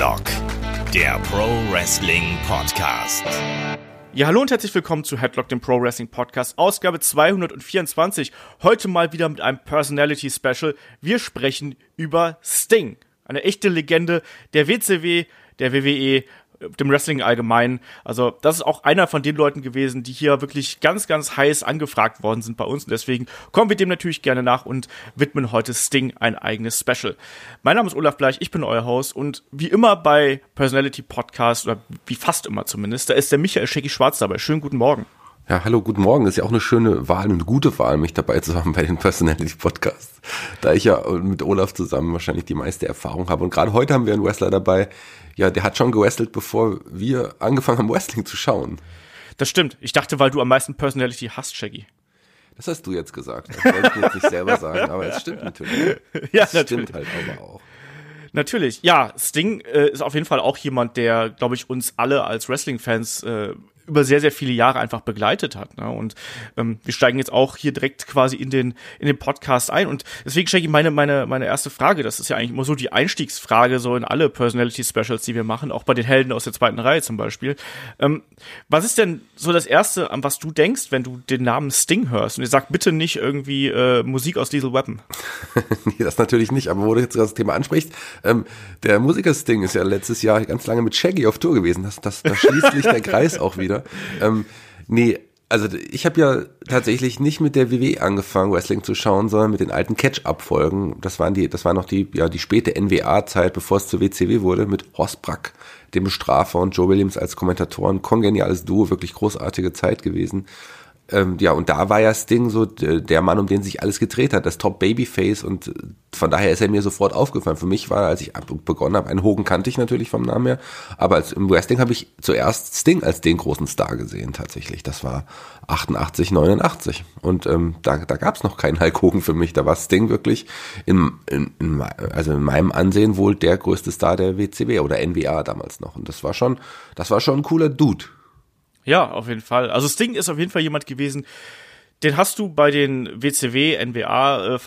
Headlock, der Pro Wrestling Podcast. Ja, hallo und herzlich willkommen zu Headlock, dem Pro Wrestling Podcast, Ausgabe 224. Heute mal wieder mit einem Personality Special. Wir sprechen über Sting, eine echte Legende der WCW, der WWE dem Wrestling allgemein. Also das ist auch einer von den Leuten gewesen, die hier wirklich ganz, ganz heiß angefragt worden sind bei uns. Und deswegen kommen wir dem natürlich gerne nach und widmen heute Sting ein eigenes Special. Mein Name ist Olaf Bleich, ich bin euer Host und wie immer bei Personality Podcast, oder wie fast immer zumindest, da ist der Michael Schecki Schwarz dabei. Schönen guten Morgen. Ja, hallo, guten Morgen. Das ist ja auch eine schöne Wahl, eine gute Wahl, mich dabei zu haben bei den Personality Podcasts. Da ich ja mit Olaf zusammen wahrscheinlich die meiste Erfahrung habe. Und gerade heute haben wir einen Wrestler dabei, ja, der hat schon gewrestelt, bevor wir angefangen haben, Wrestling zu schauen. Das stimmt. Ich dachte, weil du am meisten Personality hast, Shaggy. Das hast du jetzt gesagt. Das wollte ich jetzt nicht selber sagen, aber es stimmt natürlich. ja, das natürlich. stimmt halt aber auch. Natürlich, ja, Sting äh, ist auf jeden Fall auch jemand, der, glaube ich, uns alle als Wrestling-Fans äh, über sehr, sehr viele Jahre einfach begleitet hat. Ne? Und ähm, wir steigen jetzt auch hier direkt quasi in den, in den Podcast ein. Und deswegen stelle ich meine, meine, meine erste Frage. Das ist ja eigentlich immer so die Einstiegsfrage, so in alle Personality Specials, die wir machen, auch bei den Helden aus der zweiten Reihe zum Beispiel. Ähm, was ist denn so das Erste, an was du denkst, wenn du den Namen Sting hörst? Und ihr sagt bitte nicht irgendwie äh, Musik aus Diesel Weapon. nee, das natürlich nicht, aber wo du jetzt das Thema ansprichst, ähm, der Musiker Sting ist ja letztes Jahr ganz lange mit Shaggy auf Tour gewesen. Das, das, da schließt sich der Kreis auch wieder. Ähm, nee, also ich habe ja tatsächlich nicht mit der WWE angefangen, Wrestling zu schauen, sondern mit den alten Catch-Up-Folgen. Das waren die, das war noch die, ja, die späte NWA-Zeit, bevor es zur WCW wurde, mit Horst Brack, dem Bestrafer und Joe Williams als Kommentatoren. Kongeniales Duo, wirklich großartige Zeit gewesen. Ähm, ja, und da war ja Sting so der Mann, um den sich alles gedreht hat, das Top Babyface und äh, von daher ist er mir sofort aufgefallen. Für mich war, als ich begonnen habe, einen Hogan kannte ich natürlich vom Namen her, aber als, im Wrestling habe ich zuerst Sting als den großen Star gesehen tatsächlich. Das war 88, 89 und ähm, da, da gab es noch keinen Hulk Hogan für mich. Da war Sting wirklich in, in, in, also in meinem Ansehen wohl der größte Star der WCW oder NWA damals noch und das war schon, das war schon ein cooler Dude. Ja, auf jeden Fall. Also Sting ist auf jeden Fall jemand gewesen, den hast du bei den WCW, NWA äh,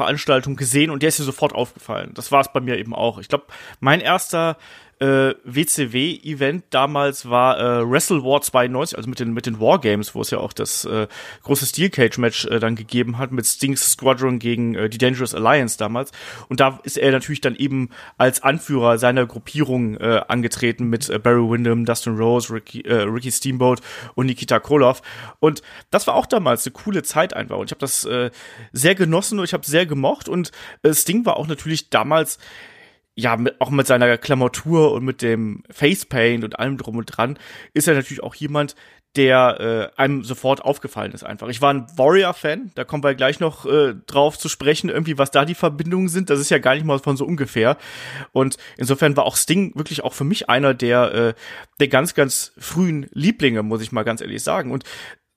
gesehen und der ist dir sofort aufgefallen. Das war es bei mir eben auch. Ich glaube, mein erster äh, WCW-Event damals war äh, Wrestle War 92, also mit den, mit den Wargames, wo es ja auch das äh, große Steel Cage-Match äh, dann gegeben hat, mit Stings Squadron gegen äh, die Dangerous Alliance damals. Und da ist er natürlich dann eben als Anführer seiner Gruppierung äh, angetreten mit äh, Barry Windham, Dustin Rose, Ricky, äh, Ricky Steamboat und Nikita Koloff. Und das war auch damals eine coole Zeit einfach. Und ich habe das äh, sehr genossen und ich habe sehr gemocht. Und äh, Sting war auch natürlich damals ja, mit, auch mit seiner Klamotur und mit dem Facepaint und allem drum und dran, ist er natürlich auch jemand, der äh, einem sofort aufgefallen ist einfach. Ich war ein Warrior-Fan, da kommen wir gleich noch äh, drauf zu sprechen, irgendwie, was da die Verbindungen sind. Das ist ja gar nicht mal von so ungefähr. Und insofern war auch Sting wirklich auch für mich einer der, äh, der ganz, ganz frühen Lieblinge, muss ich mal ganz ehrlich sagen. Und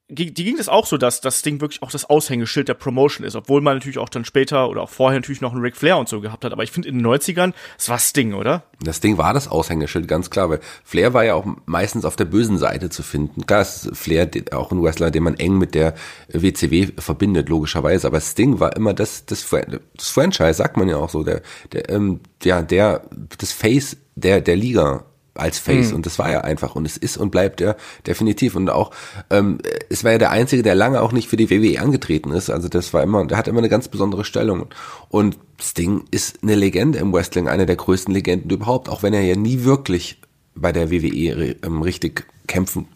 die ging es auch so, dass das Ding wirklich auch das Aushängeschild der Promotion ist, obwohl man natürlich auch dann später oder auch vorher natürlich noch einen Ric Flair und so gehabt hat. Aber ich finde in den 90ern, es war Sting, oder? Das Ding war das Aushängeschild, ganz klar, weil Flair war ja auch meistens auf der bösen Seite zu finden. Klar ist Flair auch ein Wrestler, den man eng mit der WCW verbindet, logischerweise. Aber Sting war immer das, das, das Franchise, sagt man ja auch so, der, der, ähm, der, der, das Face der, der Liga als Face. Mhm. und das war er einfach. Und es ist und bleibt er definitiv. Und auch ähm, es war ja der einzige, der lange auch nicht für die WWE angetreten ist, also das war immer, der hat immer eine ganz besondere Stellung. Und Sting ist eine Legende im Wrestling, eine der größten Legenden überhaupt, auch wenn er ja nie wirklich bei der WWE ähm, richtig kämpfen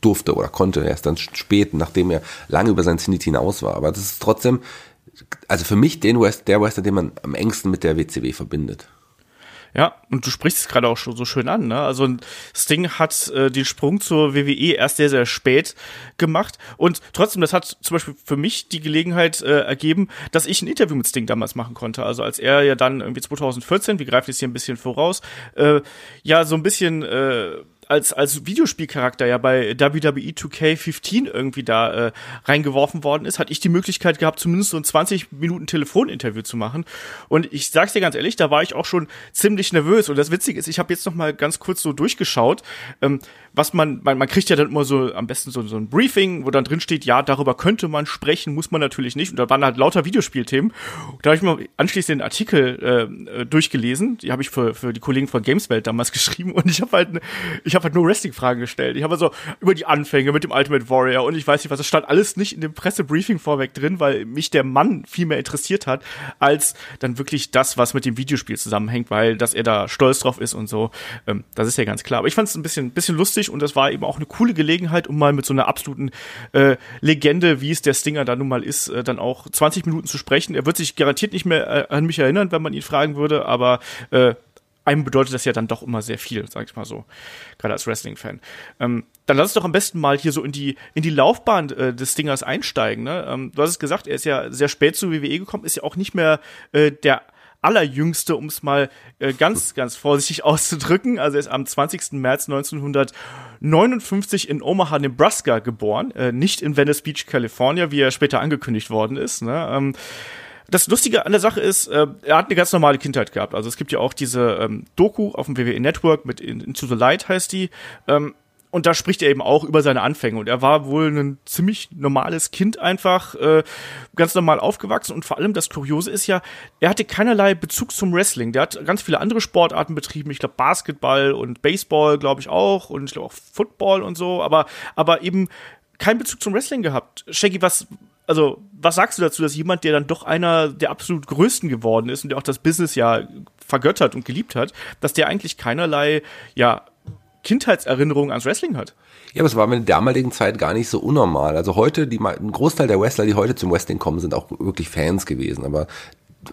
durfte oder konnte, erst dann spät, nachdem er lange über sein Zenit hinaus war, aber das ist trotzdem also für mich den West, der Wrestler, den man am engsten mit der WCW verbindet. Ja, und du sprichst es gerade auch schon so schön an, ne? Also Sting hat äh, den Sprung zur WWE erst sehr, sehr spät gemacht. Und trotzdem, das hat zum Beispiel für mich die Gelegenheit äh, ergeben, dass ich ein Interview mit Sting damals machen konnte. Also als er ja dann irgendwie 2014, wir greifen jetzt hier ein bisschen voraus, äh, ja, so ein bisschen äh, als, als Videospielcharakter ja bei WWE 2K15 irgendwie da äh, reingeworfen worden ist, hatte ich die Möglichkeit gehabt, zumindest so ein 20 Minuten Telefoninterview zu machen. Und ich sag's dir ganz ehrlich, da war ich auch schon ziemlich nervös. Und das Witzige ist, ich habe jetzt noch mal ganz kurz so durchgeschaut, ähm, was man, man, man kriegt ja dann immer so am besten so, so ein Briefing, wo dann drin steht, ja, darüber könnte man sprechen, muss man natürlich nicht. Und da waren halt lauter Videospielthemen. Da habe ich mal anschließend den Artikel äh, durchgelesen. Die habe ich für, für die Kollegen von Gameswelt damals geschrieben und ich habe halt, ich halt nur Wrestling-Fragen gestellt. Ich habe also über die Anfänge mit dem Ultimate Warrior und ich weiß nicht was. Das stand alles nicht in dem Pressebriefing vorweg drin, weil mich der Mann viel mehr interessiert hat, als dann wirklich das, was mit dem Videospiel zusammenhängt, weil dass er da stolz drauf ist und so. Ähm, das ist ja ganz klar. Aber ich fand es ein bisschen, bisschen lustig und das war eben auch eine coole Gelegenheit, um mal mit so einer absoluten äh, Legende, wie es der Stinger da nun mal ist, äh, dann auch 20 Minuten zu sprechen. Er wird sich garantiert nicht mehr äh, an mich erinnern, wenn man ihn fragen würde, aber äh, einem bedeutet das ja dann doch immer sehr viel, sag ich mal so, gerade als Wrestling-Fan. Ähm, dann lass uns doch am besten mal hier so in die in die Laufbahn äh, des Stingers einsteigen. Ne? Ähm, du hast es gesagt, er ist ja sehr spät zu WWE gekommen, ist ja auch nicht mehr äh, der allerjüngste, um es mal äh, ganz, ganz vorsichtig auszudrücken. Also er ist am 20. März 1959 in Omaha, Nebraska geboren, äh, nicht in Venice Beach, California, wie er später angekündigt worden ist. Ne? Ähm, das Lustige an der Sache ist, äh, er hat eine ganz normale Kindheit gehabt. Also es gibt ja auch diese ähm, Doku auf dem WWE Network mit Into the Light heißt die. Ähm, und da spricht er eben auch über seine Anfänge. Und er war wohl ein ziemlich normales Kind einfach, äh, ganz normal aufgewachsen. Und vor allem das Kuriose ist ja, er hatte keinerlei Bezug zum Wrestling. Der hat ganz viele andere Sportarten betrieben. Ich glaube Basketball und Baseball, glaube ich auch. Und ich glaube auch Football und so. Aber, aber eben keinen Bezug zum Wrestling gehabt. Shaggy, was, also, was sagst du dazu, dass jemand, der dann doch einer der absolut größten geworden ist und der auch das Business ja vergöttert und geliebt hat, dass der eigentlich keinerlei, ja, Kindheitserinnerungen ans Wrestling hat? Ja, aber es war in der damaligen Zeit gar nicht so unnormal. Also heute, die, ein Großteil der Wrestler, die heute zum Wrestling kommen, sind auch wirklich Fans gewesen. Aber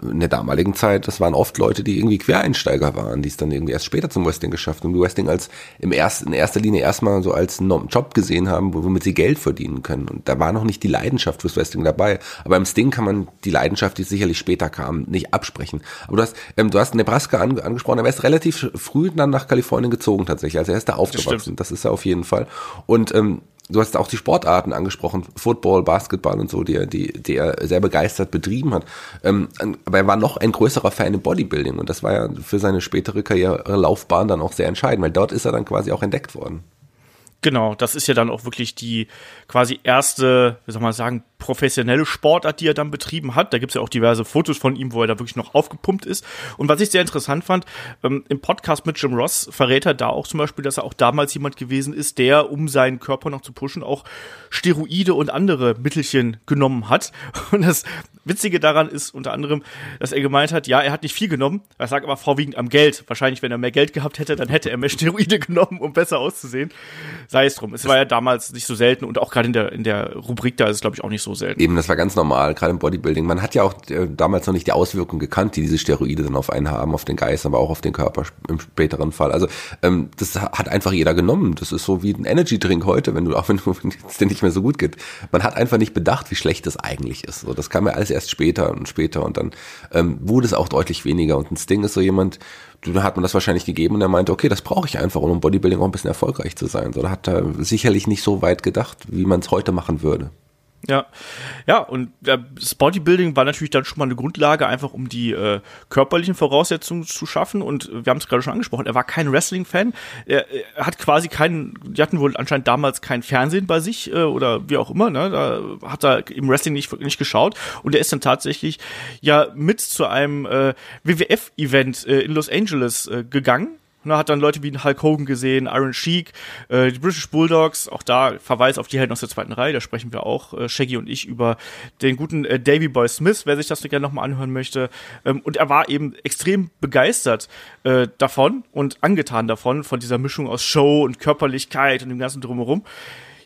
in der damaligen Zeit, das waren oft Leute, die irgendwie Quereinsteiger waren, die es dann irgendwie erst später zum Wrestling geschafft und die Wrestling als im ersten, in erster Linie erstmal so als Job gesehen haben, womit sie Geld verdienen können. Und da war noch nicht die Leidenschaft fürs Wrestling dabei. Aber im Sting kann man die Leidenschaft, die sicherlich später kam, nicht absprechen. Aber du hast, ähm, du hast Nebraska an, angesprochen, er ist relativ früh dann nach Kalifornien gezogen tatsächlich. Also er ist da aufgewachsen. Das, das ist er auf jeden Fall. Und ähm, du hast auch die Sportarten angesprochen, Football, Basketball und so, die er, die, die er sehr begeistert betrieben hat. Ähm, aber er war noch ein größerer Fan im Bodybuilding und das war ja für seine spätere Karrierelaufbahn dann auch sehr entscheidend, weil dort ist er dann quasi auch entdeckt worden. Genau, das ist ja dann auch wirklich die quasi erste, wie soll man sagen, professionelle Sportart, die er dann betrieben hat. Da gibt's ja auch diverse Fotos von ihm, wo er da wirklich noch aufgepumpt ist. Und was ich sehr interessant fand, ähm, im Podcast mit Jim Ross verrät er da auch zum Beispiel, dass er auch damals jemand gewesen ist, der, um seinen Körper noch zu pushen, auch Steroide und andere Mittelchen genommen hat. Und das Witzige daran ist unter anderem, dass er gemeint hat, ja, er hat nicht viel genommen, er sagt aber vorwiegend am Geld. Wahrscheinlich, wenn er mehr Geld gehabt hätte, dann hätte er mehr Steroide genommen, um besser auszusehen. Sei es drum. Es war ja damals nicht so selten und auch gerade in der, in der Rubrik da ist es, glaube ich, auch nicht so so selten. Eben, das war ganz normal, gerade im Bodybuilding. Man hat ja auch äh, damals noch nicht die Auswirkungen gekannt, die diese Steroide dann auf einen haben, auf den Geist, aber auch auf den Körper im späteren Fall. Also ähm, das hat einfach jeder genommen. Das ist so wie ein Energy-Drink heute, wenn du auch wenn es dir nicht mehr so gut geht. Man hat einfach nicht bedacht, wie schlecht das eigentlich ist. So, das kam ja alles erst später und später und dann ähm, wurde es auch deutlich weniger. Und ein Sting ist so jemand, da hat man das wahrscheinlich gegeben und er meinte, okay, das brauche ich einfach, um im Bodybuilding auch ein bisschen erfolgreich zu sein. So, da hat er sicherlich nicht so weit gedacht, wie man es heute machen würde. Ja, ja, und das Bodybuilding war natürlich dann schon mal eine Grundlage, einfach um die äh, körperlichen Voraussetzungen zu schaffen. Und wir haben es gerade schon angesprochen, er war kein Wrestling-Fan. Er, er, hat quasi keinen, die hatten wohl anscheinend damals kein Fernsehen bei sich äh, oder wie auch immer, ne? Da hat er im Wrestling nicht, nicht geschaut. Und er ist dann tatsächlich ja mit zu einem äh, WWF-Event äh, in Los Angeles äh, gegangen Ne, hat dann Leute wie Hulk Hogan gesehen, Iron Sheik, äh, die British Bulldogs, auch da Verweis auf die Helden aus der zweiten Reihe, da sprechen wir auch, äh, Shaggy und ich, über den guten äh, Davy Boy Smith, wer sich das gerne nochmal anhören möchte. Ähm, und er war eben extrem begeistert äh, davon und angetan davon, von dieser Mischung aus Show und Körperlichkeit und dem ganzen Drumherum.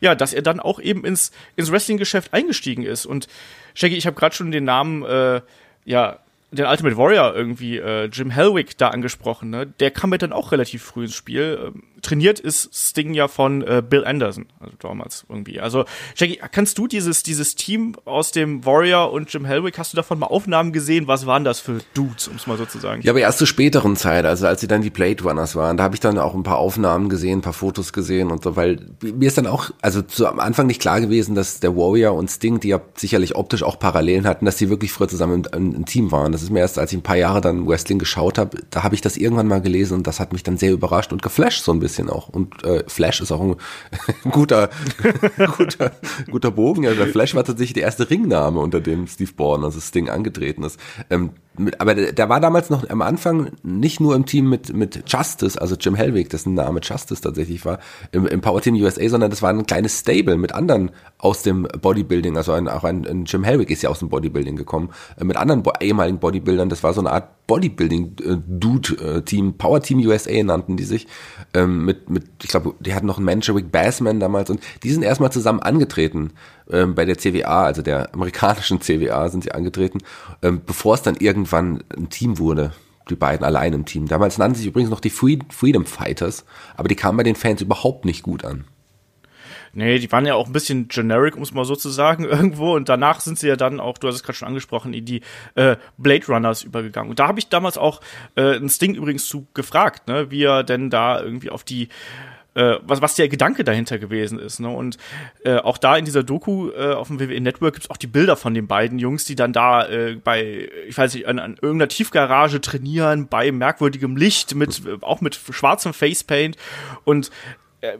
Ja, dass er dann auch eben ins, ins Wrestling-Geschäft eingestiegen ist. Und Shaggy, ich habe gerade schon den Namen äh, ja den Ultimate Warrior irgendwie, äh, Jim Hellwick da angesprochen, ne? Der kam mir dann auch relativ früh ins Spiel. Ähm, trainiert ist Sting ja von äh, Bill Anderson, also damals irgendwie. Also, Jackie, kannst du dieses, dieses Team aus dem Warrior und Jim Hellwick, hast du davon mal Aufnahmen gesehen? Was waren das für Dudes, um es mal so zu sagen? Ja, aber erst zur späteren Zeit, also als sie dann die Blade Runners waren, da habe ich dann auch ein paar Aufnahmen gesehen, ein paar Fotos gesehen und so, weil mir ist dann auch, also zu, am Anfang nicht klar gewesen, dass der Warrior und Sting, die ja sicherlich optisch auch Parallelen hatten, dass sie wirklich früher zusammen im, im Team waren. Das ist mir erst, als ich ein paar Jahre dann Wrestling geschaut habe, da habe ich das irgendwann mal gelesen und das hat mich dann sehr überrascht und geflasht so ein bisschen auch. Und äh, Flash ist auch ein guter, guter, guter Bogen. Ja, der Flash war tatsächlich der erste Ringname, unter dem Steve Bourne, also Sting, angetreten ist. Ähm, aber der, war damals noch am Anfang nicht nur im Team mit, mit Justice, also Jim Hellwig, dessen Name Justice tatsächlich war, im, im Power Team USA, sondern das war ein kleines Stable mit anderen aus dem Bodybuilding, also ein, auch ein, ein Jim Hellwig ist ja aus dem Bodybuilding gekommen, äh, mit anderen ehemaligen Bodybuildern, das war so eine Art Bodybuilding-Dude-Team, äh, Power Team USA nannten die sich, ähm, mit, mit, ich glaube, die hatten noch einen Mancherick Bassman damals. Und die sind erstmal zusammen angetreten ähm, bei der CWA, also der amerikanischen CWA sind sie angetreten, ähm, bevor es dann irgendwann ein Team wurde die beiden allein im Team. Damals nannten sie sich übrigens noch die Freedom Fighters, aber die kamen bei den Fans überhaupt nicht gut an. Nee, die waren ja auch ein bisschen generic, um es mal so zu sagen, irgendwo. Und danach sind sie ja dann auch, du hast es gerade schon angesprochen, in die äh, Blade Runners übergegangen. Und da habe ich damals auch äh, ein Sting übrigens zu gefragt, ne, wie er denn da irgendwie auf die äh, was, was der Gedanke dahinter gewesen ist. Ne? Und äh, auch da in dieser Doku äh, auf dem WWE Network gibt's auch die Bilder von den beiden Jungs, die dann da äh, bei, ich weiß nicht, an, an irgendeiner Tiefgarage trainieren, bei merkwürdigem Licht, mit auch mit schwarzem Facepaint. Und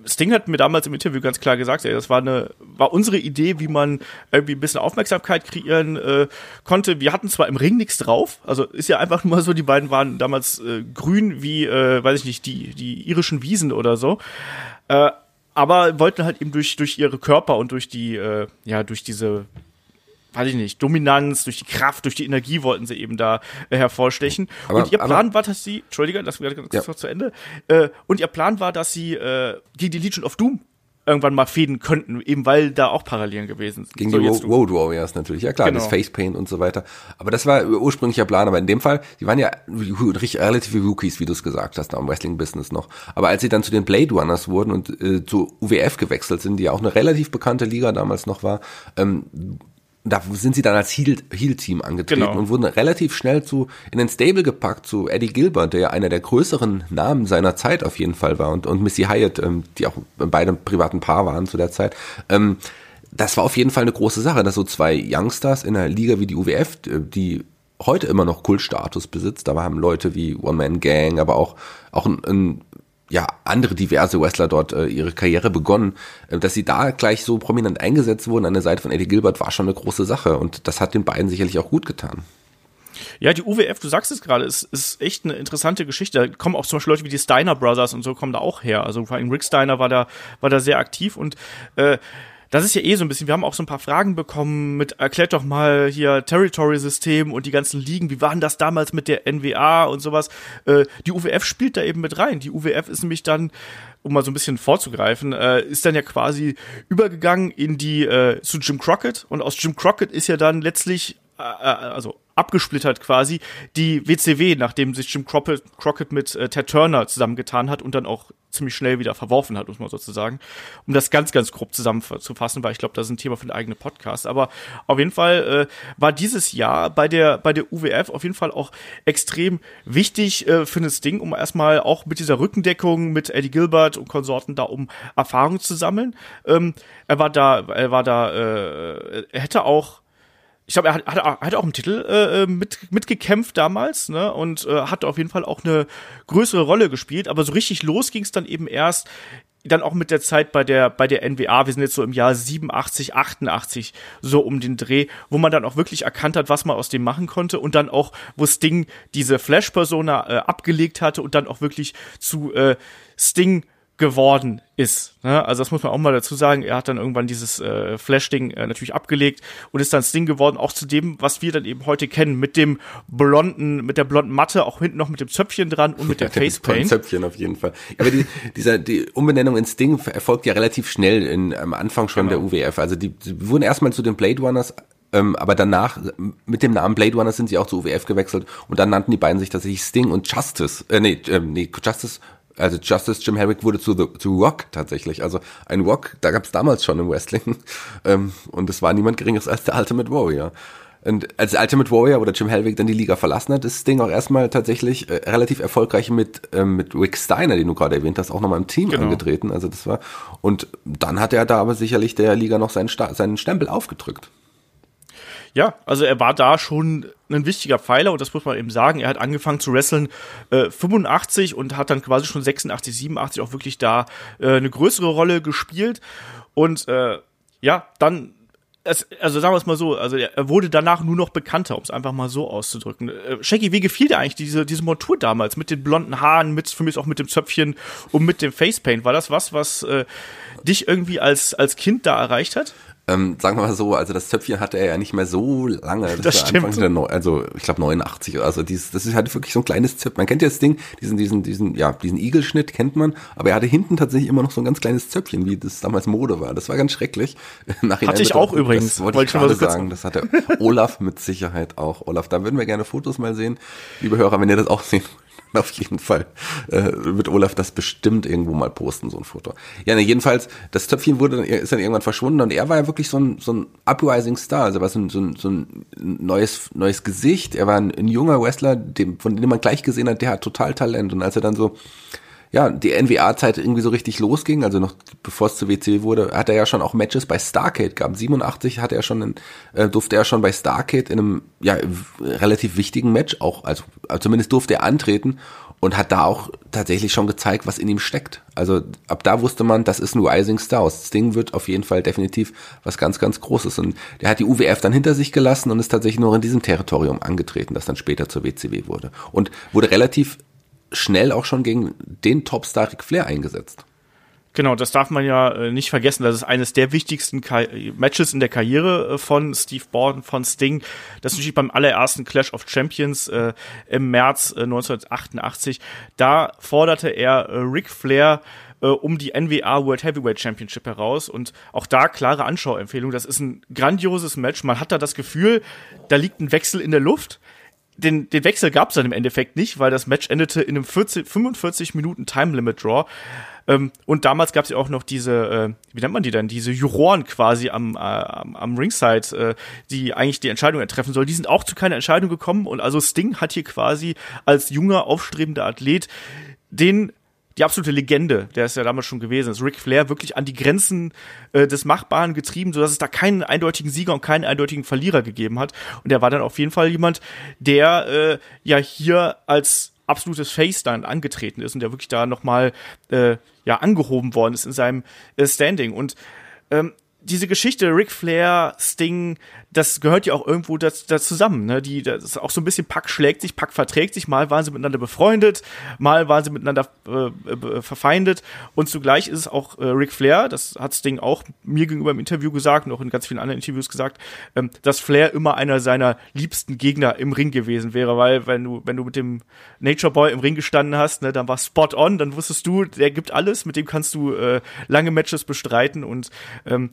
Sting hat mir damals im Interview ganz klar gesagt, ey, das war eine, war unsere Idee, wie man irgendwie ein bisschen Aufmerksamkeit kreieren äh, konnte. Wir hatten zwar im Ring nichts drauf, also ist ja einfach nur so, die beiden waren damals äh, grün wie, äh, weiß ich nicht, die, die irischen Wiesen oder so. Äh, aber wollten halt eben durch, durch ihre Körper und durch die, äh, ja, durch diese weiß ich nicht, Dominanz, durch die Kraft, durch die Energie wollten sie eben da äh, hervorstechen. Aber, und ihr Plan war, dass sie, Entschuldige, das wäre ganz ja. noch zu Ende, äh, und ihr Plan war, dass sie äh, gegen die Legion of Doom irgendwann mal fäden könnten, eben weil da auch Parallelen gewesen sind. Gegen so, die Road Warriors natürlich, ja klar, genau. das Facepaint und so weiter. Aber das war ursprünglicher Plan, aber in dem Fall, die waren ja relative Rookies, wie du es gesagt hast, am Wrestling-Business noch. Aber als sie dann zu den Blade Runners wurden und äh, zu UWF gewechselt sind, die ja auch eine relativ bekannte Liga damals noch war, ähm, da sind sie dann als Heel-Team Heel angetreten genau. und wurden relativ schnell zu in den Stable gepackt zu Eddie Gilbert, der ja einer der größeren Namen seiner Zeit auf jeden Fall war und, und Missy Hyatt, ähm, die auch beide privaten Paar waren zu der Zeit. Ähm, das war auf jeden Fall eine große Sache, dass so zwei Youngsters in einer Liga wie die UWF, die heute immer noch Kultstatus besitzt, da haben Leute wie One Man Gang, aber auch auch ein, ein ja, andere diverse Wrestler dort äh, ihre Karriere begonnen. Äh, dass sie da gleich so prominent eingesetzt wurden an der Seite von Eddie Gilbert war schon eine große Sache und das hat den beiden sicherlich auch gut getan. Ja, die UWF, du sagst es gerade, ist, ist echt eine interessante Geschichte. Da kommen auch zum Beispiel Leute wie die Steiner Brothers und so kommen da auch her. Also vor allem Rick Steiner war da, war da sehr aktiv und äh, das ist ja eh so ein bisschen, wir haben auch so ein paar Fragen bekommen mit, erklärt doch mal hier Territory-System und die ganzen Ligen, wie waren das damals mit der NWA und sowas. Äh, die UWF spielt da eben mit rein. Die UWF ist nämlich dann, um mal so ein bisschen vorzugreifen, äh, ist dann ja quasi übergegangen in die, äh, zu Jim Crockett und aus Jim Crockett ist ja dann letztlich äh, äh, also abgesplittert quasi die WCW, nachdem sich Jim Crockett, Crockett mit äh, Ted Turner zusammengetan hat und dann auch ziemlich schnell wieder verworfen hat, muss man sozusagen. Um das ganz, ganz grob zusammenzufassen, weil ich glaube, das ist ein Thema für den eigenen Podcast. Aber auf jeden Fall äh, war dieses Jahr bei der, bei der UWF auf jeden Fall auch extrem wichtig äh, für das Ding, um erstmal auch mit dieser Rückendeckung mit Eddie Gilbert und Konsorten da um Erfahrung zu sammeln. Ähm, er war da, er war da, äh, er hätte auch ich glaube, er hat, hat, hat auch im Titel äh, äh, mit, mitgekämpft damals, ne? Und äh, hat auf jeden Fall auch eine größere Rolle gespielt. Aber so richtig los ging es dann eben erst dann auch mit der Zeit bei der bei der NWA, wir sind jetzt so im Jahr 87, 88 so um den Dreh, wo man dann auch wirklich erkannt hat, was man aus dem machen konnte und dann auch, wo Sting diese Flash Persona äh, abgelegt hatte und dann auch wirklich zu äh, Sting geworden ist. Ne? Also das muss man auch mal dazu sagen. Er hat dann irgendwann dieses äh, Flash-Ding äh, natürlich abgelegt und ist dann Sting geworden, auch zu dem, was wir dann eben heute kennen, mit dem blonden, mit der blonden Matte, auch hinten noch mit dem Zöpfchen dran und mit ja, der Facepaint. Zöpfchen auf jeden Fall. Aber die, dieser, die Umbenennung in Sting erfolgt ja relativ schnell in, am Anfang schon genau. der UWF. Also die, die wurden erstmal zu den Blade Runners Ähm, aber danach, mit dem Namen Blade Runner sind sie auch zu UWF gewechselt und dann nannten die beiden sich tatsächlich Sting und Justice. Äh, nee, äh, nee, Justice also Justice Jim Herrick wurde zu, the, zu Rock tatsächlich. Also ein Rock, da gab es damals schon im Wrestling. Ähm, und es war niemand geringeres als der Ultimate Warrior. Und als Ultimate Warrior oder Jim Hellwig dann die Liga verlassen hat, ist das Ding auch erstmal tatsächlich äh, relativ erfolgreich mit, ähm, mit Rick Steiner, den du gerade erwähnt hast, auch nochmal im Team genau. angetreten. Also das war, und dann hat er da aber sicherlich der Liga noch seinen, seinen Stempel aufgedrückt. Ja, also er war da schon ein wichtiger Pfeiler und das muss man eben sagen. Er hat angefangen zu wresteln äh, 85 und hat dann quasi schon 86, 87 auch wirklich da äh, eine größere Rolle gespielt und äh, ja, dann es, also sagen wir es mal so, also er wurde danach nur noch bekannter, um es einfach mal so auszudrücken. Äh, Shaggy, wie gefiel dir eigentlich diese, diese Montur damals mit den blonden Haaren, mit für mich auch mit dem Zöpfchen und mit dem Facepaint? War das was, was äh, dich irgendwie als, als Kind da erreicht hat? Ähm, sagen wir mal so, also das Zöpfchen hatte er ja nicht mehr so lange. Das, das stimmt. Anfang der Neu also ich glaube 89 oder also dieses, das ist halt wirklich so ein kleines Zöpfchen. Man kennt ja das Ding, diesen, diesen, diesen, ja, diesen Igelschnitt kennt man, aber er hatte hinten tatsächlich immer noch so ein ganz kleines Zöpfchen, wie das damals Mode war. Das war ganz schrecklich. hatte ich auch übrigens. Das wollte, wollte ich gerade sagen. Das hatte Olaf mit Sicherheit auch. Olaf, da würden wir gerne Fotos mal sehen. Liebe Hörer, wenn ihr das auch sehen auf jeden Fall äh, wird Olaf das bestimmt irgendwo mal posten, so ein Foto. Ja, ne, jedenfalls, das Töpfchen wurde, ist dann irgendwann verschwunden und er war ja wirklich so ein, so ein Uprising Star, also war so ein, so ein, so ein neues, neues Gesicht, er war ein, ein junger Wrestler, dem, von dem man gleich gesehen hat, der hat total Talent und als er dann so ja, die NWA-Zeit irgendwie so richtig losging, also noch bevor es zur WCW wurde, hat er ja schon auch Matches bei Starcade gehabt. 87 hatte er schon, in, äh, durfte er schon bei Starcade in einem ja relativ wichtigen Match auch, also, also zumindest durfte er antreten und hat da auch tatsächlich schon gezeigt, was in ihm steckt. Also ab da wusste man, das ist ein Rising Star. Das Ding wird auf jeden Fall definitiv was ganz, ganz Großes. Und der hat die UWF dann hinter sich gelassen und ist tatsächlich nur in diesem Territorium angetreten, das dann später zur WCW wurde. Und wurde relativ schnell auch schon gegen den Topstar Ric Flair eingesetzt. Genau, das darf man ja äh, nicht vergessen. Das ist eines der wichtigsten Ka Matches in der Karriere äh, von Steve Borden, von Sting. Das natürlich beim allerersten Clash of Champions äh, im März äh, 1988. Da forderte er äh, Ric Flair äh, um die NWA World Heavyweight Championship heraus. Und auch da klare Anschauempfehlung. Das ist ein grandioses Match. Man hat da das Gefühl, da liegt ein Wechsel in der Luft den, den Wechsel gab es dann im Endeffekt nicht, weil das Match endete in einem 40, 45 Minuten Time Limit Draw. Ähm, und damals gab es ja auch noch diese, äh, wie nennt man die denn, diese Juroren quasi am, äh, am, am Ringside, äh, die eigentlich die Entscheidung treffen soll. Die sind auch zu keiner Entscheidung gekommen und also Sting hat hier quasi als junger, aufstrebender Athlet den die absolute Legende, der ist ja damals schon gewesen ist, Ric Flair wirklich an die Grenzen äh, des Machbaren getrieben, sodass es da keinen eindeutigen Sieger und keinen eindeutigen Verlierer gegeben hat. Und er war dann auf jeden Fall jemand, der äh, ja hier als absolutes Face dann angetreten ist und der wirklich da nochmal äh, ja angehoben worden ist in seinem äh, Standing. Und ähm, diese Geschichte Ric Flair, Sting, das gehört ja auch irgendwo da, da zusammen. Ne? Die, das ist auch so ein bisschen Pack schlägt sich, Pack verträgt sich. Mal waren sie miteinander befreundet, mal waren sie miteinander äh, verfeindet. Und zugleich ist es auch äh, Ric Flair, das hat Sting auch mir gegenüber im Interview gesagt und auch in ganz vielen anderen Interviews gesagt, ähm, dass Flair immer einer seiner liebsten Gegner im Ring gewesen wäre, weil wenn du, wenn du mit dem Nature Boy im Ring gestanden hast, ne, dann war spot on, dann wusstest du, der gibt alles, mit dem kannst du äh, lange Matches bestreiten. Und ähm,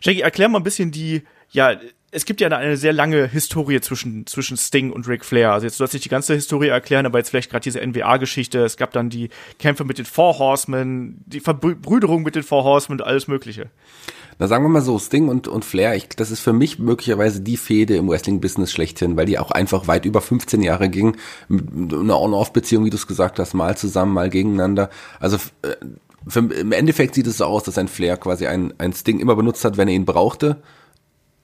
Shaggy, erklär mal ein bisschen die, ja, es gibt ja eine sehr lange Historie zwischen, zwischen Sting und Ric Flair. Also jetzt soll ich nicht die ganze Historie erklären, aber jetzt vielleicht gerade diese NWA-Geschichte. Es gab dann die Kämpfe mit den Four Horsemen, die Verbrüderung mit den Four Horsemen und alles Mögliche. Na sagen wir mal so, Sting und, und Flair, ich, das ist für mich möglicherweise die Fehde im Wrestling-Business schlechthin, weil die auch einfach weit über 15 Jahre ging. Eine On-Off-Beziehung, wie du es gesagt hast, mal zusammen, mal gegeneinander. Also äh, für, im Endeffekt sieht es so aus, dass ein Flair quasi ein, ein Sting immer benutzt hat, wenn er ihn brauchte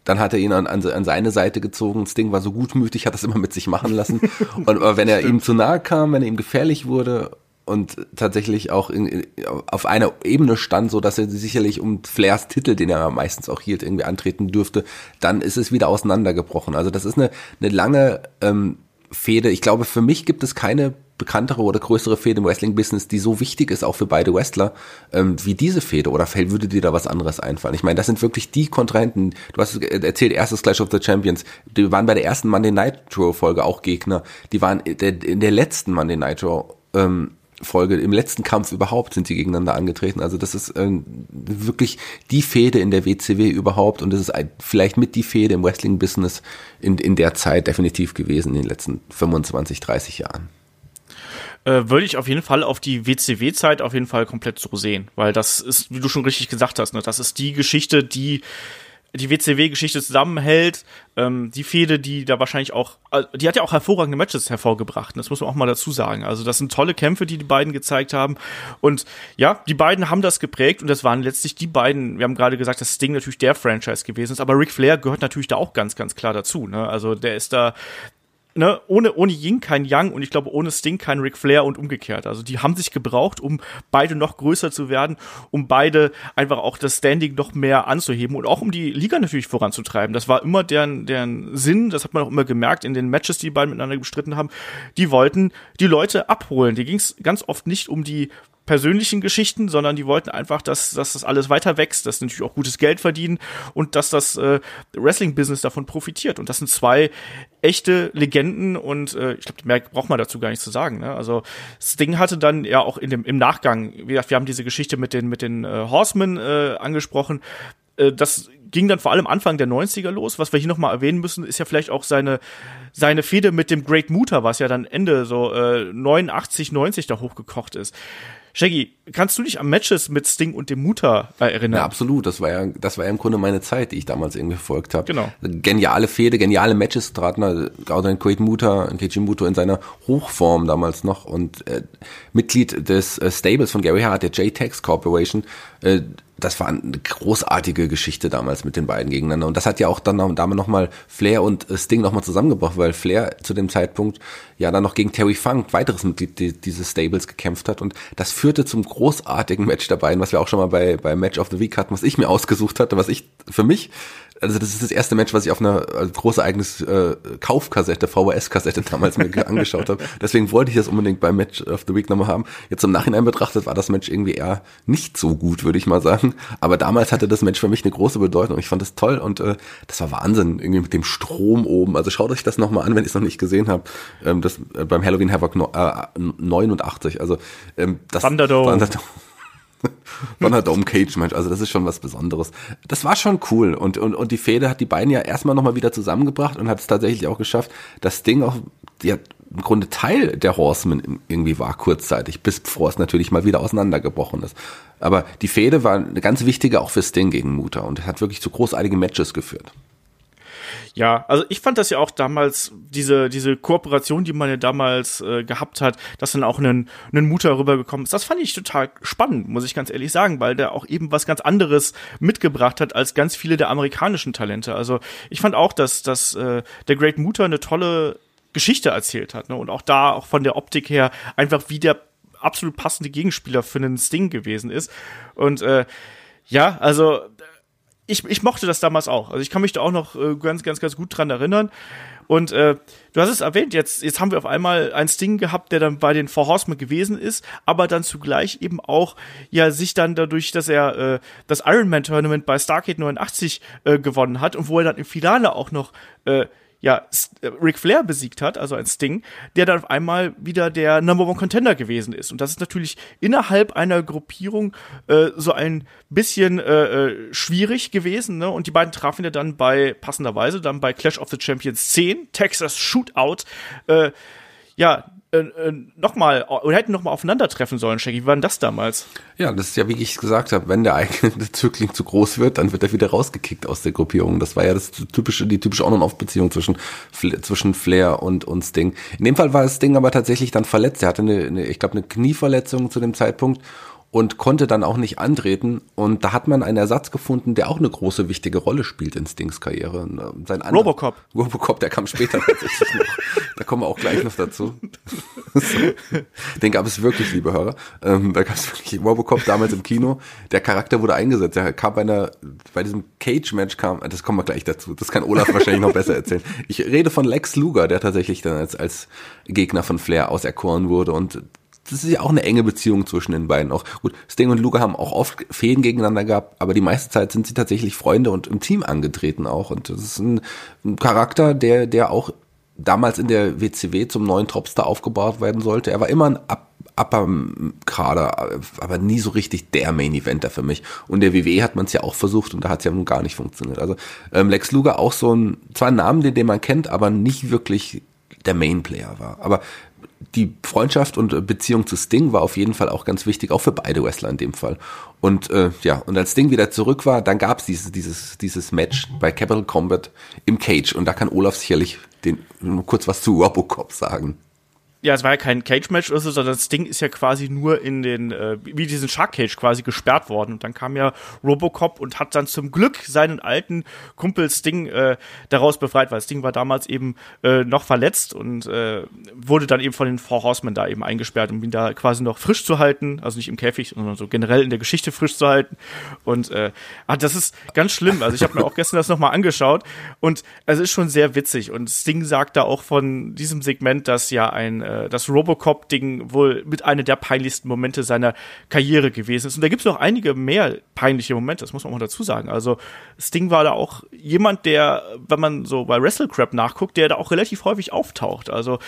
dann hat er ihn an, an, seine Seite gezogen. Sting war so gutmütig, hat das immer mit sich machen lassen. Und aber wenn er ihm zu nahe kam, wenn er ihm gefährlich wurde und tatsächlich auch in, auf einer Ebene stand, so dass er sicherlich um Flairs Titel, den er meistens auch hielt, irgendwie antreten dürfte, dann ist es wieder auseinandergebrochen. Also das ist eine, eine lange ähm, Fehde. Ich glaube, für mich gibt es keine bekanntere oder größere Fehde im Wrestling-Business, die so wichtig ist, auch für beide Wrestler, ähm, wie diese Fehde? Oder würde dir da was anderes einfallen? Ich meine, das sind wirklich die Kontrahenten. Du hast erzählt, erstes Clash of the Champions. Die waren bei der ersten Monday Nitro-Folge auch Gegner. Die waren in der letzten Monday Nitro ähm, Folge, im letzten Kampf überhaupt sind sie gegeneinander angetreten. Also das ist äh, wirklich die Fehde in der WCW überhaupt und das ist ein, vielleicht mit die Fehde im Wrestling-Business in, in der Zeit definitiv gewesen, in den letzten 25, 30 Jahren äh, würde ich auf jeden Fall auf die WCW-Zeit auf jeden Fall komplett so sehen, weil das ist, wie du schon richtig gesagt hast, ne, das ist die Geschichte, die die WCW-Geschichte zusammenhält, ähm, die Fehde, die da wahrscheinlich auch, äh, die hat ja auch hervorragende Matches hervorgebracht, das muss man auch mal dazu sagen. Also das sind tolle Kämpfe, die die beiden gezeigt haben und ja, die beiden haben das geprägt und das waren letztlich die beiden, wir haben gerade gesagt, dass Sting natürlich der Franchise gewesen ist, aber Ric Flair gehört natürlich da auch ganz, ganz klar dazu. Ne? Also der ist da ne, ohne, ohne Ying kein Yang und ich glaube ohne Sting kein Ric Flair und umgekehrt. Also die haben sich gebraucht, um beide noch größer zu werden, um beide einfach auch das Standing noch mehr anzuheben und auch um die Liga natürlich voranzutreiben. Das war immer deren, deren Sinn, das hat man auch immer gemerkt in den Matches, die, die beiden miteinander bestritten haben. Die wollten die Leute abholen. Die ging es ganz oft nicht um die persönlichen Geschichten, sondern die wollten einfach, dass, dass das alles weiter wächst, dass sie natürlich auch gutes Geld verdienen und dass das äh, Wrestling-Business davon profitiert. Und das sind zwei echte Legenden und äh, ich glaube, mehr braucht man dazu gar nicht zu sagen. Ne? Also Sting hatte dann ja auch in dem, im Nachgang, wie gesagt, wir haben diese Geschichte mit den, mit den äh, Horsemen äh, angesprochen. Äh, das ging dann vor allem Anfang der 90er los. Was wir hier nochmal erwähnen müssen, ist ja vielleicht auch seine, seine Fehde mit dem Great Muta, was ja dann Ende so äh, 89, 90 da hochgekocht ist. Shaggy, kannst du dich an Matches mit Sting und dem Mutter erinnern? Ja, absolut. Das war ja, das war ja im Grunde meine Zeit, die ich damals irgendwie verfolgt habe. Genau. Geniale Fehde, geniale Matches traten da, gerade ein Quaid Muta, ein Keiji Muto in seiner Hochform damals noch und äh, Mitglied des äh, Stables von Gary Hart, der J-Tex Corporation, äh, das war eine großartige Geschichte damals mit den beiden gegeneinander. Und das hat ja auch dann noch, damit nochmal Flair und äh, Sting nochmal zusammengebracht, weil Flair zu dem Zeitpunkt ja dann noch gegen Terry Funk, weiteres Mitglied dieses Stables, gekämpft hat. Und das führte zum großartigen Match der beiden, was wir auch schon mal bei, bei Match of the Week hatten, was ich mir ausgesucht hatte, was ich für mich also das ist das erste Match, was ich auf einer also große eigenes äh, Kaufkassette, VHS-Kassette damals mir angeschaut habe. Deswegen wollte ich das unbedingt beim Match of the Week nochmal haben. Jetzt im Nachhinein betrachtet war das Match irgendwie eher nicht so gut, würde ich mal sagen. Aber damals hatte das Match für mich eine große Bedeutung. Ich fand das toll und äh, das war Wahnsinn, irgendwie mit dem Strom oben. Also schaut euch das nochmal an, wenn ihr es noch nicht gesehen habt. Ähm, das äh, beim Halloween Havoc no, äh, 89. Also ähm, das Thunderdome. Thunderdome. Thunderdome Cage Match, also das ist schon was Besonderes. Das war schon cool und, und, und die Fehde hat die beiden ja erstmal nochmal wieder zusammengebracht und hat es tatsächlich auch geschafft, das Ding auch, ja, im Grunde Teil der Horsemen irgendwie war kurzzeitig, bis bevor es natürlich mal wieder auseinandergebrochen ist. Aber die Fehde war eine ganz wichtige auch für Sting gegen Mutter und hat wirklich zu großartigen Matches geführt. Ja, also ich fand das ja auch damals, diese, diese Kooperation, die man ja damals äh, gehabt hat, dass dann auch ein, ein Mutter rübergekommen ist, das fand ich total spannend, muss ich ganz ehrlich sagen, weil der auch eben was ganz anderes mitgebracht hat als ganz viele der amerikanischen Talente. Also ich fand auch, dass, dass äh, der Great Mutter eine tolle Geschichte erzählt hat. Ne? Und auch da, auch von der Optik her, einfach wie der absolut passende Gegenspieler für einen Sting gewesen ist. Und äh, ja, also ich, ich mochte das damals auch. Also ich kann mich da auch noch äh, ganz, ganz, ganz gut dran erinnern. Und äh, du hast es erwähnt, jetzt, jetzt haben wir auf einmal ein Sting gehabt, der dann bei den Four Horsemen gewesen ist, aber dann zugleich eben auch ja sich dann dadurch, dass er äh, das Ironman Tournament bei Starcade 89 äh, gewonnen hat und wo er dann im Finale auch noch äh, ja, äh, Ric Flair besiegt hat, also ein Sting, der dann auf einmal wieder der Number One Contender gewesen ist. Und das ist natürlich innerhalb einer Gruppierung äh, so ein bisschen äh, äh, schwierig gewesen. Ne? Und die beiden trafen ja dann bei, passenderweise, dann bei Clash of the Champions 10, Texas Shootout. Äh, ja, äh, äh, nochmal oder hätten nochmal aufeinandertreffen sollen, Shaggy. Wie war denn das damals? Ja, das ist ja, wie ich gesagt habe, wenn der eigene Zögling zu groß wird, dann wird er wieder rausgekickt aus der Gruppierung. Das war ja das typische, die typische On-and-Off-Beziehung zwischen, zwischen Flair und, und Sting. In dem Fall war Sting aber tatsächlich dann verletzt. Er hatte eine, eine ich glaube, eine Knieverletzung zu dem Zeitpunkt und konnte dann auch nicht antreten. Und da hat man einen Ersatz gefunden, der auch eine große, wichtige Rolle spielt in Stings Karriere. Ähm, sein Robocop. Robocop, der kam später tatsächlich noch. Da kommen wir auch gleich noch dazu. Den gab es wirklich, liebe Hörer. Ähm, da gab es wirklich Robocop damals im Kino. Der Charakter wurde eingesetzt. Der kam bei einer, bei diesem Cage-Match kam, das kommen wir gleich dazu. Das kann Olaf wahrscheinlich noch besser erzählen. Ich rede von Lex Luger, der tatsächlich dann als, als Gegner von Flair auserkoren wurde und das ist ja auch eine enge Beziehung zwischen den beiden. Auch gut, Sting und Luger haben auch oft Fäden gegeneinander gehabt, aber die meiste Zeit sind sie tatsächlich Freunde und im Team angetreten auch. Und das ist ein, ein Charakter, der, der auch damals in der WCW zum neuen Topstar aufgebaut werden sollte. Er war immer ein Up Upper Kader, aber nie so richtig der Main Eventer für mich. Und der WWE hat man es ja auch versucht und da hat es ja nun gar nicht funktioniert. Also ähm, Lex Luger auch so ein, zwar ein Name, den, den man kennt, aber nicht wirklich der Main Player war. Aber die Freundschaft und Beziehung zu Sting war auf jeden Fall auch ganz wichtig, auch für beide Wrestler in dem Fall. Und äh, ja, und als Sting wieder zurück war, dann gab es dieses, dieses, dieses Match bei Capital Combat im Cage. Und da kann Olaf sicherlich den, kurz was zu Robocop sagen ja, es war ja kein Cage-Match oder so, sondern das Ding ist ja quasi nur in den, äh, wie diesen Shark Cage quasi gesperrt worden. Und dann kam ja Robocop und hat dann zum Glück seinen alten Kumpel Sting äh, daraus befreit, weil Sting war damals eben äh, noch verletzt und äh, wurde dann eben von den Four Horsemen da eben eingesperrt, um ihn da quasi noch frisch zu halten. Also nicht im Käfig, sondern so generell in der Geschichte frisch zu halten. Und äh, ah, das ist ganz schlimm. Also ich habe mir auch gestern das nochmal angeschaut und es ist schon sehr witzig. Und Sting sagt da auch von diesem Segment, dass ja ein äh, das Robocop-Ding wohl mit einer der peinlichsten Momente seiner Karriere gewesen ist. Und da gibt es noch einige mehr peinliche Momente, das muss man auch dazu sagen. Also Sting war da auch jemand, der, wenn man so bei WrestleCrap nachguckt, der da auch relativ häufig auftaucht. Also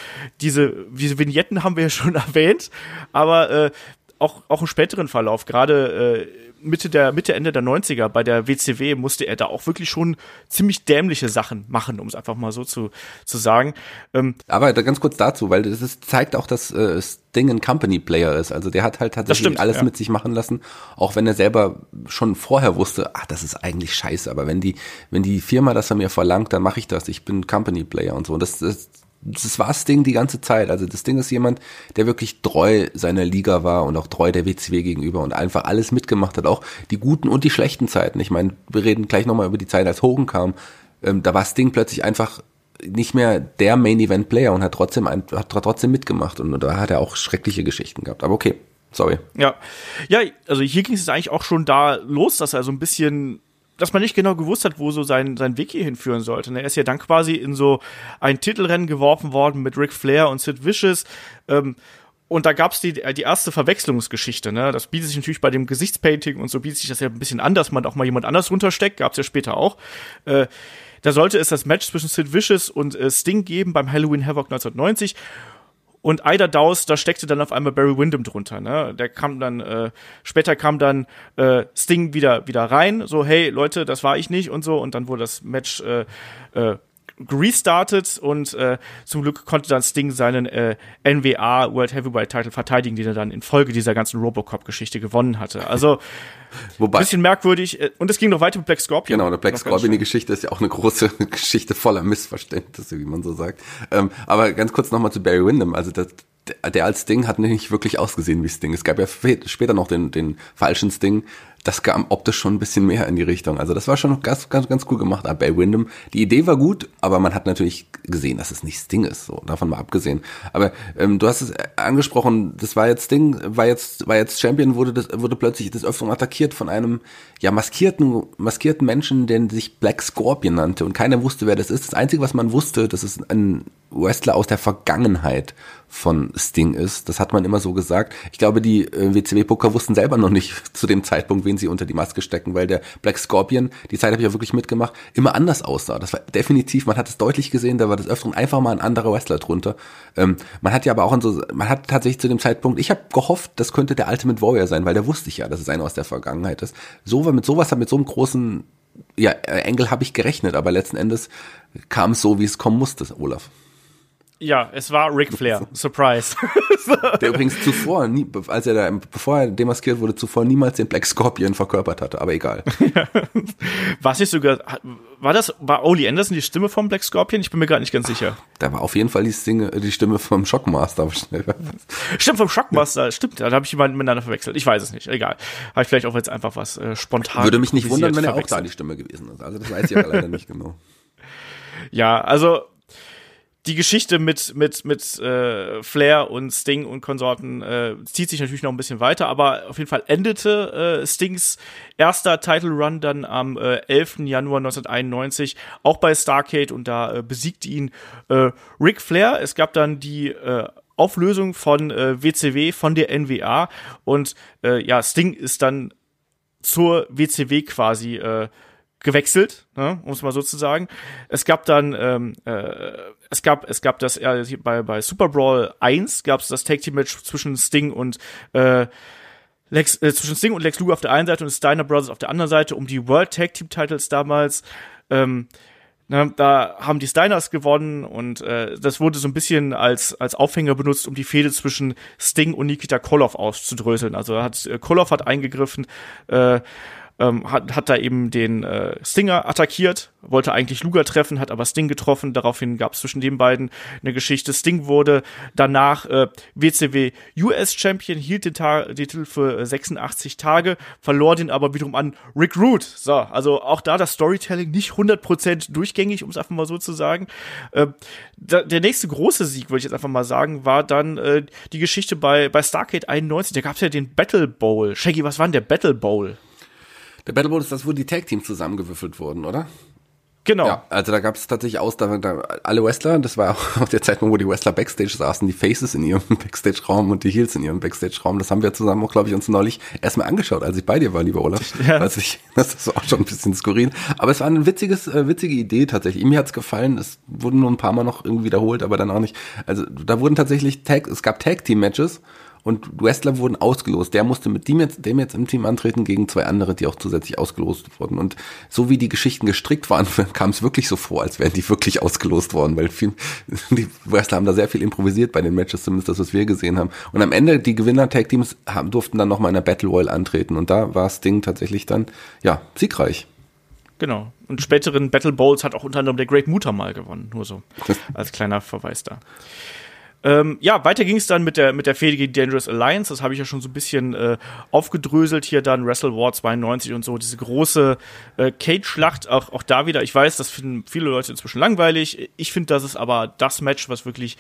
diese, diese Vignetten haben wir ja schon erwähnt, aber äh, auch, auch im späteren Verlauf, gerade äh, Mitte der Mitte Ende der 90er bei der WCW musste er da auch wirklich schon ziemlich dämliche Sachen machen, um es einfach mal so zu, zu sagen. Ähm, Aber ganz kurz dazu, weil das ist, zeigt auch, dass äh, Sting ein Company Player ist. Also der hat halt tatsächlich stimmt, alles ja. mit sich machen lassen, auch wenn er selber schon vorher wusste, ach, das ist eigentlich scheiße, aber wenn die wenn die Firma das von mir verlangt, dann mache ich das. Ich bin Company Player und so. Und das, das das war Sting die ganze Zeit. Also das Ding ist jemand, der wirklich treu seiner Liga war und auch treu der WCW gegenüber und einfach alles mitgemacht hat, auch die guten und die schlechten Zeiten. Ich meine, wir reden gleich nochmal über die Zeit, als Hogan kam. Ähm, da war Sting plötzlich einfach nicht mehr der Main Event Player und hat trotzdem ein, hat trotzdem mitgemacht und, und da hat er auch schreckliche Geschichten gehabt. Aber okay, sorry. Ja, ja, also hier ging es eigentlich auch schon da los, dass er so ein bisschen dass man nicht genau gewusst hat, wo so sein, sein Weg hier hinführen sollte. Er ist ja dann quasi in so ein Titelrennen geworfen worden mit Ric Flair und Sid Vicious. Ähm, und da gab's die, die erste Verwechslungsgeschichte, ne? Das bietet sich natürlich bei dem Gesichtspainting und so bietet sich das ja ein bisschen an, dass man auch mal jemand anders runtersteckt. Gab's ja später auch. Äh, da sollte es das Match zwischen Sid Vicious und äh, Sting geben beim Halloween Havoc 1990. Und Ida Dowse, da steckte dann auf einmal Barry Windham drunter. Ne? Der kam dann, äh, später kam dann äh, Sting wieder wieder rein, so hey Leute, das war ich nicht und so. Und dann wurde das Match äh, äh, restartet und äh, zum Glück konnte dann Sting seinen äh, NWA World Heavyweight Title verteidigen, den er dann in Folge dieser ganzen Robocop-Geschichte gewonnen hatte. Also Wobei, bisschen merkwürdig. Äh, und es ging noch weiter mit Black Scorpion. Genau, der Black Scorpion, die Geschichte ist ja auch eine große Geschichte voller Missverständnisse, wie man so sagt. Ähm, aber ganz kurz nochmal zu Barry Windham. Also das, der als Sting hat nicht wirklich ausgesehen wie Sting. Es gab ja später noch den, den falschen Sting, das kam optisch schon ein bisschen mehr in die Richtung. Also das war schon ganz, ganz, ganz cool gemacht. Aber bei Wyndham, die Idee war gut, aber man hat natürlich gesehen, dass es nicht Sting ist, so davon mal abgesehen. Aber ähm, du hast es angesprochen, das war jetzt Sting, war jetzt, war jetzt Champion, wurde das, wurde plötzlich des Öfteren attackiert von einem ja maskierten, maskierten Menschen, der sich Black Scorpion nannte und keiner wusste, wer das ist. Das Einzige, was man wusste, das ist ein Wrestler aus der Vergangenheit von Sting ist. Das hat man immer so gesagt. Ich glaube, die äh, WCW-Booker wussten selber noch nicht zu dem Zeitpunkt, wen sie unter die Maske stecken, weil der Black Scorpion, die Zeit habe ich ja wirklich mitgemacht, immer anders aussah. Das war definitiv, man hat es deutlich gesehen, da war das Öfteren einfach mal ein anderer Wrestler drunter. Ähm, man hat ja aber auch in so, man hat tatsächlich zu dem Zeitpunkt, ich habe gehofft, das könnte der Ultimate Warrior sein, weil der wusste ich ja, dass es einer aus der Vergangenheit ist. So mit sowas, mit so einem großen ja, Engel habe ich gerechnet, aber letzten Endes kam es so, wie es kommen musste, Olaf. Ja, es war Ric Flair. Surprise. Der übrigens zuvor, nie, als er da, bevor er demaskiert wurde, zuvor niemals den Black Scorpion verkörpert hatte, aber egal. Was ich sogar, war das, war Oli Anderson die Stimme vom Black Scorpion? Ich bin mir gar nicht ganz sicher. Da war auf jeden Fall die, Stimme, die Stimme vom Shockmaster. Stimmt, vom Shockmaster, stimmt, da habe ich jemanden miteinander verwechselt. Ich weiß es nicht, egal. Habe ich vielleicht auch jetzt einfach was äh, spontan. Würde mich nicht wundern, wenn er auch da die Stimme gewesen ist. Also das weiß ich aber leider nicht genau. Ja, also die Geschichte mit mit mit äh, Flair und Sting und Konsorten äh, zieht sich natürlich noch ein bisschen weiter, aber auf jeden Fall endete äh, Stings erster Title Run dann am äh, 11. Januar 1991 auch bei Starcade und da äh, besiegt ihn äh, Ric Flair. Es gab dann die äh, Auflösung von äh, WCW von der NWA und äh, ja Sting ist dann zur WCW quasi äh, gewechselt, ne, um es mal so zu sagen. Es gab dann, ähm, äh, es gab, es gab das äh, bei bei Super Brawl 1 gab es das Tag Team Match zwischen Sting und äh, Lex, äh, zwischen Sting und Lex Luger auf der einen Seite und Steiner Brothers auf der anderen Seite um die World Tag Team Titles damals. Ähm, ne, da haben die Steiners gewonnen und äh, das wurde so ein bisschen als als Aufhänger benutzt, um die Fehde zwischen Sting und Nikita Koloff auszudröseln. Also hat äh, Koloff hat eingegriffen. Äh, ähm, hat, hat da eben den äh, Stinger attackiert, wollte eigentlich Luger treffen, hat aber Sting getroffen. Daraufhin gab es zwischen den beiden eine Geschichte. Sting wurde danach äh, WCW US Champion, hielt den, Ta Titel für 86 Tage, verlor den aber wiederum an Rick Root. So, also auch da das Storytelling nicht 100% durchgängig, um es einfach mal so zu sagen. Äh, da, der nächste große Sieg, würde ich jetzt einfach mal sagen, war dann äh, die Geschichte bei, bei Starcade 91. Da gab es ja den Battle Bowl. Shaggy, was war denn der Battle Bowl? Der Battle Bowl ist das, wo die Tag Teams zusammengewürfelt wurden, oder? Genau. Ja, also da gab es tatsächlich aus, da, da alle Wrestler, das war auch der Zeitpunkt, wo die Wrestler Backstage saßen, die Faces in ihrem Backstage-Raum und die Heels in ihrem Backstage-Raum. Das haben wir zusammen auch, glaube ich, uns neulich erstmal angeschaut, als ich bei dir war, lieber Olaf. Ja. Also ich, das ist auch schon ein bisschen skurril. Aber es war eine witziges, äh, witzige Idee tatsächlich. Mir hat's gefallen. Es wurden nur ein paar Mal noch irgendwie wiederholt, aber dann auch nicht. Also da wurden tatsächlich Tag, es gab Tag-Team-Matches und Wrestler wurden ausgelost. Der musste mit dem jetzt, dem jetzt im Team antreten gegen zwei andere, die auch zusätzlich ausgelost wurden. Und so wie die Geschichten gestrickt waren, kam es wirklich so vor, als wären die wirklich ausgelost worden, weil viel, die Wrestler haben da sehr viel improvisiert bei den Matches, zumindest das, was wir gesehen haben. Und am Ende, die Gewinner-Tag-Teams durften dann nochmal in der Battle Royale antreten. Und da war Sting tatsächlich dann, ja, siegreich. Genau. Und späteren Battle Bowls hat auch unter anderem der Great Muta mal gewonnen. Nur so als kleiner Verweis da. Ähm, ja, weiter ging es dann mit der mit der Fehde gegen Dangerous Alliance. Das habe ich ja schon so ein bisschen äh, aufgedröselt hier dann Wrestle War 92 und so diese große äh, Cage-Schlacht. Auch auch da wieder. Ich weiß, das finden viele Leute inzwischen langweilig. Ich finde, das ist aber das Match, was wirklich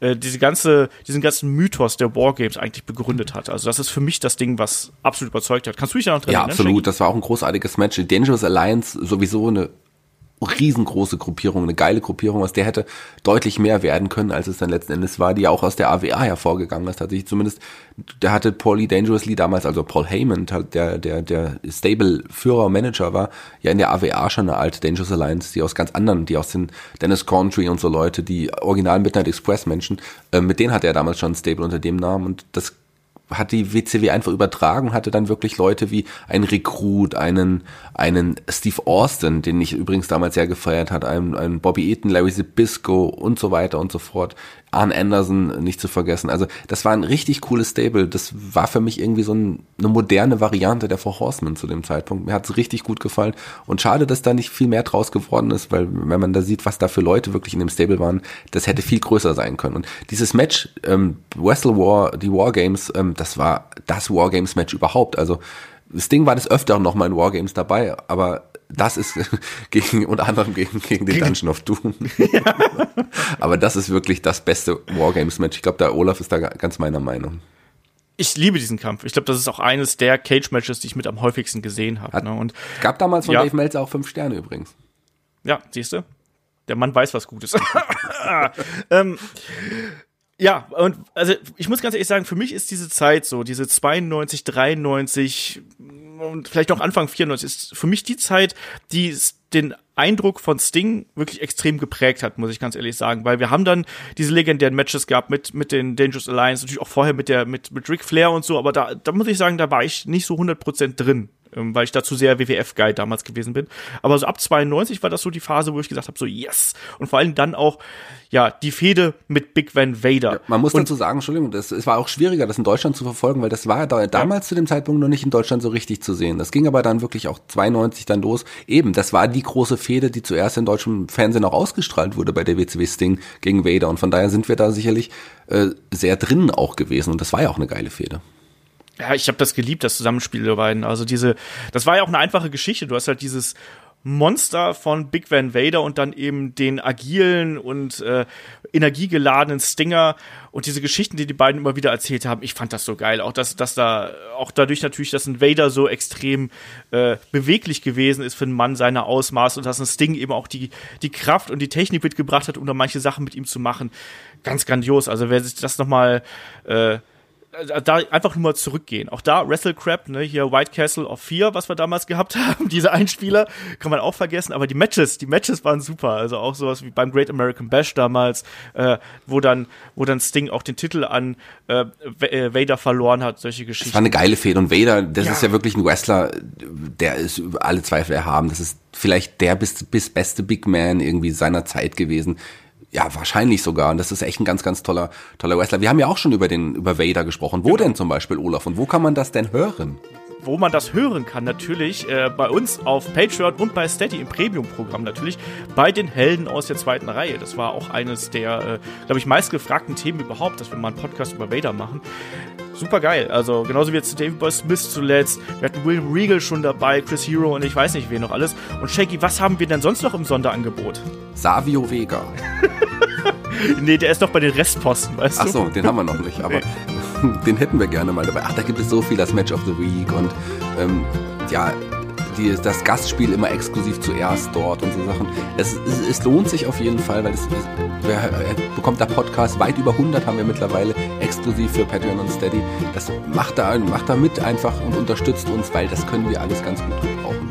äh, diese ganze diesen ganzen Mythos der Wargames eigentlich begründet hat. Also das ist für mich das Ding, was absolut überzeugt hat. Kannst du dich da noch dran Ja, absolut. Das war auch ein großartiges Match. Dangerous Alliance sowieso eine riesengroße Gruppierung, eine geile Gruppierung, aus der hätte deutlich mehr werden können, als es dann letzten Endes war, die ja auch aus der AWA hervorgegangen ist. Tatsächlich zumindest, der hatte Paulie Dangerously damals, also Paul Heyman, der, der, der Stable-Führer, Manager war, ja in der AWA schon eine alte Dangerous Alliance, die aus ganz anderen, die aus den Dennis Country und so Leute, die original Midnight Express Menschen, äh, mit denen hatte er damals schon ein Stable unter dem Namen und das hat die WCW einfach übertragen, hatte dann wirklich Leute wie ein Recruit, einen, einen Steve Austin, den ich übrigens damals sehr gefeiert hat, einen, einen Bobby Eaton, Larry Zbysko und so weiter und so fort. Arn Anderson nicht zu vergessen. Also das war ein richtig cooles Stable. Das war für mich irgendwie so ein, eine moderne Variante der Four Horsemen zu dem Zeitpunkt. Mir hat es richtig gut gefallen. Und schade, dass da nicht viel mehr draus geworden ist, weil wenn man da sieht, was da für Leute wirklich in dem Stable waren, das hätte viel größer sein können. Und dieses Match, ähm, Wrestle War, die Wargames, ähm, das war das Wargames-Match überhaupt. Also Sting war des Öfteren noch mal in Wargames dabei, aber das ist gegen, unter anderem gegen, gegen den Dungeon of Doom. Ja. Aber das ist wirklich das beste Wargames-Match. Ich glaube, der Olaf ist da ganz meiner Meinung. Ich liebe diesen Kampf. Ich glaube, das ist auch eines der Cage-Matches, die ich mit am häufigsten gesehen habe. Ne? Und gab damals von ja. Dave Meltzer auch fünf Sterne übrigens. Ja, siehst du? Der Mann weiß, was gut ist. ähm, ja, und also ich muss ganz ehrlich sagen, für mich ist diese Zeit so, diese 92, 93, und vielleicht noch Anfang 94 ist für mich die Zeit, die den Eindruck von Sting wirklich extrem geprägt hat, muss ich ganz ehrlich sagen, weil wir haben dann diese legendären Matches gehabt mit mit den Dangerous Alliance, natürlich auch vorher mit der mit mit Ric Flair und so, aber da da muss ich sagen, da war ich nicht so 100% drin ähm, weil ich dazu sehr WWF-Guide damals gewesen bin. Aber so ab 92 war das so die Phase, wo ich gesagt habe, so yes. Und vor allem dann auch, ja, die Fehde mit Big Van Vader. Ja, man muss und, dazu sagen, Entschuldigung, das, es war auch schwieriger, das in Deutschland zu verfolgen, weil das war da, damals ja. zu dem Zeitpunkt noch nicht in Deutschland so richtig zu sehen. Das ging aber dann wirklich auch 92 dann los. Eben, das war die große Fehde, die zuerst in deutschem Fernsehen auch ausgestrahlt wurde bei der WCW Sting gegen Vader. Und von daher sind wir da sicherlich äh, sehr drinnen auch gewesen. Und das war ja auch eine geile Fehde ja, ich habe das geliebt, das Zusammenspiel der beiden. Also diese, das war ja auch eine einfache Geschichte. Du hast halt dieses Monster von Big Van Vader und dann eben den agilen und äh, energiegeladenen Stinger und diese Geschichten, die die beiden immer wieder erzählt haben. Ich fand das so geil. Auch dass, dass da, auch dadurch natürlich, dass ein Vader so extrem äh, beweglich gewesen ist für einen Mann seiner Ausmaß und dass ein Sting eben auch die, die Kraft und die Technik mitgebracht hat, um da manche Sachen mit ihm zu machen. Ganz grandios. Also wer sich das nochmal äh, äh, da einfach nur mal zurückgehen. Auch da Wrestle Crap, ne, hier White Castle of Fear, was wir damals gehabt haben, diese Einspieler, kann man auch vergessen, aber die Matches, die Matches waren super, also auch sowas wie beim Great American Bash damals, äh, wo dann, wo dann Sting auch den Titel an äh, äh Vader verloren hat, solche Geschichten. Das war eine geile Fehde und Vader, das ja. ist ja wirklich ein Wrestler, der ist alle Zweifel erhaben, das ist vielleicht der bis, bis beste Big Man irgendwie seiner Zeit gewesen ja, wahrscheinlich sogar. Und das ist echt ein ganz, ganz toller, toller Wrestler. Wir haben ja auch schon über den, über Vader gesprochen. Wo genau. denn zum Beispiel, Olaf? Und wo kann man das denn hören? Wo man das hören kann, natürlich äh, bei uns auf Patreon und bei Steady im Premium-Programm natürlich, bei den Helden aus der zweiten Reihe. Das war auch eines der, äh, glaube ich, meistgefragten Themen überhaupt, dass wir mal einen Podcast über Vader machen. Super geil. Also genauso wie jetzt David Boy Smith zuletzt. Wir hatten William Regal schon dabei, Chris Hero und ich weiß nicht wen noch alles. Und Shaggy, was haben wir denn sonst noch im Sonderangebot? Savio Vega. nee, der ist doch bei den Restposten, weißt Ach du? Achso, den haben wir noch nicht, aber den hätten wir gerne mal dabei. Ach, da gibt es so viel, das Match of the Week und ähm, ja, die, das Gastspiel immer exklusiv zuerst dort und so Sachen. Es, es, es lohnt sich auf jeden Fall, weil es, wer, bekommt da Podcast, weit über 100 haben wir mittlerweile exklusiv für Patreon und Steady. Das macht da, macht da mit einfach und unterstützt uns, weil das können wir alles ganz gut gebrauchen.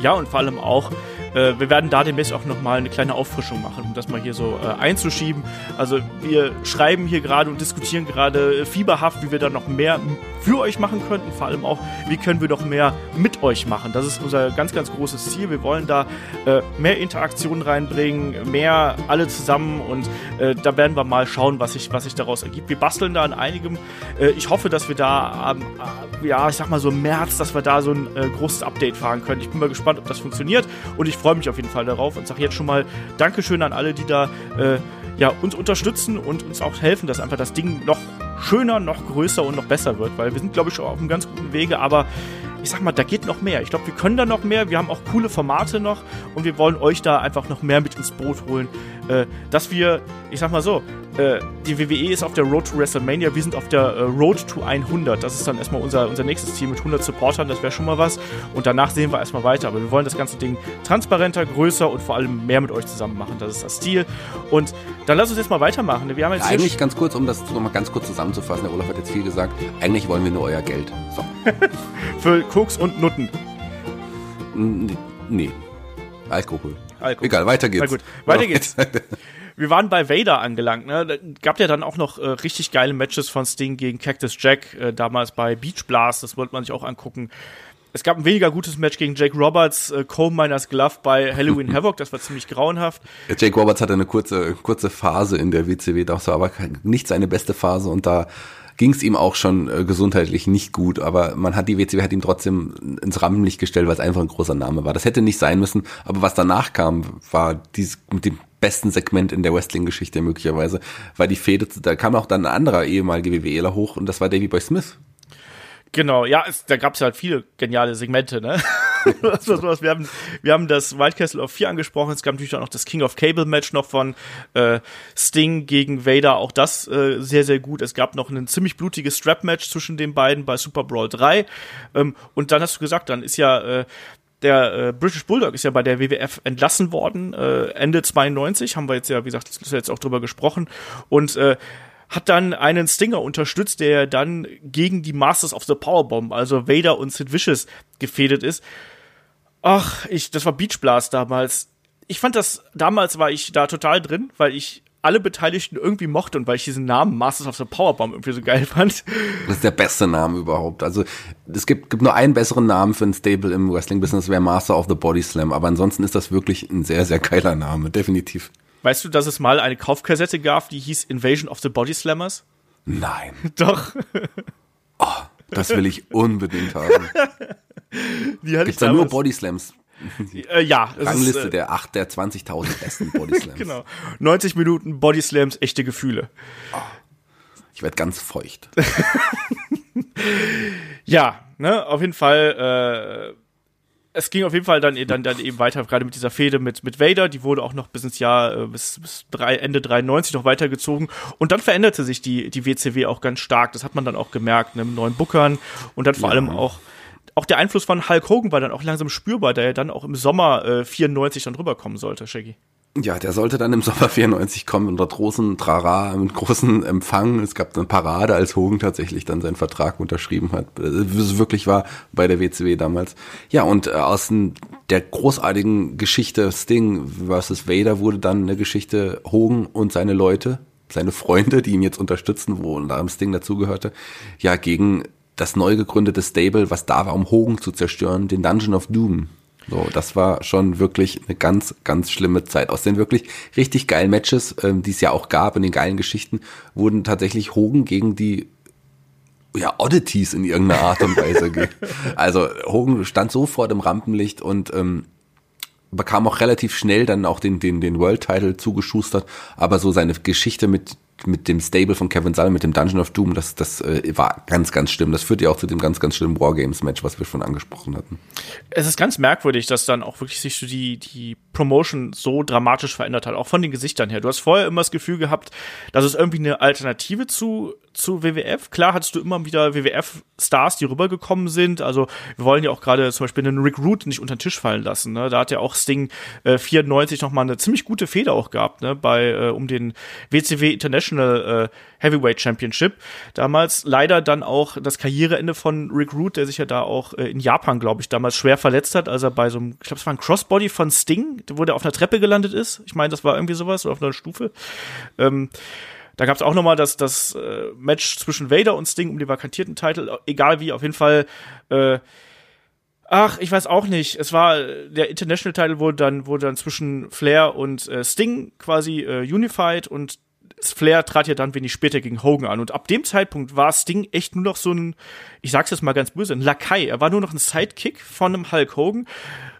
Ja, und vor allem auch, äh, wir werden da demnächst auch nochmal eine kleine Auffrischung machen, um das mal hier so äh, einzuschieben. Also wir schreiben hier gerade und diskutieren gerade fieberhaft, wie wir da noch mehr für euch machen könnten. Vor allem auch, wie können wir noch mehr mit euch machen. Das ist unser ganz, ganz großes Ziel. Wir wollen da äh, mehr Interaktion reinbringen, mehr alle zusammen und äh, da werden wir mal schauen, was sich, was sich daraus ergibt. Wir basteln da an einigem. Äh, ich hoffe, dass wir da, äh, ja, ich sag mal so im März, dass wir da so ein großes Update fahren können. Ich bin mal gespannt, ob das funktioniert und ich freue mich auf jeden Fall darauf und sage jetzt schon mal Dankeschön an alle, die da äh, ja, uns unterstützen und uns auch helfen, dass einfach das Ding noch schöner, noch größer und noch besser wird, weil wir sind, glaube ich, schon auf einem ganz guten Wege, aber ich sag mal, da geht noch mehr. Ich glaube, wir können da noch mehr. Wir haben auch coole Formate noch und wir wollen euch da einfach noch mehr mit ins Boot holen, äh, dass wir, ich sag mal so, äh, die WWE ist auf der Road to WrestleMania, wir sind auf der äh, Road to 100. Das ist dann erstmal unser, unser nächstes Team mit 100 Supportern, das wäre schon mal was. Und danach sehen wir erstmal weiter. Aber wir wollen das ganze Ding transparenter, größer und vor allem mehr mit euch zusammen machen. Das ist das Ziel. Und dann lass uns jetzt mal weitermachen. Wir haben jetzt eigentlich ganz kurz, um das nochmal ganz kurz zusammenzufassen, der Olaf hat jetzt viel gesagt, eigentlich wollen wir nur euer Geld. So. Für Koks und Nutten. Nee. Alkohol. Alkohol. Egal, weiter geht's. Na gut, weiter geht's. wir waren bei Vader angelangt. Ne? Da gab ja dann auch noch äh, richtig geile Matches von Sting gegen Cactus Jack, äh, damals bei Beach Blast. Das wollte man sich auch angucken. Es gab ein weniger gutes Match gegen Jake Roberts, äh, Coal Miners Glove bei Halloween Havoc. Das war ziemlich grauenhaft. Ja, Jake Roberts hatte eine kurze, kurze Phase in der WCW, das war aber nicht seine beste Phase und da ging es ihm auch schon äh, gesundheitlich nicht gut, aber man hat die WCW hat ihn trotzdem ins Rampenlicht gestellt, weil es einfach ein großer Name war. Das hätte nicht sein müssen, aber was danach kam, war dies mit dem besten Segment in der Wrestling-Geschichte möglicherweise, war die Fehde, da kam auch dann ein anderer ehemaliger WWEler hoch und das war Davy Boy Smith. Genau, ja, es, da gab es halt viele geniale Segmente, ne? was, was, was, wir, haben, wir haben das Wild Castle of 4 angesprochen, es gab natürlich auch noch das King of Cable Match noch von äh, Sting gegen Vader, auch das äh, sehr, sehr gut. Es gab noch ein ziemlich blutiges Strap-Match zwischen den beiden bei Super Brawl 3. Ähm, und dann hast du gesagt, dann ist ja äh, der äh, British Bulldog ist ja bei der WWF entlassen worden, äh, Ende 92, haben wir jetzt ja, wie gesagt, jetzt auch drüber gesprochen. Und äh, hat dann einen Stinger unterstützt, der dann gegen die Masters of the Powerbomb, also Vader und Sid Vicious, gefädet ist. Ach, ich, das war Beach Blast damals. Ich fand das, damals war ich da total drin, weil ich alle Beteiligten irgendwie mochte und weil ich diesen Namen Masters of the Powerbomb irgendwie so geil fand. Das ist der beste Name überhaupt. Also es gibt, gibt nur einen besseren Namen für ein Stable im Wrestling-Business, wäre Master of the Body Slam. Aber ansonsten ist das wirklich ein sehr, sehr geiler Name, definitiv. Weißt du, dass es mal eine Kaufkassette gab, die hieß Invasion of the Body Slammers? Nein. Doch. Oh, das will ich unbedingt haben. Die hatte Gibt's da nur Body Slams? Äh, ja. Rangliste ist, äh, der 8 der 20.000 besten Body Slams. genau. 90 Minuten Body Slams, echte Gefühle. Oh, ich werde ganz feucht. ja, ne, auf jeden Fall äh, es ging auf jeden Fall dann, dann, dann eben weiter, gerade mit dieser Fehde mit, mit Vader, die wurde auch noch bis ins Jahr, äh, bis, bis drei, Ende 93 noch weitergezogen. Und dann veränderte sich die, die WCW auch ganz stark. Das hat man dann auch gemerkt, ne, mit neuen Bookern und dann vor ja. allem auch, auch der Einfluss von Hulk Hogan war dann auch langsam spürbar, da er dann auch im Sommer äh, 94 dann rüberkommen sollte, Shaggy. Ja, der sollte dann im Sommer 94 kommen unter großen Trara, mit großen Empfang. Es gab eine Parade, als Hogan tatsächlich dann seinen Vertrag unterschrieben hat. Es wirklich war bei der WCW damals. Ja, und äh, aus der großartigen Geschichte Sting versus Vader wurde dann eine Geschichte Hogan und seine Leute, seine Freunde, die ihn jetzt unterstützen, wo unter anderem Sting dazugehörte, ja, gegen das neu gegründete Stable, was da war, um Hogan zu zerstören, den Dungeon of Doom. So, das war schon wirklich eine ganz, ganz schlimme Zeit. Aus den wirklich richtig geilen Matches, ähm, die es ja auch gab in den geilen Geschichten, wurden tatsächlich Hogan gegen die ja, Oddities in irgendeiner Art und Weise. also Hogan stand sofort im Rampenlicht und ähm, bekam auch relativ schnell dann auch den, den, den World Title zugeschustert, aber so seine Geschichte mit mit dem Stable von Kevin Sall, mit dem Dungeon of Doom, das, das äh, war ganz, ganz schlimm. Das führte ja auch zu dem ganz, ganz schlimmen Wargames-Match, was wir schon angesprochen hatten. Es ist ganz merkwürdig, dass dann auch wirklich sich so die, die Promotion so dramatisch verändert hat, auch von den Gesichtern her. Du hast vorher immer das Gefühl gehabt, dass es irgendwie eine Alternative zu, zu WWF. Klar hattest du immer wieder WWF-Stars, die rübergekommen sind. Also wir wollen ja auch gerade zum Beispiel einen Rick Root nicht unter den Tisch fallen lassen. Ne? Da hat ja auch Sting äh, 94 noch mal eine ziemlich gute Feder auch gehabt, ne? bei äh, um den WCW International äh, Heavyweight Championship. Damals leider dann auch das Karriereende von Rick Root, der sich ja da auch äh, in Japan, glaube ich, damals schwer verletzt hat, als er bei so einem, ich glaube, es war ein Crossbody von Sting wo der auf einer Treppe gelandet ist. Ich meine, das war irgendwie sowas, oder auf einer Stufe. Ähm, da gab es auch nochmal das, das äh, Match zwischen Vader und Sting um den vakantierten Titel. Egal wie, auf jeden Fall. Äh, ach, ich weiß auch nicht. Es war der International Title wurde dann wurde dann zwischen Flair und äh, Sting quasi äh, unified und Flair trat ja dann wenig später gegen Hogan an. Und ab dem Zeitpunkt war Sting echt nur noch so ein, ich sag's jetzt mal ganz böse, ein Lakai. Er war nur noch ein Sidekick von einem Hulk Hogan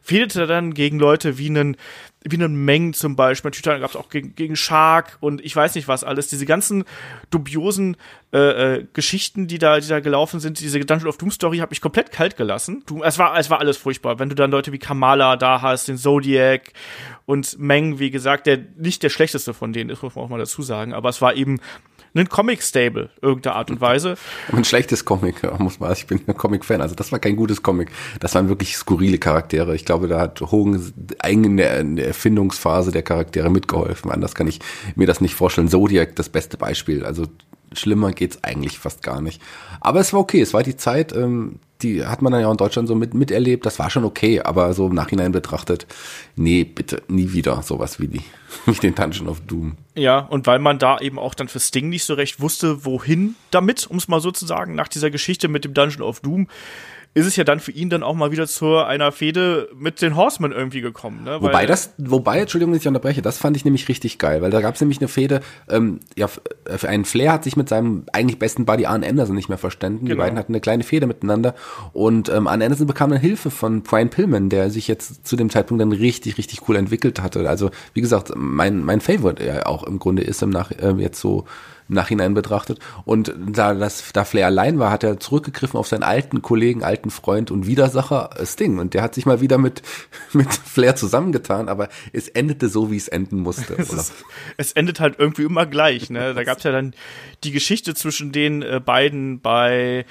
fehlte dann gegen Leute wie einen, wie einen Meng zum Beispiel. Natürlich gab es auch gegen, gegen Shark und ich weiß nicht was alles. Diese ganzen dubiosen äh, äh, Geschichten, die da, die da gelaufen sind, diese Dungeon of Doom Story hat mich komplett kalt gelassen. Du, es war, es war alles furchtbar. Wenn du dann Leute wie Kamala da hast, den Zodiac und Meng, wie gesagt, der nicht der schlechteste von denen ist, muss man auch mal dazu sagen. Aber es war eben einen Comic-Stable, irgendeiner Art und Weise. Ein schlechtes Comic, muss man, ich bin ein Comic-Fan, also das war kein gutes Comic. Das waren wirklich skurrile Charaktere. Ich glaube, da hat Hogan in der, in der Erfindungsphase der Charaktere mitgeholfen. Anders kann ich mir das nicht vorstellen. Zodiac, das beste Beispiel. Also schlimmer geht's eigentlich fast gar nicht. Aber es war okay, es war die Zeit, ähm, die hat man dann ja auch in Deutschland so mit, miterlebt, das war schon okay, aber so im Nachhinein betrachtet, nee, bitte, nie wieder sowas wie die, wie den Dungeon of Doom. Ja, und weil man da eben auch dann für Sting nicht so recht wusste, wohin damit, um es mal so zu sagen, nach dieser Geschichte mit dem Dungeon of Doom, ist es ja dann für ihn dann auch mal wieder zu einer Fehde mit den Horsemen irgendwie gekommen. Ne? Weil, wobei das, wobei, Entschuldigung, dass ich unterbreche, das fand ich nämlich richtig geil, weil da gab es nämlich eine Fehde, ähm, ja, für einen Flair hat sich mit seinem eigentlich besten Buddy Arn Anderson nicht mehr verstanden. Genau. Die beiden hatten eine kleine Fehde miteinander und ähm, Arn Anderson bekam dann Hilfe von Brian Pillman, der sich jetzt zu dem Zeitpunkt dann richtig, richtig cool entwickelt hatte. Also, wie gesagt, mein, mein Favorite ja auch im Grunde ist im Nach, äh, jetzt so Nachhinein betrachtet. Und da, das, da Flair allein war, hat er zurückgegriffen auf seinen alten Kollegen, alten Freund und Widersacher äh, Sting. Und der hat sich mal wieder mit, mit Flair zusammengetan, aber es endete so, wie es enden musste. es, ist, es endet halt irgendwie immer gleich. Ne? Da gab es ja dann die Geschichte zwischen den äh, beiden bei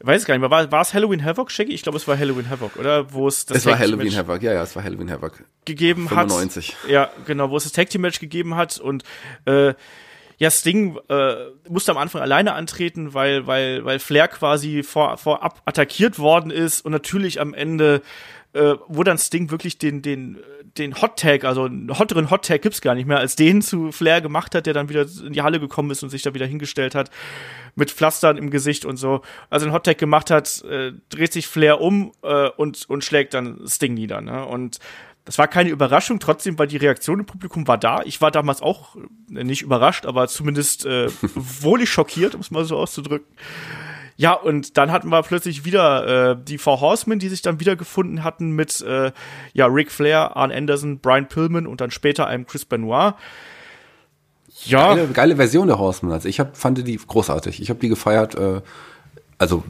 weiß gar nicht mehr, war, war es Halloween Havoc, Shaggy? Ich glaube, es war Halloween Havoc, oder? Wo es das Es war Halloween Havoc, ja, ja, es war Halloween Havoc. Gegeben 95. hat. Ja, genau, wo es das Tag Team Match gegeben hat und äh, ja, Sting äh, musste am Anfang alleine antreten, weil, weil, weil Flair quasi vor, vorab attackiert worden ist und natürlich am Ende äh, wo dann Sting wirklich den, den, den Hot Tag, also einen hotteren Hot Tag gibt's gar nicht mehr, als den zu Flair gemacht hat, der dann wieder in die Halle gekommen ist und sich da wieder hingestellt hat mit Pflastern im Gesicht und so. Also ein Hot Tag gemacht hat, äh, dreht sich Flair um äh, und, und schlägt dann Sting nieder. Ne? Und das war keine Überraschung, trotzdem, weil die Reaktion im Publikum war da. Ich war damals auch äh, nicht überrascht, aber zumindest äh, wohlig schockiert, um es mal so auszudrücken. Ja, und dann hatten wir plötzlich wieder äh, die Four Horsemen, die sich dann wiedergefunden hatten mit äh, ja, Ric Flair, Arn Anderson, Brian Pillman und dann später einem Chris Benoit. Ja. Geile, geile Version der Horsemen. Also ich hab, fand die großartig. Ich habe die gefeiert. Äh, also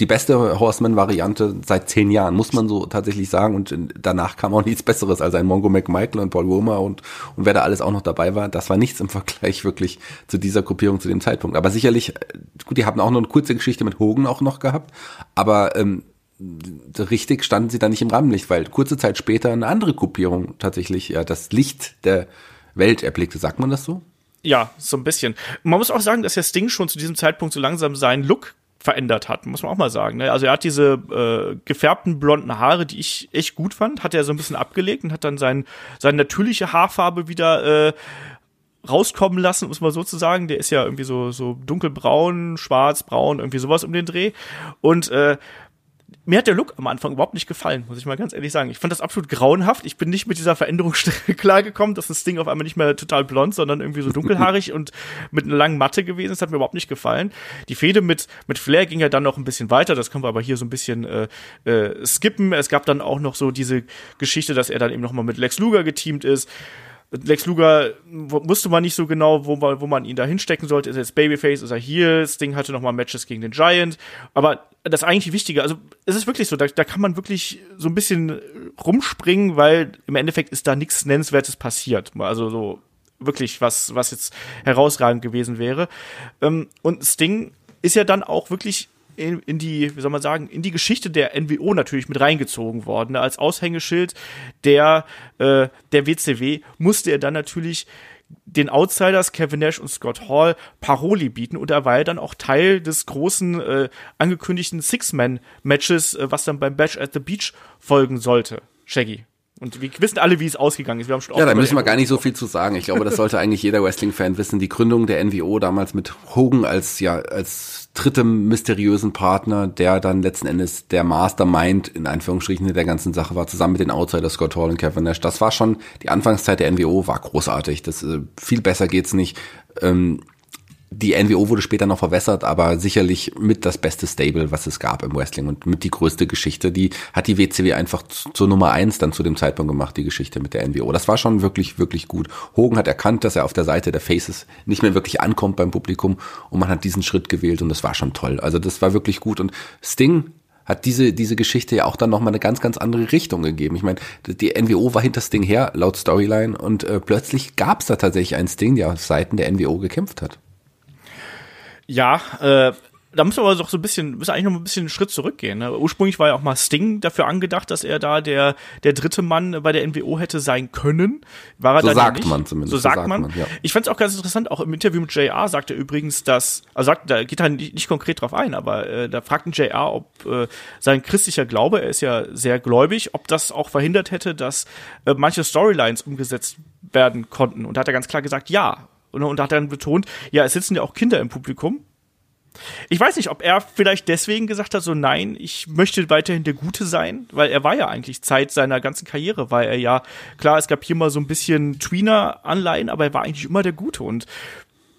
die beste Horseman-Variante seit zehn Jahren, muss man so tatsächlich sagen. Und danach kam auch nichts Besseres als ein Mongo McMichael und Paul Romer und, und wer da alles auch noch dabei war. Das war nichts im Vergleich wirklich zu dieser Gruppierung zu dem Zeitpunkt. Aber sicherlich, gut, die haben auch noch eine kurze Geschichte mit Hogan auch noch gehabt. Aber ähm, richtig standen sie da nicht im Rampenlicht, weil kurze Zeit später eine andere Gruppierung tatsächlich ja das Licht der Welt erblickte. Sagt man das so? Ja, so ein bisschen. Man muss auch sagen, dass der Sting schon zu diesem Zeitpunkt so langsam seinen Look verändert hat, muss man auch mal sagen. Ne? Also er hat diese äh, gefärbten blonden Haare, die ich echt gut fand, hat er so ein bisschen abgelegt und hat dann sein, seine natürliche Haarfarbe wieder äh, rauskommen lassen, um es mal so zu sagen. Der ist ja irgendwie so, so dunkelbraun, schwarz, braun, irgendwie sowas um den Dreh. Und äh, mir hat der Look am Anfang überhaupt nicht gefallen, muss ich mal ganz ehrlich sagen. Ich fand das absolut grauenhaft. Ich bin nicht mit dieser Veränderung klargekommen, dass das Ding auf einmal nicht mehr total blond, sondern irgendwie so dunkelhaarig und mit einer langen Matte gewesen. Das hat mir überhaupt nicht gefallen. Die Fehde mit, mit Flair ging ja dann noch ein bisschen weiter. Das können wir aber hier so ein bisschen äh, äh, skippen. Es gab dann auch noch so diese Geschichte, dass er dann eben noch mal mit Lex Luger geteamt ist. Lex Luger wusste man nicht so genau, wo man, wo man ihn da hinstecken sollte. Ist er jetzt Babyface, ist er hier? Das Ding hatte noch mal Matches gegen den Giant. Aber das eigentlich Wichtige, also es ist wirklich so, da, da kann man wirklich so ein bisschen rumspringen, weil im Endeffekt ist da nichts Nennenswertes passiert. Also so wirklich was, was jetzt herausragend gewesen wäre. Ähm, und Sting ist ja dann auch wirklich in, in die, wie soll man sagen, in die Geschichte der NWO natürlich mit reingezogen worden. Als Aushängeschild der, äh, der WCW musste er dann natürlich den Outsiders Kevin Nash und Scott Hall Paroli bieten und er war ja dann auch Teil des großen äh, angekündigten Six-Man-Matches, äh, was dann beim Batch at the Beach folgen sollte. Shaggy. Und wir wissen alle, wie es ausgegangen ist. Wir haben schon ja, da müssen wir gar nicht so viel zu sagen. Ich glaube, das sollte eigentlich jeder Wrestling-Fan wissen. Die Gründung der NWO damals mit Hogan als ja als drittem mysteriösen Partner, der dann letzten Endes der Mastermind in Anführungsstrichen der ganzen Sache war, zusammen mit den Outsiders Scott Hall und Kevin Nash. Das war schon die Anfangszeit der NWO war großartig. Das äh, viel besser geht's nicht. Ähm, die NWO wurde später noch verwässert, aber sicherlich mit das beste Stable, was es gab im Wrestling und mit die größte Geschichte. Die hat die WCW einfach zur Nummer eins dann zu dem Zeitpunkt gemacht, die Geschichte mit der NWO. Das war schon wirklich, wirklich gut. Hogan hat erkannt, dass er auf der Seite der Faces nicht mehr wirklich ankommt beim Publikum und man hat diesen Schritt gewählt und das war schon toll. Also das war wirklich gut und Sting hat diese, diese Geschichte ja auch dann nochmal eine ganz, ganz andere Richtung gegeben. Ich meine, die NWO war hinter Sting her, laut Storyline, und äh, plötzlich gab es da tatsächlich einen Sting, der auf Seiten der NWO gekämpft hat. Ja, äh, da müssen wir aber doch so ein bisschen, müssen eigentlich noch ein bisschen einen Schritt zurückgehen. Ne? Ursprünglich war ja auch mal Sting dafür angedacht, dass er da der, der dritte Mann bei der NWO hätte sein können. War er so dann sagt nicht. man zumindest. So sagt, so sagt man. man ja. Ich fand es auch ganz interessant, auch im Interview mit JR sagt er übrigens, dass, also sagt, da geht er nicht, nicht konkret drauf ein, aber äh, da fragt ein JR, ob äh, sein christlicher Glaube, er ist ja sehr gläubig, ob das auch verhindert hätte, dass äh, manche Storylines umgesetzt werden konnten. Und da hat er ganz klar gesagt, ja. Und, und hat dann betont, ja, es sitzen ja auch Kinder im Publikum. Ich weiß nicht, ob er vielleicht deswegen gesagt hat, so nein, ich möchte weiterhin der Gute sein, weil er war ja eigentlich Zeit seiner ganzen Karriere, weil er ja, klar, es gab hier mal so ein bisschen Tweener-Anleihen, aber er war eigentlich immer der Gute und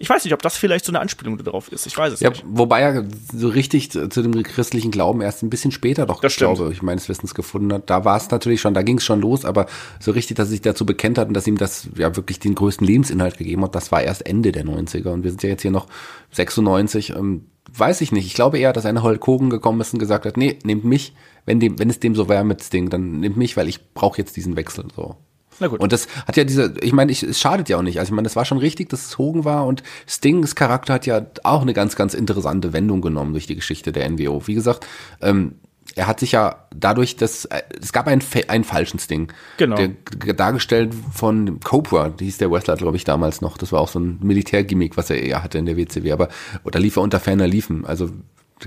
ich weiß nicht, ob das vielleicht so eine Anspielung darauf ist. Ich weiß es ja, nicht. Wobei er so richtig zu, zu, dem christlichen Glauben erst ein bisschen später doch, das glaube ich, meines Wissens gefunden hat. Da war es natürlich schon, da ging es schon los, aber so richtig, dass er sich dazu bekennt hat und dass ihm das ja wirklich den größten Lebensinhalt gegeben hat, das war erst Ende der 90er. Und wir sind ja jetzt hier noch 96. Ähm, weiß ich nicht. Ich glaube eher, dass eine Hulk Hogan gekommen ist und gesagt hat, nee, nehmt mich, wenn dem, wenn es dem so wäre mit Sting, dann nehmt mich, weil ich brauche jetzt diesen Wechsel so. Na gut. Und das hat ja diese, ich meine, ich, es schadet ja auch nicht. Also ich meine, das war schon richtig, dass es Hogan war und Stings Charakter hat ja auch eine ganz, ganz interessante Wendung genommen durch die Geschichte der NWO. Wie gesagt, ähm, er hat sich ja dadurch, dass äh, es gab einen, einen falschen Sting. Genau. Der, dargestellt von Cobra, die hieß der Wrestler, glaube ich, damals noch. Das war auch so ein Militärgimmick, was er eher hatte in der WCW. Aber oder lief er unter ferner Liefen. Also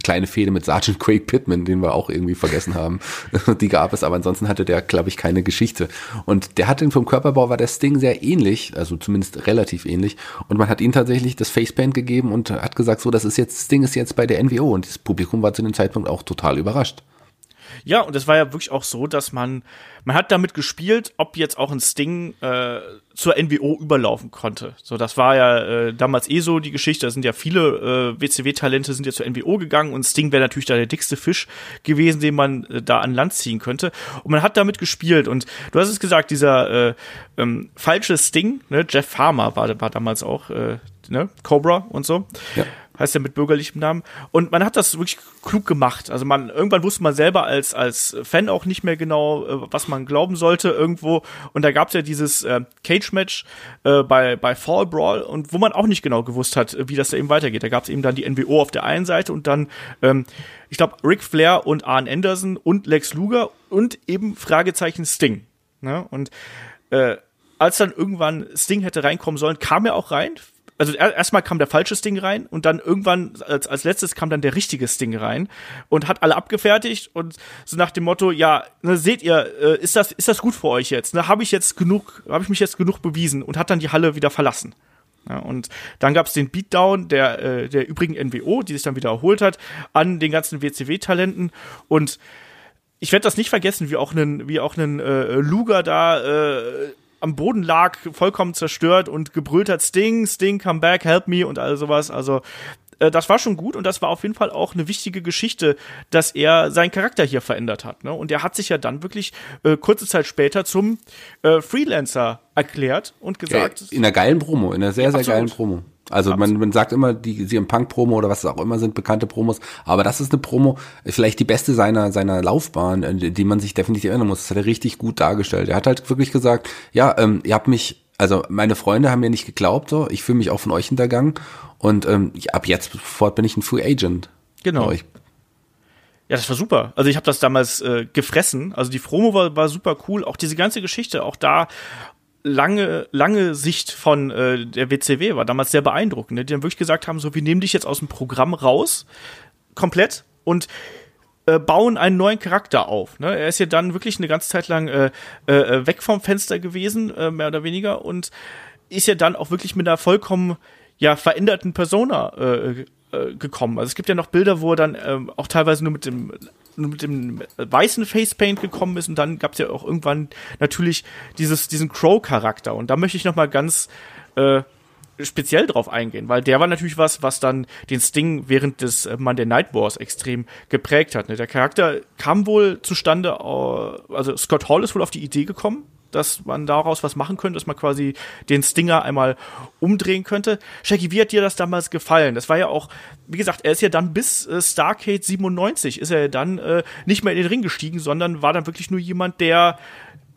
kleine Fehde mit Sergeant Craig Pittman, den wir auch irgendwie vergessen haben. Die gab es, aber ansonsten hatte der, glaube ich, keine Geschichte. Und der hat ihn vom Körperbau war der Sting sehr ähnlich, also zumindest relativ ähnlich. Und man hat ihm tatsächlich das Facepaint gegeben und hat gesagt, so, das ist jetzt, Sting ist jetzt bei der NWO. Und das Publikum war zu dem Zeitpunkt auch total überrascht. Ja, und es war ja wirklich auch so, dass man, man hat damit gespielt, ob jetzt auch ein Sting äh, zur NWO überlaufen konnte. So, das war ja äh, damals eh so die Geschichte. Da sind ja viele äh, WCW-Talente sind ja zur NWO gegangen und Sting wäre natürlich da der dickste Fisch gewesen, den man äh, da an Land ziehen könnte. Und man hat damit gespielt. Und du hast es gesagt, dieser äh, ähm, falsche Sting, ne, Jeff Farmer war, war damals auch, äh, ne, Cobra und so. Ja heißt er mit bürgerlichem Namen. Und man hat das wirklich klug gemacht. Also man, irgendwann wusste man selber als, als Fan auch nicht mehr genau, äh, was man glauben sollte irgendwo. Und da gab es ja dieses äh, Cage-Match äh, bei, bei Fall Brawl und wo man auch nicht genau gewusst hat, wie das da eben weitergeht. Da gab es eben dann die NWO auf der einen Seite und dann, ähm, ich glaube, Ric Flair und Arn Anderson und Lex Luger und eben Fragezeichen Sting. Ne? Und äh, als dann irgendwann Sting hätte reinkommen sollen, kam er auch rein, also erstmal kam der falsche Sting rein und dann irgendwann als, als letztes kam dann der richtige Sting rein und hat alle abgefertigt und so nach dem Motto, ja, ne, seht ihr, äh, ist das ist das gut für euch jetzt? Ne, habe ich jetzt genug, habe ich mich jetzt genug bewiesen und hat dann die Halle wieder verlassen. Ja, und dann gab es den Beatdown der äh, der übrigen NWO, die sich dann wieder erholt hat an den ganzen WCW-Talenten und ich werde das nicht vergessen, wie auch einen äh, Luger da äh, am Boden lag, vollkommen zerstört und gebrüllt hat, Sting, Sting, come back, help me und all sowas. Also äh, das war schon gut und das war auf jeden Fall auch eine wichtige Geschichte, dass er seinen Charakter hier verändert hat. Ne? Und er hat sich ja dann wirklich äh, kurze Zeit später zum äh, Freelancer erklärt und gesagt. Ja, in einer geilen Promo, in einer sehr, sehr Absolut. geilen Promo. Also man, man sagt immer, die CM Punk Promo oder was es auch immer sind, bekannte Promos, aber das ist eine Promo, vielleicht die beste seiner, seiner Laufbahn, äh, die man sich definitiv erinnern muss. Das hat er richtig gut dargestellt. Er hat halt wirklich gesagt, ja, ähm, ihr habt mich, also meine Freunde haben mir nicht geglaubt, so, ich fühle mich auch von euch hintergangen und ähm, ab jetzt sofort bin ich ein Free Agent. Genau. Ja, das war super. Also ich habe das damals äh, gefressen. Also die Promo war, war super cool. Auch diese ganze Geschichte, auch da lange, lange Sicht von äh, der WCW war damals sehr beeindruckend. Ne? Die dann wirklich gesagt haben, so, wir nehmen dich jetzt aus dem Programm raus, komplett, und äh, bauen einen neuen Charakter auf. Ne? Er ist ja dann wirklich eine ganze Zeit lang äh, äh, weg vom Fenster gewesen, äh, mehr oder weniger, und ist ja dann auch wirklich mit einer vollkommen ja, veränderten Persona äh, äh, gekommen. Also es gibt ja noch Bilder, wo er dann äh, auch teilweise nur mit dem mit dem weißen Facepaint gekommen ist und dann gab es ja auch irgendwann natürlich dieses, diesen Crow-Charakter. Und da möchte ich noch mal ganz äh, speziell drauf eingehen, weil der war natürlich was, was dann den Sting während des äh, Monday Night Wars extrem geprägt hat. Ne? Der Charakter kam wohl zustande, äh, also Scott Hall ist wohl auf die Idee gekommen, dass man daraus was machen könnte, dass man quasi den Stinger einmal umdrehen könnte. Shaggy, wie hat dir das damals gefallen? Das war ja auch, wie gesagt, er ist ja dann bis äh, Starcade 97 ist er dann äh, nicht mehr in den Ring gestiegen, sondern war dann wirklich nur jemand, der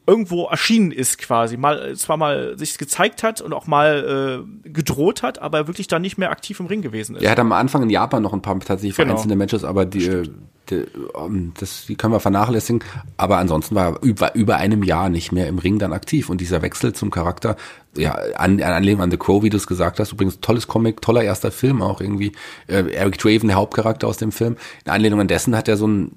irgendwo erschienen ist quasi, mal zwar mal sich gezeigt hat und auch mal äh, gedroht hat, aber wirklich dann nicht mehr aktiv im Ring gewesen ist. Er hat am Anfang in Japan noch ein paar tatsächlich genau. vereinzelte Matches, aber die, äh, das, die können wir vernachlässigen. Aber ansonsten war er über, über einem Jahr nicht mehr im Ring dann aktiv. Und dieser Wechsel zum Charakter ja, an, an Anlehnung an The Crow, wie du es gesagt hast, übrigens tolles Comic, toller erster Film auch irgendwie, äh, Eric Draven, der Hauptcharakter aus dem Film, in Anlehnung an dessen hat er so ein,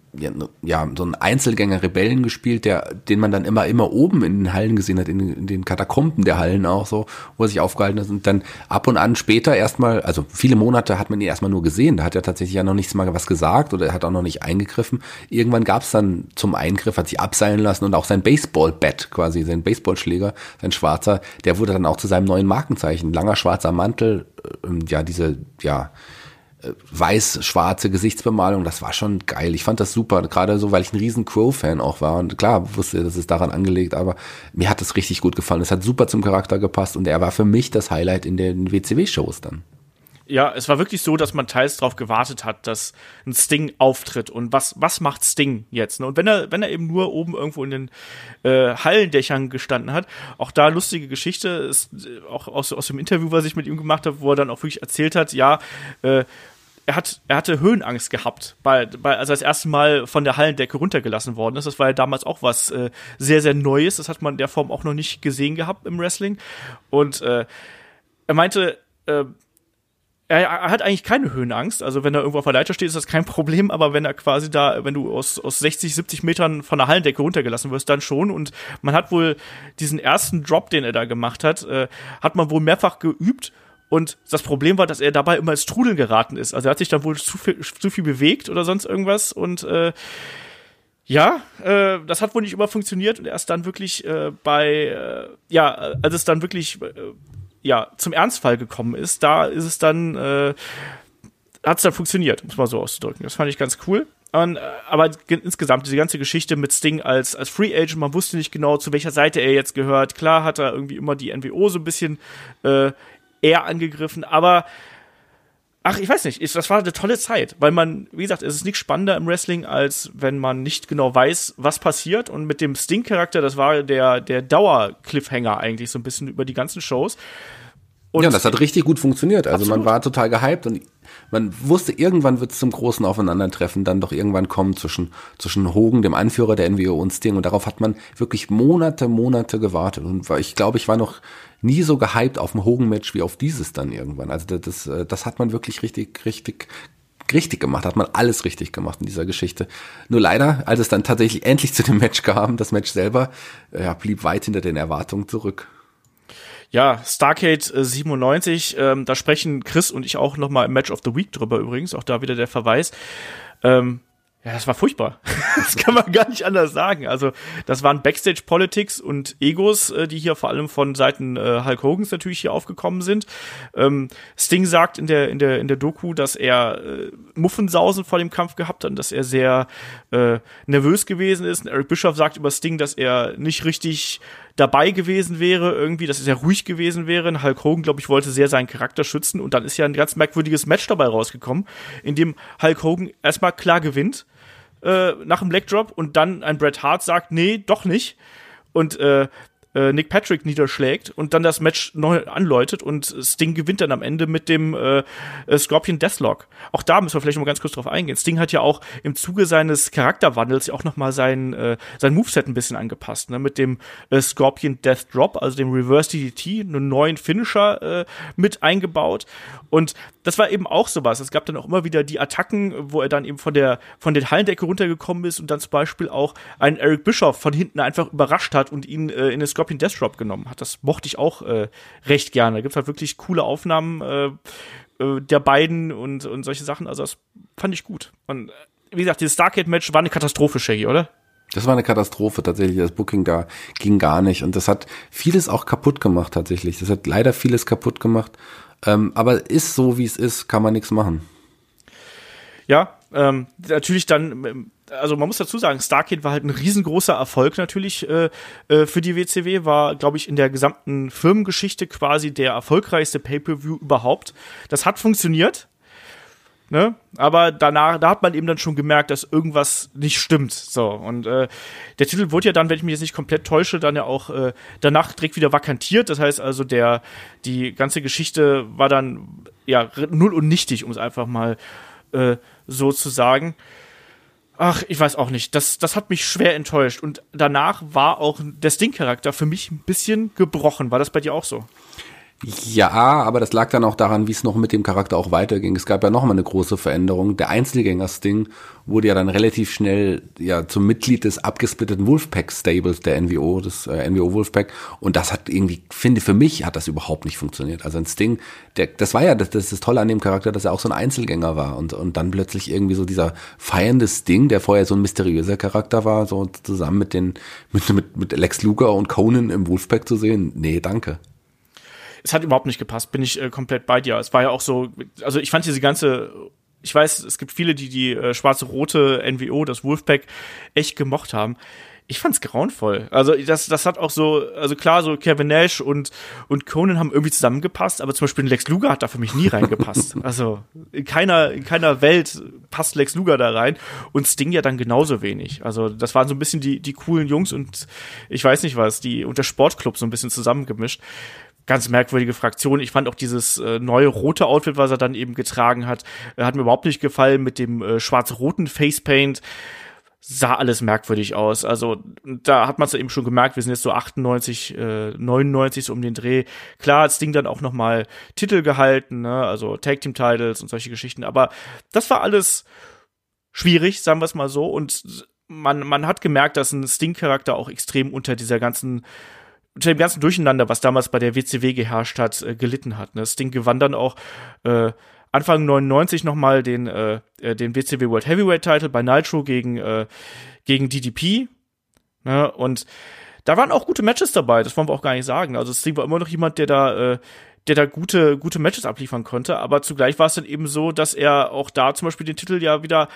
ja, so ein Einzelgänger-Rebellen gespielt, der, den man dann immer, immer oben in den Hallen gesehen hat, in, in den Katakomben der Hallen auch so, wo er sich aufgehalten hat. Und dann ab und an später erstmal, also viele Monate hat man ihn erstmal nur gesehen, da hat er tatsächlich ja noch nichts mal was gesagt oder er hat auch noch nicht eingegriffen. Irgendwann gab es dann zum Eingriff, hat sich abseilen lassen und auch sein Baseball-Bat quasi, sein Baseballschläger, sein schwarzer, der wurde dann auch zu seinem neuen Markenzeichen. Langer schwarzer Mantel, äh, ja, diese, ja, äh, weiß-schwarze Gesichtsbemalung, das war schon geil. Ich fand das super, gerade so, weil ich ein riesen Crow-Fan auch war und klar wusste, das ist daran angelegt, aber mir hat das richtig gut gefallen. Es hat super zum Charakter gepasst und er war für mich das Highlight in den WCW-Shows dann ja, es war wirklich so, dass man teils darauf gewartet hat, dass ein Sting auftritt. Und was, was macht Sting jetzt? Ne? Und wenn er, wenn er eben nur oben irgendwo in den äh, Hallendächern gestanden hat, auch da lustige Geschichte, ist äh, auch aus, aus dem Interview, was ich mit ihm gemacht habe, wo er dann auch wirklich erzählt hat, ja, äh, er, hat, er hatte Höhenangst gehabt, bei, bei, als er das erste Mal von der Hallendecke runtergelassen worden ist. Das war ja damals auch was äh, sehr, sehr Neues. Das hat man in der Form auch noch nicht gesehen gehabt im Wrestling. Und äh, er meinte, äh, er hat eigentlich keine Höhenangst. Also wenn er irgendwo auf der Leiter steht, ist das kein Problem. Aber wenn er quasi da, wenn du aus, aus 60, 70 Metern von der Hallendecke runtergelassen wirst, dann schon. Und man hat wohl diesen ersten Drop, den er da gemacht hat, äh, hat man wohl mehrfach geübt. Und das Problem war, dass er dabei immer ins Trudeln geraten ist. Also er hat sich dann wohl zu viel, zu viel bewegt oder sonst irgendwas. Und äh, ja, äh, das hat wohl nicht immer funktioniert. Und er ist dann wirklich äh, bei, äh, ja, als es dann wirklich äh, ja, zum Ernstfall gekommen ist, da ist es dann, äh, hat es dann funktioniert, muss man so auszudrücken. Das fand ich ganz cool. Und, äh, aber insgesamt diese ganze Geschichte mit Sting als, als Free Agent, man wusste nicht genau, zu welcher Seite er jetzt gehört. Klar hat er irgendwie immer die NWO so ein bisschen äh, eher angegriffen, aber ach, ich weiß nicht, ist, das war eine tolle Zeit, weil man, wie gesagt, es ist nichts spannender im Wrestling, als wenn man nicht genau weiß, was passiert. Und mit dem Sting-Charakter, das war der, der Dauer-Cliffhanger eigentlich so ein bisschen über die ganzen Shows. Und ja, das hat richtig gut funktioniert. Also absolut. man war total gehypt und man wusste, irgendwann wird es zum großen Aufeinandertreffen dann doch irgendwann kommen zwischen, zwischen Hogan, dem Anführer der NWO und Sting. Und darauf hat man wirklich Monate, Monate gewartet. Und ich glaube, ich war noch nie so gehypt auf ein Hogan-Match wie auf dieses dann irgendwann. Also das, das, äh, das hat man wirklich richtig, richtig richtig gemacht, hat man alles richtig gemacht in dieser Geschichte. Nur leider, als es dann tatsächlich endlich zu dem Match kam, das Match selber, ja, blieb weit hinter den Erwartungen zurück. Ja, Starcade 97, äh, ähm, da sprechen Chris und ich auch noch mal im Match of the Week drüber übrigens, auch da wieder der Verweis. Ähm, ja, das war furchtbar. das kann man gar nicht anders sagen. Also, das waren Backstage-Politics und Egos, äh, die hier vor allem von Seiten äh, Hulk Hogans natürlich hier aufgekommen sind. Ähm, Sting sagt in der, in der, in der Doku, dass er äh, Muffensausen vor dem Kampf gehabt hat und dass er sehr äh, nervös gewesen ist. Und Eric Bischoff sagt über Sting, dass er nicht richtig dabei gewesen wäre, irgendwie, dass er sehr ruhig gewesen wäre. Hulk Hogan, glaube ich, wollte sehr seinen Charakter schützen. Und dann ist ja ein ganz merkwürdiges Match dabei rausgekommen, in dem Hulk Hogan erstmal klar gewinnt äh, nach dem Leg Drop und dann ein Bret Hart sagt, nee, doch nicht. Und äh, äh, Nick Patrick niederschlägt und dann das Match neu anläutet und Sting gewinnt dann am Ende mit dem äh, äh, Scorpion Deathlock. Auch da müssen wir vielleicht noch mal ganz kurz drauf eingehen. Sting hat ja auch im Zuge seines Charakterwandels ja auch noch mal sein äh, sein Moveset ein bisschen angepasst, ne, mit dem äh, Scorpion Death Drop, also dem Reverse DDT, einen neuen Finisher äh, mit eingebaut und das war eben auch sowas. Es gab dann auch immer wieder die Attacken, wo er dann eben von der von der Hallendecke runtergekommen ist und dann zum Beispiel auch einen Eric Bischoff von hinten einfach überrascht hat und ihn äh, in den Scorpion Death Drop genommen hat. Das mochte ich auch äh, recht gerne. Da gibt's halt wirklich coole Aufnahmen äh, äh, der beiden und, und solche Sachen. Also das fand ich gut. Und äh, wie gesagt, dieses Starcade-Match war eine Katastrophe, Shaggy, oder? Das war eine Katastrophe tatsächlich. Das Booking da ging gar nicht. Und das hat vieles auch kaputt gemacht tatsächlich. Das hat leider vieles kaputt gemacht. Ähm, aber ist so, wie es ist, kann man nichts machen. Ja, ähm, natürlich dann, ähm, also man muss dazu sagen, Starcade war halt ein riesengroßer Erfolg natürlich äh, äh, für die WCW, war, glaube ich, in der gesamten Firmengeschichte quasi der erfolgreichste Pay-Per-View überhaupt. Das hat funktioniert. Ne? Aber danach, da hat man eben dann schon gemerkt, dass irgendwas nicht stimmt. So, und äh, der Titel wurde ja dann, wenn ich mich jetzt nicht komplett täusche, dann ja auch äh, danach direkt wieder vakantiert. Das heißt also, der, die ganze Geschichte war dann ja null und nichtig, um es einfach mal äh, so zu sagen. Ach, ich weiß auch nicht. Das, das hat mich schwer enttäuscht. Und danach war auch der Sting-Charakter für mich ein bisschen gebrochen. War das bei dir auch so? Ja, aber das lag dann auch daran, wie es noch mit dem Charakter auch weiterging. Es gab ja noch mal eine große Veränderung. Der Einzelgänger-Sting wurde ja dann relativ schnell ja zum Mitglied des abgesplitteten Wolfpack-Stables der NWO, des äh, NWO Wolfpack. Und das hat irgendwie, finde für mich, hat das überhaupt nicht funktioniert. Also ein Sting, der, das war ja das, das ist das Tolle an dem Charakter, dass er auch so ein Einzelgänger war. Und, und dann plötzlich irgendwie so dieser feiernde Sting, der vorher so ein mysteriöser Charakter war, so zusammen mit den, mit, mit, mit Lex Luger und Conan im Wolfpack zu sehen. Nee, danke es hat überhaupt nicht gepasst, bin ich äh, komplett bei dir. Es war ja auch so, also ich fand diese ganze ich weiß, es gibt viele, die die äh, schwarze-rote NWO, das Wolfpack, echt gemocht haben. Ich fand's grauenvoll. Also das, das hat auch so, also klar, so Kevin Nash und und Conan haben irgendwie zusammengepasst, aber zum Beispiel Lex Luger hat da für mich nie reingepasst. also in keiner in keiner Welt passt Lex Luger da rein und Sting ja dann genauso wenig. Also das waren so ein bisschen die die coolen Jungs und ich weiß nicht was, die unter Sportclub so ein bisschen zusammengemischt ganz merkwürdige Fraktion. Ich fand auch dieses äh, neue rote Outfit, was er dann eben getragen hat, äh, hat mir überhaupt nicht gefallen mit dem äh, schwarz-roten Facepaint. Sah alles merkwürdig aus. Also da hat man es ja eben schon gemerkt, wir sind jetzt so 98, äh, 99 so um den Dreh. Klar das Ding dann auch noch mal Titel gehalten, ne? also Tag Team Titles und solche Geschichten. Aber das war alles schwierig, sagen wir es mal so. Und man, man hat gemerkt, dass ein Sting-Charakter auch extrem unter dieser ganzen unter dem ganzen Durcheinander, was damals bei der WCW geherrscht hat, äh, gelitten hat. Ne? Sting gewann dann auch äh, Anfang 99 nochmal den, äh, äh den WCW World Heavyweight Title bei Nitro gegen, äh, gegen DDP. Ne? Und da waren auch gute Matches dabei, das wollen wir auch gar nicht sagen. Also Sting war immer noch jemand, der da, äh, der da gute, gute Matches abliefern konnte, aber zugleich war es dann eben so, dass er auch da zum Beispiel den Titel ja wieder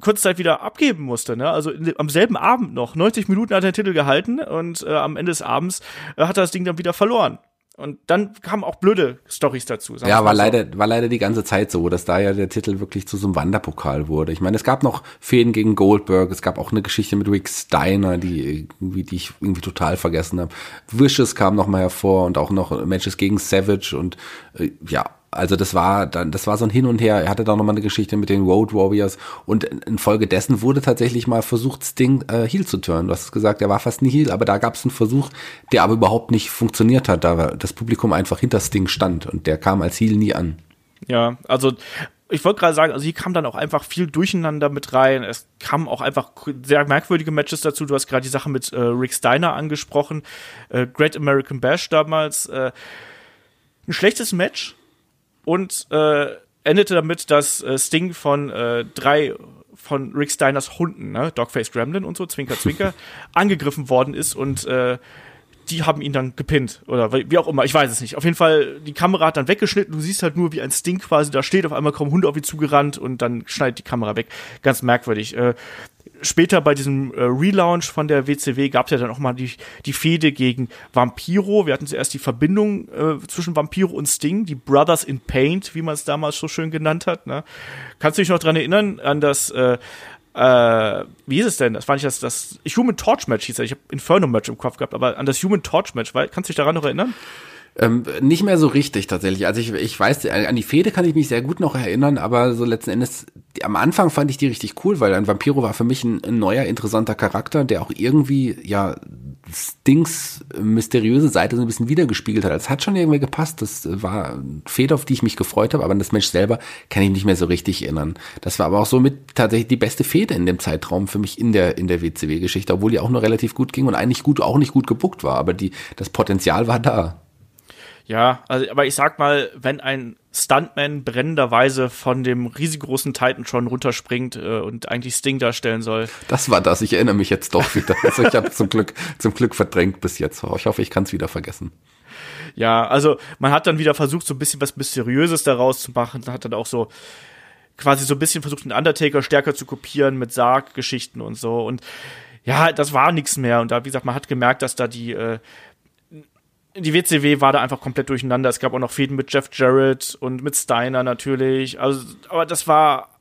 kurze Zeit wieder abgeben musste. Ne? Also in, am selben Abend noch. 90 Minuten hat er den Titel gehalten und äh, am Ende des Abends äh, hat er das Ding dann wieder verloren. Und dann kamen auch blöde Stories dazu. Ja, war so. leider, war leider die ganze Zeit so, dass da ja der Titel wirklich zu so einem Wanderpokal wurde. Ich meine, es gab noch Fäden gegen Goldberg, es gab auch eine Geschichte mit Rick Steiner, die irgendwie, die ich irgendwie total vergessen habe. Wishes kam noch mal hervor und auch noch Matches gegen Savage und äh, ja, also das war dann, das war so ein Hin und Her. Er hatte da nochmal eine Geschichte mit den Road Warriors und infolgedessen wurde tatsächlich mal versucht, Sting äh, Heel zu turnen. Du hast gesagt, er war fast nie Heel, aber da gab es einen Versuch, der aber überhaupt nicht funktioniert hat, da das Publikum einfach hinter Sting stand und der kam als Heel nie an. Ja, also ich wollte gerade sagen, also hier kam dann auch einfach viel Durcheinander mit rein. Es kamen auch einfach sehr merkwürdige Matches dazu. Du hast gerade die Sache mit äh, Rick Steiner angesprochen, äh, Great American Bash damals. Äh, ein schlechtes Match, und äh, endete damit, dass äh, Sting von äh, drei von Rick Steiners Hunden, ne, Dogface Gremlin und so, Zwinker, Zwinker, angegriffen worden ist und äh, die haben ihn dann gepinnt oder wie auch immer, ich weiß es nicht. Auf jeden Fall, die Kamera hat dann weggeschnitten, du siehst halt nur, wie ein Sting quasi da steht, auf einmal kommen Hunde auf ihn zugerannt und dann schneidet die Kamera weg. Ganz merkwürdig. Äh, später bei diesem äh, Relaunch von der WCW gab es ja dann auch mal die, die Fehde gegen Vampiro. Wir hatten zuerst die Verbindung äh, zwischen Vampiro und Sting, die Brothers in Paint, wie man es damals so schön genannt hat. Ne? Kannst du dich noch dran erinnern an das äh, äh, wie hieß es denn? Das fand ich das, das Human Torch Match hieß ja. Ich habe Inferno Match im Kopf gehabt, aber an das Human Torch Match, weil, kannst du dich daran noch erinnern? Ähm, nicht mehr so richtig tatsächlich. Also ich, ich weiß, an die Fehde kann ich mich sehr gut noch erinnern, aber so letzten Endes, die, am Anfang fand ich die richtig cool, weil ein Vampiro war für mich ein, ein neuer, interessanter Charakter, der auch irgendwie, ja, Stings mysteriöse Seite so ein bisschen wiedergespiegelt hat. Es hat schon irgendwie gepasst. Das war eine Fehde, auf die ich mich gefreut habe, aber an das Match selber kann ich nicht mehr so richtig erinnern. Das war aber auch somit tatsächlich die beste Fehde in dem Zeitraum für mich in der, in der WCW-Geschichte, obwohl die auch nur relativ gut ging und eigentlich gut, auch nicht gut gebuckt war, aber die, das Potenzial war da. Ja, also, aber ich sag mal, wenn ein Stuntman brennenderweise von dem riesengroßen Titan schon runterspringt äh, und eigentlich Sting darstellen soll. Das war das, ich erinnere mich jetzt doch wieder. Also ich habe zum Glück, zum Glück verdrängt bis jetzt. Ich hoffe, ich kann es wieder vergessen. Ja, also man hat dann wieder versucht, so ein bisschen was Mysteriöses daraus zu machen, hat dann auch so quasi so ein bisschen versucht, den Undertaker stärker zu kopieren mit Sarggeschichten und so. Und ja, das war nichts mehr. Und da, wie gesagt, man hat gemerkt, dass da die äh, die WCW war da einfach komplett durcheinander. Es gab auch noch Fäden mit Jeff Jarrett und mit Steiner natürlich. Also, aber das war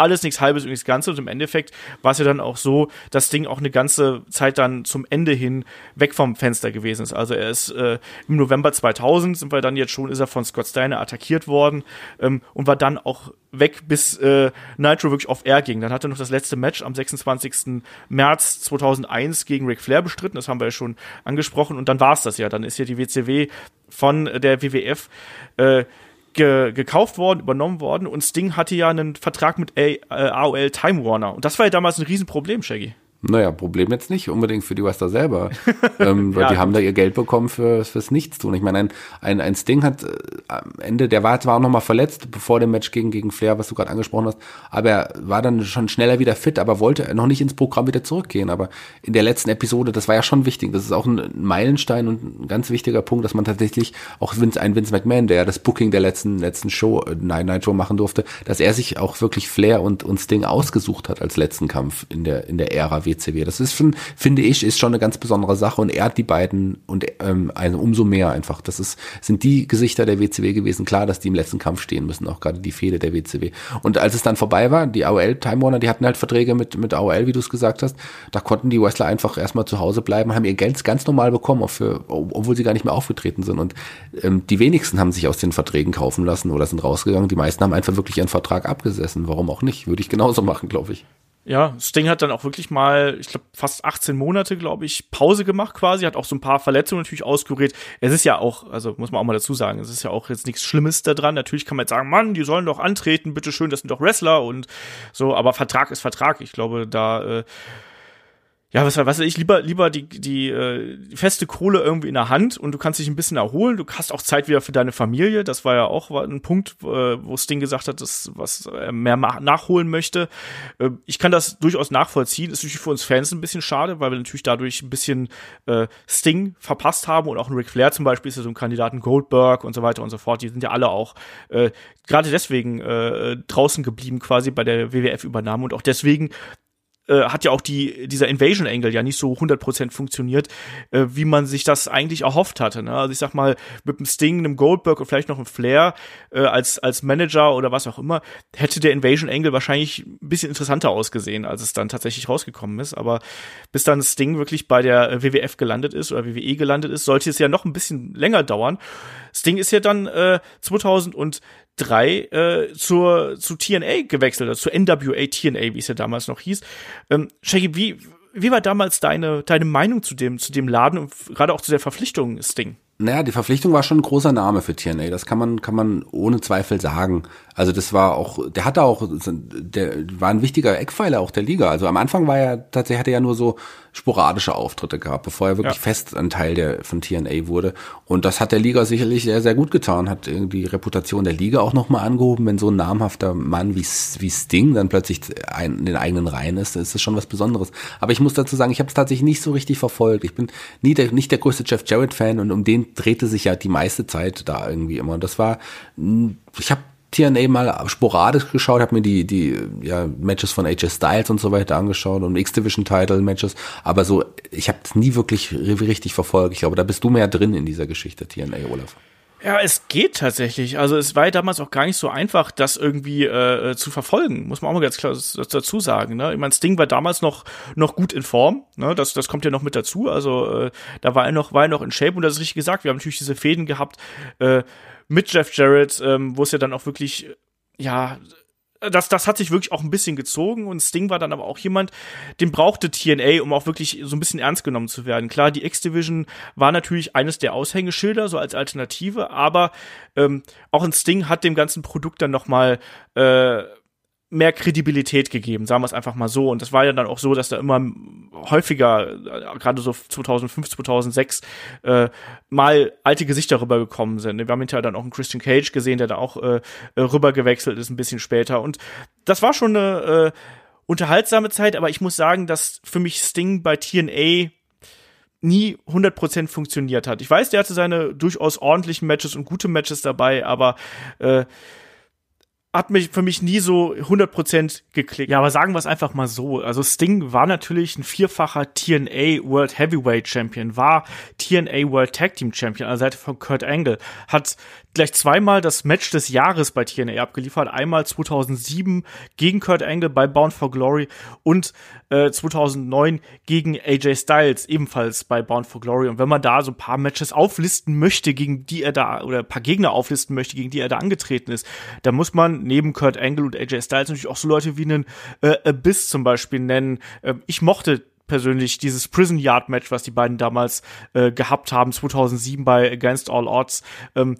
alles nichts halbes und nichts Ganzes. Und im Endeffekt war es ja dann auch so, dass Ding auch eine ganze Zeit dann zum Ende hin weg vom Fenster gewesen ist. Also er ist äh, im November 2000 sind wir dann jetzt schon, ist er von Scott Steiner attackiert worden ähm, und war dann auch weg, bis äh, Nitro wirklich auf Air ging. Dann hat er noch das letzte Match am 26. März 2001 gegen Ric Flair bestritten. Das haben wir ja schon angesprochen. Und dann war es das ja. Dann ist ja die WCW von der WWF äh, ge gekauft worden, übernommen worden und Sting hatte ja einen Vertrag mit A äh, AOL Time Warner. Und das war ja damals ein Riesenproblem, Shaggy. Naja, Problem jetzt nicht unbedingt für die Wrestler selber, ähm, weil ja, die haben da ihr Geld bekommen für, fürs Nichtstun. Ich meine, ein, ein, ein Sting hat äh, am Ende, der war zwar auch nochmal verletzt, bevor dem Match gegen, gegen Flair, was du gerade angesprochen hast, aber er war dann schon schneller wieder fit, aber wollte noch nicht ins Programm wieder zurückgehen. Aber in der letzten Episode, das war ja schon wichtig, das ist auch ein Meilenstein und ein ganz wichtiger Punkt, dass man tatsächlich auch Vince, ein Vince McMahon, der ja das Booking der letzten, letzten Show, äh, Night Night Show machen durfte, dass er sich auch wirklich Flair und, und Sting ausgesucht hat als letzten Kampf in der, in der Ära WCW. Das ist schon, finde ich, ist schon eine ganz besondere Sache und ehrt die beiden und ähm, also umso mehr einfach. Das ist, sind die Gesichter der WCW gewesen. Klar, dass die im letzten Kampf stehen müssen, auch gerade die Fehde der WCW. Und als es dann vorbei war, die AOL, Time Warner, die hatten halt Verträge mit, mit AOL, wie du es gesagt hast, da konnten die Wrestler einfach erstmal zu Hause bleiben, haben ihr Geld ganz normal bekommen, für, obwohl sie gar nicht mehr aufgetreten sind. Und ähm, die wenigsten haben sich aus den Verträgen kaufen lassen oder sind rausgegangen. Die meisten haben einfach wirklich ihren Vertrag abgesessen. Warum auch nicht? Würde ich genauso machen, glaube ich. Ja, Sting hat dann auch wirklich mal, ich glaube, fast 18 Monate, glaube ich, Pause gemacht quasi, hat auch so ein paar Verletzungen natürlich auskuriert. Es ist ja auch, also muss man auch mal dazu sagen, es ist ja auch jetzt nichts Schlimmes da dran. Natürlich kann man jetzt sagen, Mann, die sollen doch antreten, bitteschön, das sind doch Wrestler und so, aber Vertrag ist Vertrag. Ich glaube, da äh, ja, was, was ich, lieber, lieber die, die, äh, feste Kohle irgendwie in der Hand und du kannst dich ein bisschen erholen. Du hast auch Zeit wieder für deine Familie. Das war ja auch ein Punkt, äh, wo Sting gesagt hat, dass, was er mehr nachholen möchte. Äh, ich kann das durchaus nachvollziehen. Ist natürlich für uns Fans ein bisschen schade, weil wir natürlich dadurch ein bisschen äh, Sting verpasst haben und auch ein Ric Flair zum Beispiel ist ja so ein Kandidaten Goldberg und so weiter und so fort. Die sind ja alle auch äh, gerade deswegen äh, draußen geblieben quasi bei der WWF-Übernahme und auch deswegen äh, hat ja auch die, dieser Invasion Angle ja nicht so 100% funktioniert, äh, wie man sich das eigentlich erhofft hatte. Ne? Also ich sag mal, mit einem Sting, einem Goldberg und vielleicht noch einem Flair äh, als, als Manager oder was auch immer, hätte der Invasion Angle wahrscheinlich ein bisschen interessanter ausgesehen, als es dann tatsächlich rausgekommen ist. Aber bis dann Sting wirklich bei der WWF gelandet ist oder WWE gelandet ist, sollte es ja noch ein bisschen länger dauern. Sting ist ja dann äh, 2003 äh, zur zu TNA gewechselt, also zu NWA TNA, wie es ja damals noch hieß. Ähm, Shaggy, wie wie war damals deine deine Meinung zu dem zu dem Laden und gerade auch zu der Verpflichtung Sting? Naja, die Verpflichtung war schon ein großer Name für TNA. Das kann man, kann man ohne Zweifel sagen. Also das war auch, der hatte auch, der war ein wichtiger Eckpfeiler auch der Liga. Also am Anfang war er tatsächlich, hatte er ja nur so sporadische Auftritte gehabt, bevor er wirklich ja. fest ein Teil der, von TNA wurde. Und das hat der Liga sicherlich sehr, sehr gut getan, hat irgendwie die Reputation der Liga auch nochmal angehoben. Wenn so ein namhafter Mann wie, wie Sting dann plötzlich ein, in den eigenen Reihen ist, dann ist das schon was Besonderes. Aber ich muss dazu sagen, ich habe es tatsächlich nicht so richtig verfolgt. Ich bin nie der, nicht der größte Jeff Jarrett-Fan und um den drehte sich ja die meiste Zeit da irgendwie immer. Und das war, ich habe TNA mal sporadisch geschaut, habe mir die die ja, Matches von AJ Styles und so weiter angeschaut und X-Division Title Matches, aber so ich habe es nie wirklich richtig verfolgt. Ich glaube, da bist du mehr drin in dieser Geschichte TNA Olaf. Ja, es geht tatsächlich. Also es war ja damals auch gar nicht so einfach, das irgendwie äh, zu verfolgen, muss man auch mal ganz klar dazu sagen. Ne? Ich meine, Sting war damals noch noch gut in Form. Ne? Das das kommt ja noch mit dazu. Also äh, da war er noch war er noch in Shape und das ist richtig gesagt. Wir haben natürlich diese Fäden gehabt. Äh, mit Jeff Jarrett, ähm, wo es ja dann auch wirklich, ja, das, das hat sich wirklich auch ein bisschen gezogen und Sting war dann aber auch jemand, den brauchte TNA, um auch wirklich so ein bisschen ernst genommen zu werden. Klar, die X-Division war natürlich eines der Aushängeschilder, so als Alternative, aber ähm, auch ein Sting hat dem ganzen Produkt dann nochmal äh, mehr Kredibilität gegeben, sagen wir es einfach mal so. Und das war ja dann auch so, dass da immer häufiger, äh, gerade so 2005, 2006, äh, mal alte Gesichter rübergekommen sind. Wir haben hinterher dann auch einen Christian Cage gesehen, der da auch äh, rüber gewechselt ist, ein bisschen später. Und das war schon eine äh, unterhaltsame Zeit, aber ich muss sagen, dass für mich Sting bei TNA nie 100% funktioniert hat. Ich weiß, der hatte seine durchaus ordentlichen Matches und gute Matches dabei, aber äh, hat mich für mich nie so 100% geklickt. Ja, aber sagen wir es einfach mal so. Also Sting war natürlich ein vierfacher TNA World Heavyweight Champion, war TNA World Tag Team Champion an der Seite von Kurt Angle, hat gleich zweimal das Match des Jahres bei TNA abgeliefert. Einmal 2007 gegen Kurt Angle bei Bound for Glory und äh, 2009 gegen AJ Styles ebenfalls bei Bound for Glory. Und wenn man da so ein paar Matches auflisten möchte, gegen die er da, oder ein paar Gegner auflisten möchte, gegen die er da angetreten ist, dann muss man neben Kurt Angle und AJ Styles natürlich auch so Leute wie einen äh, Abyss zum Beispiel nennen. Äh, ich mochte persönlich dieses Prison Yard Match, was die beiden damals äh, gehabt haben, 2007 bei Against All Odds. Ähm,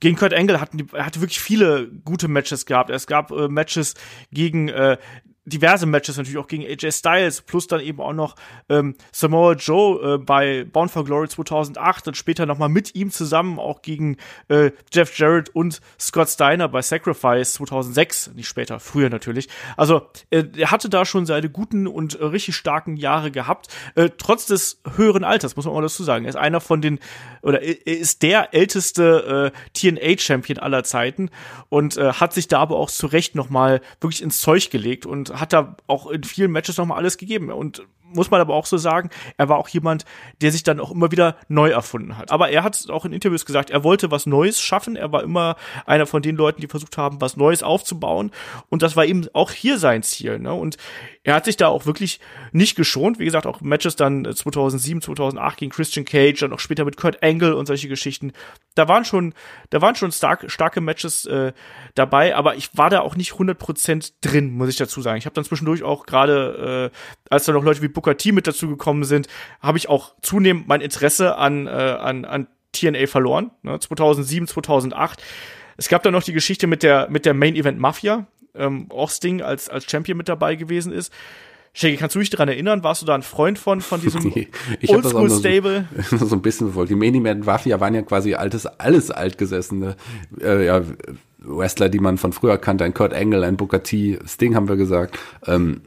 gegen Kurt Angle hatten die, hatte wirklich viele gute Matches gehabt. Es gab äh, Matches gegen äh, diverse Matches natürlich auch gegen AJ Styles, plus dann eben auch noch ähm, Samoa Joe äh, bei Bound for Glory 2008 und später nochmal mit ihm zusammen auch gegen äh, Jeff Jarrett und Scott Steiner bei Sacrifice 2006, nicht später, früher natürlich. Also äh, er hatte da schon seine guten und äh, richtig starken Jahre gehabt, äh, trotz des höheren Alters, muss man auch dazu sagen. Er ist einer von den, oder er ist der älteste äh, TNA-Champion aller Zeiten und äh, hat sich da aber auch zu Recht nochmal wirklich ins Zeug gelegt und hat da auch in vielen Matches nochmal alles gegeben. Und muss man aber auch so sagen, er war auch jemand, der sich dann auch immer wieder neu erfunden hat. Aber er hat auch in Interviews gesagt, er wollte was Neues schaffen. Er war immer einer von den Leuten, die versucht haben, was Neues aufzubauen. Und das war eben auch hier sein Ziel. Ne? Und er hat sich da auch wirklich nicht geschont. Wie gesagt, auch Matches dann 2007, 2008 gegen Christian Cage, dann auch später mit Kurt Angle und solche Geschichten. Da waren schon, da waren schon stark, starke Matches äh, dabei, aber ich war da auch nicht 100% drin, muss ich dazu sagen. Ich habe dann zwischendurch auch gerade, äh, als da noch Leute wie Booker T mit dazu gekommen sind, habe ich auch zunehmend mein Interesse an, äh, an, an TNA verloren. Ne? 2007, 2008. Es gab dann noch die Geschichte mit der, mit der Main Event Mafia, ähm, auch Sting als, als Champion mit dabei gewesen ist. Shaggy, kannst du dich daran erinnern? Warst du da ein Freund von, von diesem nee, Oldschool-Stable? So, so ein bisschen verfolgt. Die Main Event Mafia waren ja quasi altes, alles altgesessene äh, ja, Wrestler, die man von früher kannte. Ein Kurt Angle, ein Booker T, Sting haben wir gesagt. Ähm,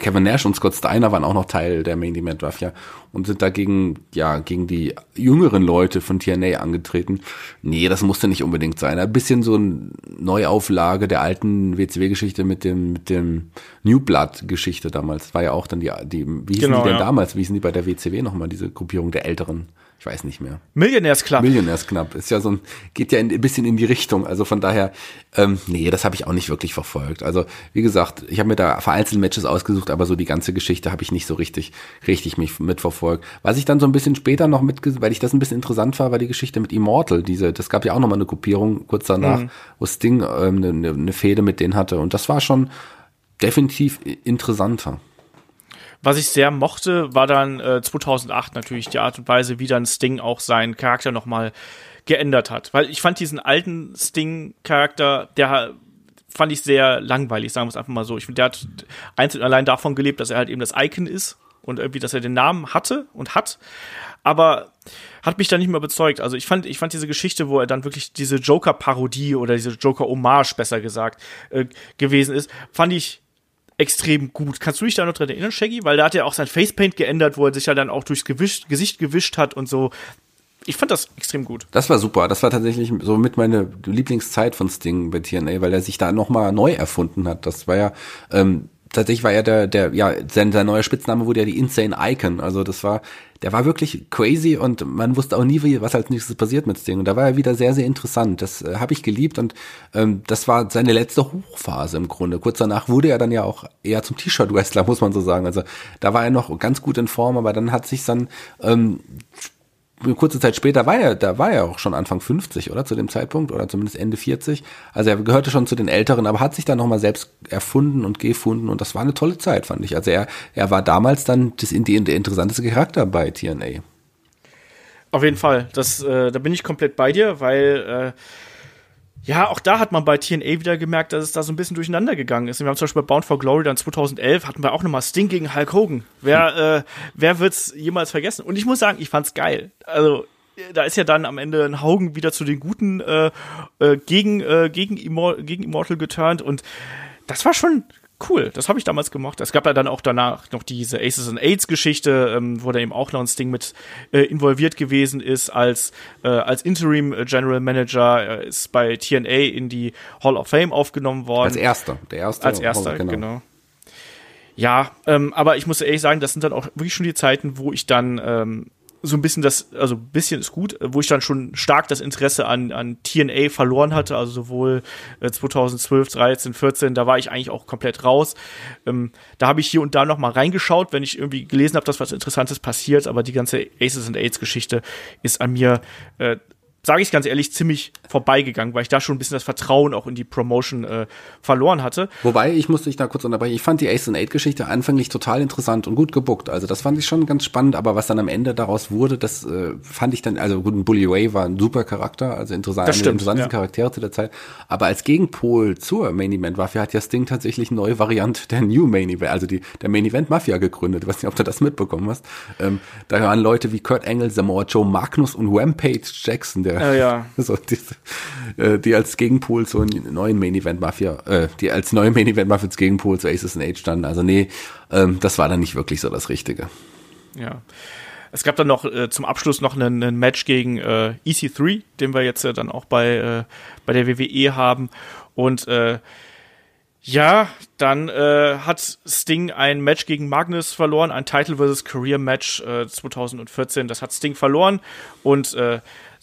Kevin Nash und Scott Steiner waren auch noch Teil der Main Event Mafia und sind dagegen, ja, gegen die jüngeren Leute von TNA angetreten. Nee, das musste nicht unbedingt sein. Ein bisschen so eine Neuauflage der alten WCW-Geschichte mit dem, mit dem New Blood-Geschichte damals. War ja auch dann die, die wie hießen Genau, die denn ja. damals? Wie hießen die bei der WCW nochmal, diese Gruppierung der Älteren? Ich weiß nicht mehr. Millionaires Club. Millionärs knapp. Ist ja so ein, geht ja ein bisschen in die Richtung. Also von daher, ähm, nee, das habe ich auch nicht wirklich verfolgt. Also, wie gesagt, ich habe mir da vereinzelt Matches ausgesucht, aber so die ganze Geschichte habe ich nicht so richtig, richtig mich mitverfolgt. Was ich dann so ein bisschen später noch mit, weil ich das ein bisschen interessant war, war die Geschichte mit Immortal. Diese, das gab ja auch nochmal eine Gruppierung kurz danach, wo Sting ähm, eine, eine, eine Fehde mit denen hatte. Und das war schon definitiv interessanter. Was ich sehr mochte, war dann äh, 2008 natürlich die Art und Weise, wie dann Sting auch seinen Charakter nochmal geändert hat. Weil ich fand diesen alten Sting-Charakter, der fand ich sehr langweilig, sagen wir es einfach mal so. Ich finde, der hat einzeln allein davon gelebt, dass er halt eben das Icon ist und irgendwie, dass er den Namen hatte und hat. Aber hat mich dann nicht mehr überzeugt. Also ich fand, ich fand diese Geschichte, wo er dann wirklich diese Joker-Parodie oder diese Joker-Hommage, besser gesagt, äh, gewesen ist, fand ich extrem gut. Kannst du dich da noch dran erinnern, Shaggy? Weil da hat er auch sein Facepaint geändert, wo er sich ja dann auch durchs Gewicht, Gesicht gewischt hat und so. Ich fand das extrem gut. Das war super. Das war tatsächlich so mit meine Lieblingszeit von Sting bei TNA, weil er sich da nochmal neu erfunden hat. Das war ja, ähm, tatsächlich war er der, der, ja, sein, sein neuer Spitzname wurde ja die Insane Icon. Also das war, der war wirklich crazy und man wusste auch nie, wie, was als nächstes passiert mit Sting. Und da war er wieder sehr, sehr interessant. Das äh, habe ich geliebt und ähm, das war seine letzte Hochphase im Grunde. Kurz danach wurde er dann ja auch eher zum T-Shirt-Wrestler, muss man so sagen. Also da war er noch ganz gut in Form, aber dann hat sich dann ähm, kurze Zeit später war er, da war er auch schon Anfang 50, oder? Zu dem Zeitpunkt, oder zumindest Ende 40. Also er gehörte schon zu den Älteren, aber hat sich dann nochmal selbst erfunden und gefunden und das war eine tolle Zeit, fand ich. Also er, er war damals dann das, der interessanteste Charakter bei TNA. Auf jeden Fall. Das, äh, da bin ich komplett bei dir, weil äh, ja, auch da hat man bei TNA wieder gemerkt, dass es da so ein bisschen durcheinander gegangen ist. Wir haben zum Beispiel bei Bound for Glory dann 2011 hatten wir auch nochmal Sting gegen Hulk Hogan. Wer, äh, wer wird's jemals vergessen? Und ich muss sagen, ich fand's geil. Also da ist ja dann am Ende ein Hogan wieder zu den Guten äh, äh, gegen, äh, gegen, Immor gegen Immortal geturnt und das war schon cool. Das habe ich damals gemacht. Es gab ja dann auch danach noch diese Aces and Aids Geschichte, ähm, wo da eben auch noch ein Sting mit äh, involviert gewesen ist als äh, als Interim General Manager Er ist bei TNA in die Hall of Fame aufgenommen worden. Als erster, der erste. Als erster, genau. Ja, ähm, aber ich muss ehrlich sagen, das sind dann auch wirklich schon die Zeiten, wo ich dann ähm, so ein bisschen das, also ein bisschen ist gut, wo ich dann schon stark das Interesse an, an TNA verloren hatte, also sowohl äh, 2012, 13, 14, da war ich eigentlich auch komplett raus. Ähm, da habe ich hier und da noch mal reingeschaut, wenn ich irgendwie gelesen habe, dass was Interessantes passiert, aber die ganze Aces and Aids Geschichte ist an mir äh, sage ich ganz ehrlich, ziemlich vorbeigegangen, weil ich da schon ein bisschen das Vertrauen auch in die Promotion äh, verloren hatte. Wobei, ich musste dich da kurz unterbrechen, ich fand die Ace and Eight Geschichte anfänglich total interessant und gut gebuckt. Also das fand ich schon ganz spannend, aber was dann am Ende daraus wurde, das äh, fand ich dann, also gut, ein Bully Ray war ein super Charakter, also interessant, Das eine stimmt, interessante ja. Charaktere zu der Zeit. Aber als Gegenpol zur Main Event Mafia hat ja Sting tatsächlich eine neue Variante der New Main Event, also die, der Main Event Mafia gegründet. Ich weiß nicht, ob du das mitbekommen hast. Ähm, da waren Leute wie Kurt Angle, Samoa Joe, Magnus und Rampage Jackson, der Ja, ja. so diese, äh, die als Gegenpol zur neuen Main Event Mafia, äh, die als neue Main Event Mafia als Gegenpol zu Aces and Age standen. Also nee, ähm, das war dann nicht wirklich so das Richtige. Ja. Es gab dann noch äh, zum Abschluss noch einen, einen Match gegen äh, EC3, den wir jetzt äh, dann auch bei, äh, bei der WWE haben. Und äh, ja, dann hat Sting ein Match gegen Magnus verloren, ein Title vs. Career Match äh, 2014. Das hat Sting verloren und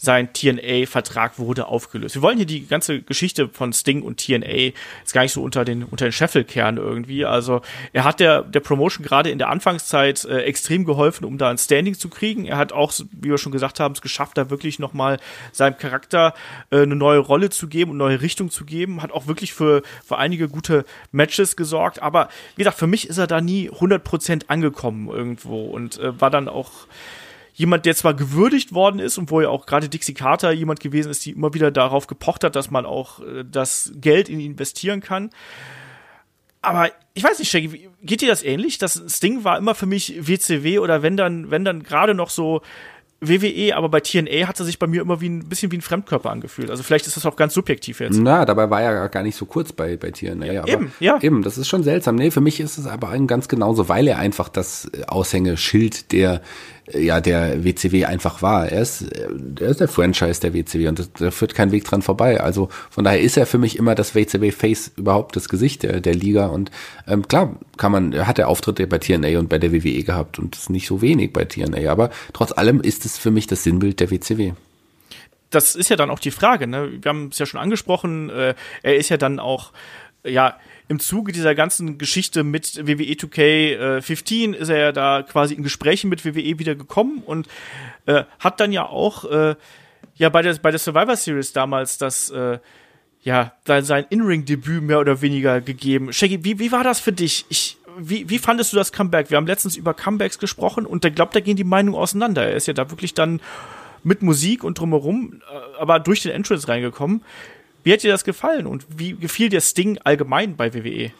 sein TNA-Vertrag wurde aufgelöst. Wir wollen hier die ganze Geschichte von Sting und TNA jetzt gar nicht so unter den unter den Scheffelkern irgendwie. Also er hat der der Promotion gerade in der Anfangszeit äh, extrem geholfen, um da ein Standing zu kriegen. Er hat auch, wie wir schon gesagt haben, es geschafft, da wirklich noch mal seinem Charakter äh, eine neue Rolle zu geben und neue Richtung zu geben. Hat auch wirklich für für einige gute Matches gesorgt. Aber wie gesagt, für mich ist er da nie 100% angekommen irgendwo und äh, war dann auch jemand, der zwar gewürdigt worden ist und wo ja auch gerade Dixie Carter jemand gewesen ist, die immer wieder darauf gepocht hat, dass man auch äh, das Geld in ihn investieren kann. Aber ich weiß nicht, Shaggy, geht dir das ähnlich? Das Sting war immer für mich WCW oder wenn dann, wenn dann gerade noch so WWE, aber bei TNA hat er sich bei mir immer wie ein bisschen wie ein Fremdkörper angefühlt. Also vielleicht ist das auch ganz subjektiv jetzt. Na, dabei war er gar nicht so kurz bei, bei TNA. Ja, eben, ja. Eben, das ist schon seltsam. Nee, für mich ist es aber ganz genauso, weil er einfach das Aushängeschild der ja der WCW einfach war. Er ist, er ist der Franchise der WCW und da führt kein Weg dran vorbei. Also von daher ist er für mich immer das WCW-Face überhaupt das Gesicht der, der Liga. Und ähm, klar, kann man, hat er Auftritte bei TNA und bei der WWE gehabt und das nicht so wenig bei TNA, aber trotz allem ist es für mich das Sinnbild der WCW das ist ja dann auch die Frage, ne? Wir haben es ja schon angesprochen, äh, er ist ja dann auch, ja, im Zuge dieser ganzen Geschichte mit WWE 2K15 ist er ja da quasi in Gesprächen mit WWE wieder gekommen und äh, hat dann ja auch äh, ja bei der bei der Survivor Series damals das äh, ja sein In-Ring-Debüt mehr oder weniger gegeben. Shaggy, wie, wie war das für dich? Ich wie, wie fandest du das Comeback? Wir haben letztens über Comebacks gesprochen und da glaubt, da gehen die Meinungen auseinander. Er ist ja da wirklich dann mit Musik und drumherum, äh, aber durch den Entrance reingekommen. Wie hat dir das gefallen und wie gefiel dir Sting allgemein bei WWE?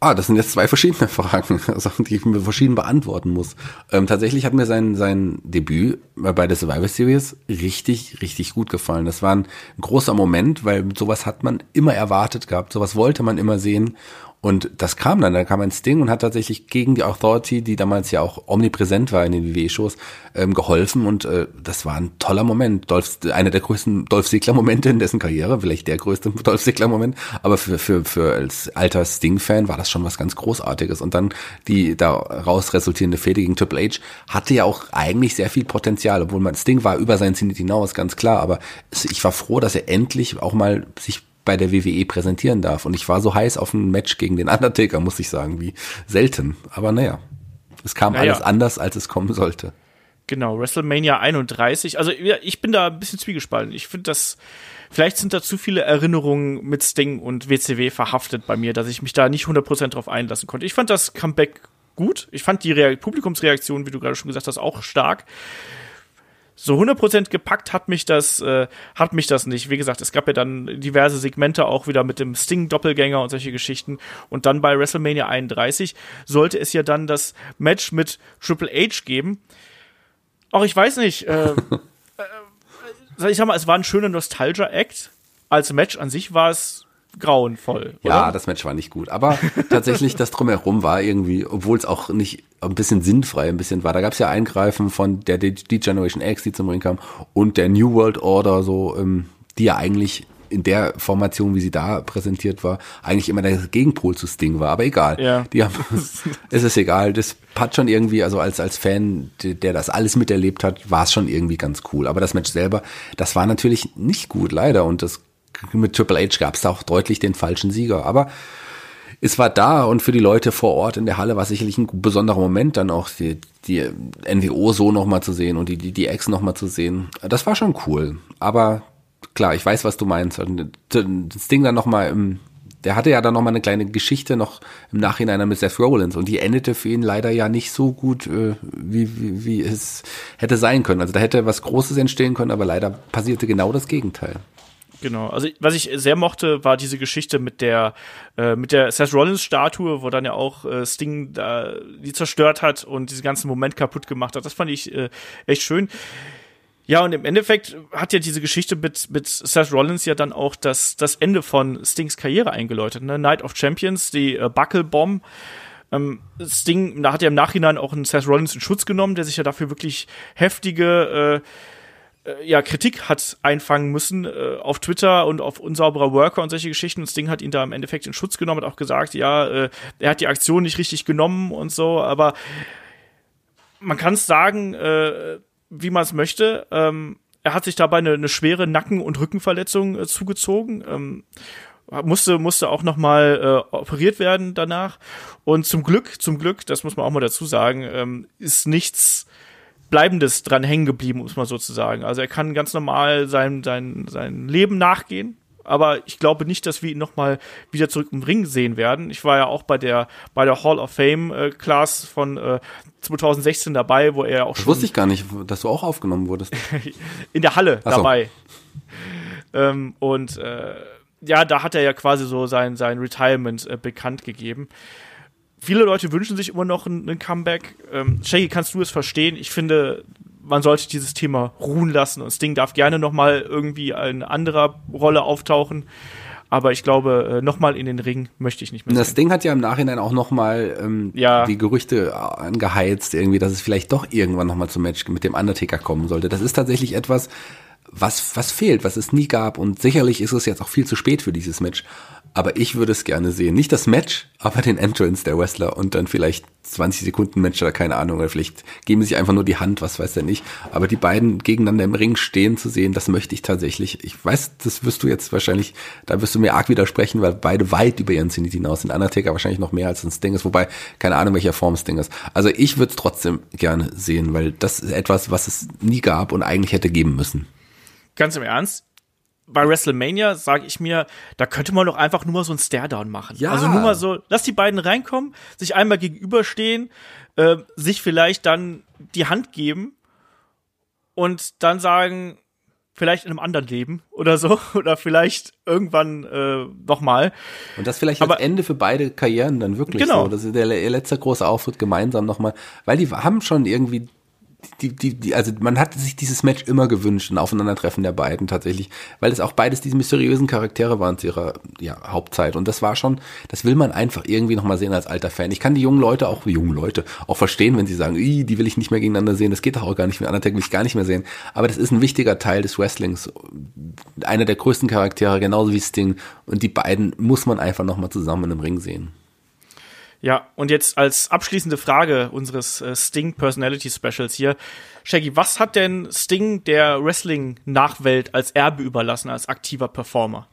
Ah, das sind jetzt zwei verschiedene Fragen, Sachen, die ich mir verschieden beantworten muss. Ähm, tatsächlich hat mir sein, sein Debüt bei der Survivor Series richtig, richtig gut gefallen. Das war ein großer Moment, weil sowas hat man immer erwartet gehabt, sowas wollte man immer sehen. Und das kam dann, da kam ein Sting und hat tatsächlich gegen die Authority, die damals ja auch omnipräsent war in den WWE-Shows, ähm, geholfen und äh, das war ein toller Moment. Dolph, einer der größten Dolph Ziggler-Momente in dessen Karriere, vielleicht der größte Dolph Ziggler-Moment, aber für, für, für als alter Sting-Fan war das schon was ganz Großartiges. Und dann die daraus resultierende Fehde gegen Triple H hatte ja auch eigentlich sehr viel Potenzial, obwohl man Sting war über sein Zenit hinaus, ganz klar, aber ich war froh, dass er endlich auch mal sich bei der WWE präsentieren darf. Und ich war so heiß auf ein Match gegen den Undertaker, muss ich sagen, wie selten. Aber naja, es kam naja. alles anders, als es kommen sollte. Genau, WrestleMania 31. Also ich bin da ein bisschen zwiegespalten. Ich finde das, vielleicht sind da zu viele Erinnerungen mit Sting und WCW verhaftet bei mir, dass ich mich da nicht 100% drauf einlassen konnte. Ich fand das Comeback gut. Ich fand die Re Publikumsreaktion, wie du gerade schon gesagt hast, auch stark so 100% gepackt hat mich das äh, hat mich das nicht. Wie gesagt, es gab ja dann diverse Segmente auch wieder mit dem Sting Doppelgänger und solche Geschichten und dann bei WrestleMania 31 sollte es ja dann das Match mit Triple H geben. Auch ich weiß nicht, äh, äh, ich sag mal, es war ein schöner Nostalgia Act. Als Match an sich war es grauenvoll. Oder? Ja, das Match war nicht gut. Aber tatsächlich das drumherum war irgendwie, obwohl es auch nicht ein bisschen sinnfrei ein bisschen war. Da gab es ja Eingreifen von der D-Generation X, die zum Ring kam, und der New World Order, so, ähm, die ja eigentlich in der Formation, wie sie da präsentiert war, eigentlich immer der Gegenpol zu Sting war. Aber egal. Ja. Die haben, es ist egal. Das hat schon irgendwie, also als, als Fan, der das alles miterlebt hat, war es schon irgendwie ganz cool. Aber das Match selber, das war natürlich nicht gut, leider. Und das mit Triple H gab es auch deutlich den falschen Sieger. Aber es war da und für die Leute vor Ort in der Halle war sicherlich ein besonderer Moment, dann auch die, die NWO so nochmal zu sehen und die, die, die Ex nochmal zu sehen. Das war schon cool. Aber klar, ich weiß, was du meinst. Das Ding dann nochmal im, der hatte ja dann nochmal eine kleine Geschichte noch im Nachhinein mit Seth Rollins und die endete für ihn leider ja nicht so gut, äh, wie, wie, wie es hätte sein können. Also da hätte was Großes entstehen können, aber leider passierte genau das Gegenteil. Genau, also was ich sehr mochte, war diese Geschichte mit der äh, mit der Seth Rollins Statue, wo dann ja auch äh, Sting da die zerstört hat und diesen ganzen Moment kaputt gemacht hat. Das fand ich äh, echt schön. Ja, und im Endeffekt hat ja diese Geschichte mit, mit Seth Rollins ja dann auch das, das Ende von Stings Karriere eingeläutet. Ne? Night of Champions, die äh, Buckle Bomb. Ähm, Sting, da hat er im Nachhinein auch einen Seth Rollins in Schutz genommen, der sich ja dafür wirklich heftige äh, ja, Kritik hat einfangen müssen äh, auf Twitter und auf unsauberer Worker und solche Geschichten. Und Sting hat ihn da im Endeffekt in Schutz genommen, hat auch gesagt, ja, äh, er hat die Aktion nicht richtig genommen und so, aber man kann es sagen, äh, wie man es möchte. Ähm, er hat sich dabei eine, eine schwere Nacken- und Rückenverletzung äh, zugezogen. Ähm, musste musste auch noch mal äh, operiert werden danach und zum Glück zum Glück das muss man auch mal dazu sagen ähm, ist nichts Bleibendes dran hängen geblieben, muss man sozusagen. Also er kann ganz normal sein, sein, sein Leben nachgehen. Aber ich glaube nicht, dass wir ihn nochmal wieder zurück im Ring sehen werden. Ich war ja auch bei der, bei der Hall of Fame äh, Class von äh, 2016 dabei, wo er auch das schon. wusste ich gar nicht, dass du auch aufgenommen wurdest. in der Halle so. dabei. Ähm, und äh, ja, da hat er ja quasi so sein, sein Retirement äh, bekannt gegeben viele Leute wünschen sich immer noch ein, ein Comeback. Ähm, Shaggy, kannst du es verstehen? Ich finde, man sollte dieses Thema ruhen lassen und Sting darf gerne noch mal irgendwie in anderer Rolle auftauchen. Aber ich glaube, äh, nochmal in den Ring möchte ich nicht mehr. Das Ding hat ja im Nachhinein auch nochmal ähm, ja. die Gerüchte angeheizt, irgendwie, dass es vielleicht doch irgendwann nochmal zum Match mit dem Undertaker kommen sollte. Das ist tatsächlich etwas, was, was fehlt, was es nie gab. Und sicherlich ist es jetzt auch viel zu spät für dieses Match. Aber ich würde es gerne sehen. Nicht das Match, aber den Entrance der Wrestler und dann vielleicht 20 Sekunden Match oder keine Ahnung. Oder vielleicht geben sie sich einfach nur die Hand, was weiß er nicht. Aber die beiden gegeneinander im Ring stehen zu sehen, das möchte ich tatsächlich. Ich weiß, das wirst du jetzt wahrscheinlich, da wirst du mir arg widersprechen, weil beide weit über ihren Zenit hinaus sind. Undertaker wahrscheinlich noch mehr als ein Sting ist, wobei keine Ahnung, welcher Form Sting ist. Also ich würde es trotzdem gerne sehen, weil das ist etwas, was es nie gab und eigentlich hätte geben müssen. Ganz im Ernst, bei WrestleMania sage ich mir, da könnte man doch einfach nur mal so ein Stare-Down machen. Ja. Also nur mal so, lass die beiden reinkommen, sich einmal gegenüberstehen, äh, sich vielleicht dann die Hand geben und dann sagen, vielleicht in einem anderen Leben oder so oder vielleicht irgendwann äh, noch mal. Und das vielleicht Aber, als Ende für beide Karrieren dann wirklich genau. so. Das ist der letzte große Auftritt gemeinsam nochmal, weil die haben schon irgendwie die, die, die, also man hat sich dieses Match immer gewünscht, ein Aufeinandertreffen der beiden tatsächlich, weil es auch beides diese mysteriösen Charaktere waren zu ihrer ja, Hauptzeit. Und das war schon, das will man einfach irgendwie nochmal sehen als alter Fan. Ich kann die jungen Leute, auch jungen Leute, auch verstehen, wenn sie sagen, die will ich nicht mehr gegeneinander sehen, das geht doch auch gar nicht mehr, Undertaker will ich gar nicht mehr sehen. Aber das ist ein wichtiger Teil des Wrestlings, einer der größten Charaktere, genauso wie Sting. Und die beiden muss man einfach nochmal zusammen im Ring sehen. Ja, und jetzt als abschließende Frage unseres äh, Sting Personality Specials hier. Shaggy, was hat denn Sting der Wrestling-Nachwelt als Erbe überlassen, als aktiver Performer?